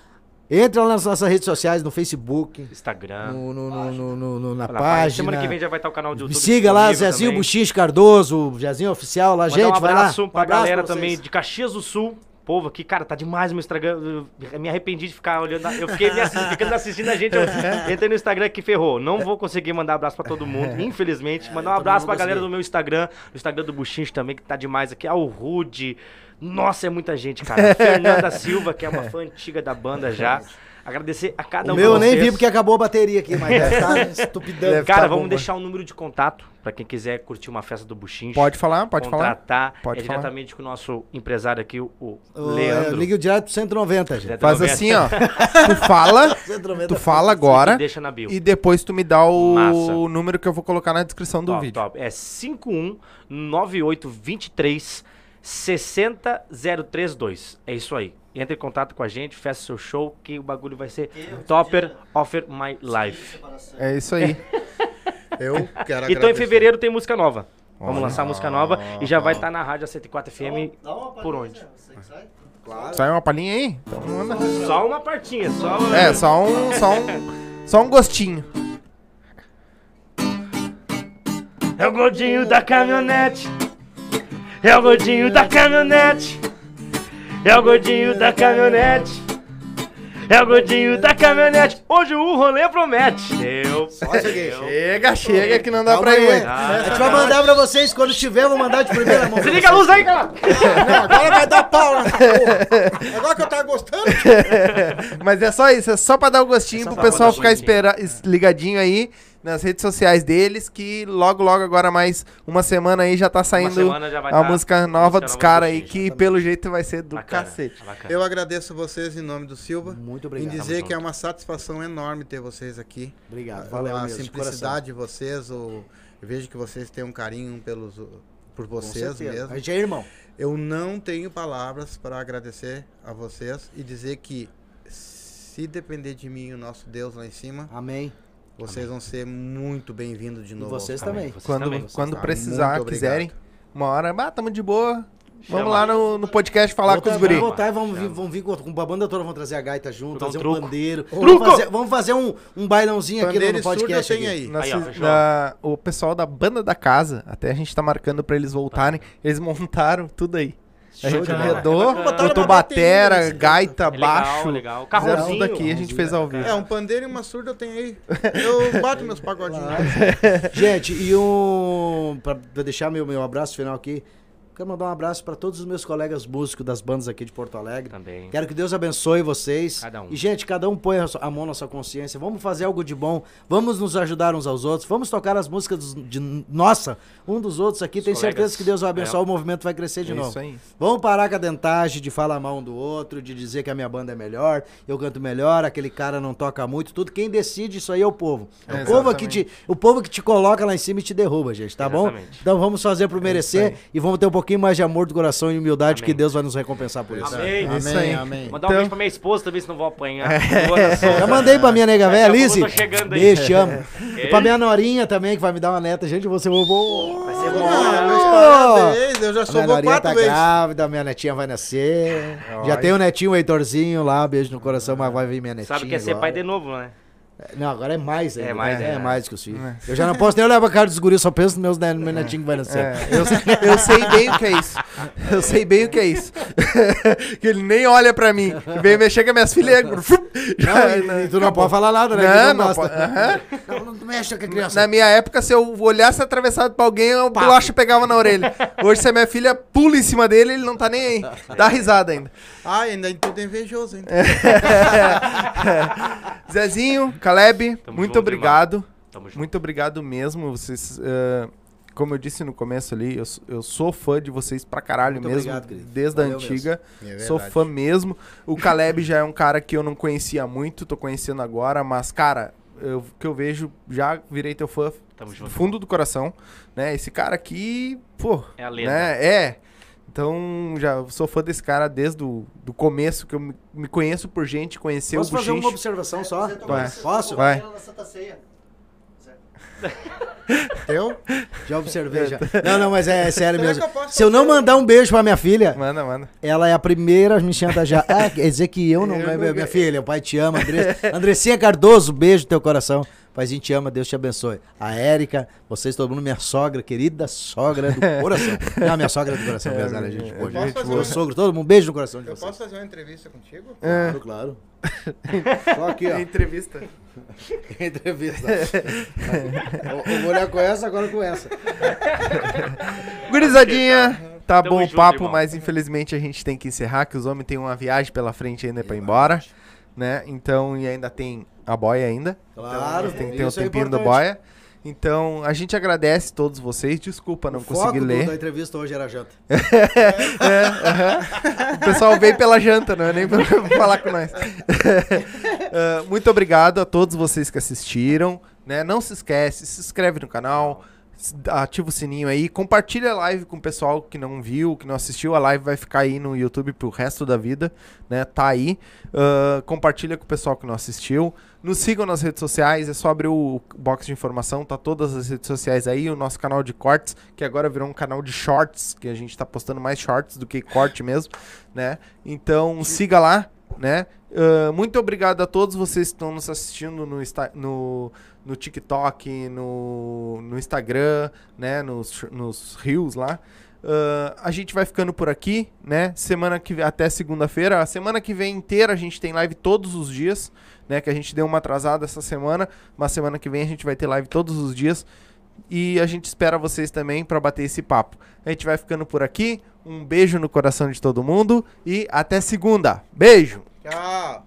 Entra lá nas nossas redes sociais, no Facebook, Instagram. no, no- no- no- no- no- na na página. Semana que vem já vai estar o canal do Me YouTube. siga lá, Zezinho. Buchiche Cardoso, Zezinho Oficial lá, Mandar gente, um vai lá. abraço Um pra abraço galera pra também de Caxias do Sul. Povo aqui, cara, tá demais o meu Instagram. Eu me arrependi de ficar olhando. Eu fiquei me assistindo, ficando assistindo a gente. Eu entrei no Instagram que ferrou. Não vou conseguir mandar abraço pra todo mundo, infelizmente. Mandar um É, eu também abraço pra galera do meu Instagram, do Instagram do Buchincho também, que tá demais aqui. Ao Rude. Nossa, é muita gente, cara. Fernanda Silva, que é uma fã antiga da banda já. Agradecer a cada O um meu eu nem vi porque acabou a bateria aqui, mas deve tá estupidão. Deve Cara, tá vamos bom, deixar um número de contato pra quem quiser curtir uma festa do Buchincho. Pode falar, pode falar. contratar Pode é falar. diretamente com o nosso empresário aqui, o, o O, é, Leandro. Liga direto pro 190, gente. Faz assim, ó. Tu fala, 190. tu fala E agora deixa na bio. e depois tu me dá o Massa. número que eu vou colocar na descrição do Top, vídeo. top. É 519823 60032. É isso aí. Entre em contato com a gente, faça seu show, que o bagulho vai ser Topper Offer My Life. É isso aí. Eu quero Então em fevereiro tem música nova. Vamos lançar música nova e já vai estar na rádio 104 FM. Dá uma Por onde? Que sai? Sai uma palhinha aí? Então manda. Só uma partinha, só. É, só um, só um, só um gostinho. É o gordinho da caminhonete. É o gordinho da caminhonete. É o gordinho da caminhonete. É o gordinho da caminhonete. Hoje o rolê promete. Eu. Chega, chega que não dá Calma pra ir. Ah, A gente vai mandar pra vocês, quando tiver, vou mandar de primeira mão. pra Desliga a luz aí, cara. Não, agora vai dar pau nessa porra. Agora que eu tava gostando. Mas é só isso, é só pra dar o gostinho É pro pessoal ficar gostinho. espera, es- ligadinho aí. Nas redes sociais deles, que logo, logo, agora mais uma semana aí já tá saindo já a tá- música nova dos do caras aí, que exatamente. pelo jeito vai ser do Bacana, cacete. bacana. Eu agradeço vocês em nome do Silva. Muito Em obrigado. dizer Tamo que é junto. uma satisfação enorme ter vocês aqui. Obrigado. a Valeu a de simplicidade de vocês, o, eu vejo que vocês têm um carinho pelos, por vocês mesmo. A gente é irmão. Eu não tenho palavras para agradecer a vocês e dizer que se depender de mim o nosso Deus lá em cima, Amém. Vocês vão ser muito bem-vindos de E novo. vocês Amém. também. Vocês Quando, também. quando Tá, precisar, muito quiserem, uma hora, ah, tamo de boa. Vamos Chama. lá no, no podcast falar com os Voltar- guri. Vamos voltar e vamos vir, vamos vir com, com a banda toda, vamos trazer a gaita junto, um trazer um pandeiro. Truco! Vamos fazer, vamos fazer um, um bailãozinho aqui no, Pandeiro no e surdo eu podcast. aqui. aí. Nós Aí, ó, na- o pessoal da banda da casa, até a gente tá marcando pra eles voltarem. Eles montaram tudo aí. A Show gente Bacana. botou batera, bateria, gaita, É legal, baixo. legal. Fizeram Carrãozinho. tudo aqui, a gente fez ao vivo. É, um pandeiro e uma surda eu tenho aí. Eu bato meus pagodinhos. Gente, e um. Pra, pra deixar meu, meu abraço final aqui, quero mandar um abraço pra todos os meus colegas músicos das bandas aqui de Porto Alegre. Também. Quero que Deus abençoe vocês. Cada um. E, gente, cada um põe a mão na sua consciência. Vamos fazer algo de bom. Vamos nos ajudar uns aos outros. Vamos tocar as músicas dos- de nossa, um dos outros aqui. Tenho colegas. certeza que Deus vai abençoar. É. O movimento vai crescer de É novo. isso aí. Vamos parar com a dentagem de falar mal um do outro, de dizer que a minha banda é melhor, eu canto melhor, aquele cara não toca muito, tudo. Quem decide isso aí é o povo. É, É, o, povo que te, o povo que te coloca lá em cima e te derruba, gente, tá bom? Exatamente. Então vamos fazer pro merecer aí. e vamos ter um pouquinho mais de amor do coração e humildade Amém. que Deus vai nos recompensar por isso. Amém. É isso aí. amém. Mandar um Então- beijo pra minha esposa também, se não vou apanhar. Já mandei pra minha nega velha, Lizzy. eu tô chegando aí. Beijo, te amo. Ok. E pra minha norinha também, que vai me dar uma neta. Gente, você vou. Vai ser Ah, bom. eu já sou minha vô norinha quatro tá vezes. grávida, minha netinha vai nascer. Já Olha. tem o netinho, o Heitorzinho lá, beijo no coração, mas vai vir minha netinha. Sabe que é ser pai de novo, né? Não, agora é mais, ainda. É mais, é, é. mais que os filhos. Eu já não posso nem olhar pra cara dos guris, só penso nos meus ne- no meu netinho que vai nascer. É, eu, eu sei bem o que é isso. Eu sei bem o que é isso. que ele nem olha pra mim. Vem mexer com as minhas filhas. já- Não, e, e tu não pode falar nada, né? Não, não gosta. pode- aham. Não, não mexe com a criança. Na minha época, se eu olhasse atravessado pra alguém, o bolacha pegava na orelha. Hoje, se a minha filha pula em cima dele, ele não tá nem aí. Dá risada ainda. Ah, ainda tudo é invejoso, hein? Zezinho, Caleb, Tamo muito junto, obrigado. Tamo junto. Muito obrigado mesmo. Vocês, eh, como eu disse no começo ali, eu, eu sou fã de vocês pra caralho Muito mesmo. obrigado, desde a Valeu antiga. É Sou fã mesmo. O Caleb já é um cara que eu não conhecia muito, tô conhecendo agora, mas, cara, eu, que eu vejo, já virei teu fã Tamo do junto. fundo do coração, né? Esse cara aqui, pô, É a lenda. né? É. Então, já sou fã desse cara desde o do começo, que eu me, me conheço por gente, conhecer Posso o fazer uma observação só? Zé, toma Vai. Posso? Vai. na Santa Ceia. Zé. Eu? Já observei, já. Não, não, mas é, sério Será mesmo. eu posso Se eu não mandar um beijo pra minha filha, Manda, manda. ela é a primeira a me chantagear. Ah, quer dizer que eu não... Eu minha, não- minha filha, o pai te ama. André, Andressinha Cardoso, beijo no teu coração. Paizinho te ama, Deus te abençoe. A Érica, vocês, todo mundo, minha sogra, querida sogra do coração. Não, minha sogra do coração, É, apesar da gente. é, Pô, é, gente, gente meu boa. sogro, todo mundo, beijo no coração de Eu vocês. posso fazer uma entrevista contigo? É. Claro, claro. Só aqui, ó. Entrevista. Entrevista. o, o mulher com essa, agora com essa. Gurizadinha, tá Tamo bom o junto, papo, irmão. mas infelizmente a gente tem que encerrar, que os homens têm uma viagem pela frente ainda pra ir embora, né? Então, e ainda tem a boia ainda. Claro, Tem que ter um é tempinho da importante. boia. Então, a gente agradece todos vocês. Desculpa não o consegui foco do- ler. da entrevista hoje era a janta. É, aham. O pessoal veio pela janta, não é nem pra falar com nós. Ah, muito obrigado a todos vocês que assistiram. Né? Não se esquece, se inscreve no canal, ativa o sininho aí, compartilha a live com o pessoal que não viu, que não assistiu. A live vai ficar aí no YouTube pro resto da vida, né? Tá aí. Ah, compartilha com o pessoal que não assistiu. Nos sigam nas redes sociais, é só abrir o box de informação, tá todas as redes sociais aí, o nosso canal de cortes, que agora virou um canal de shorts, que a gente tá postando mais shorts do que corte mesmo, né? Então siga lá, né? Ah, muito obrigado a todos vocês que estão nos assistindo no, no, no TikTok, no, no Instagram, né? Nos, nos Reels lá. Ah, a gente vai ficando por aqui, né? Semana que até segunda-feira. A semana que vem inteira a gente tem live todos os dias, né? Que a gente deu uma atrasada essa semana, mas semana que vem a gente vai ter live todos os dias. E a gente espera vocês também para bater esse papo. A gente vai ficando por aqui. Um beijo no coração de todo mundo e até segunda. Beijo. Tchau.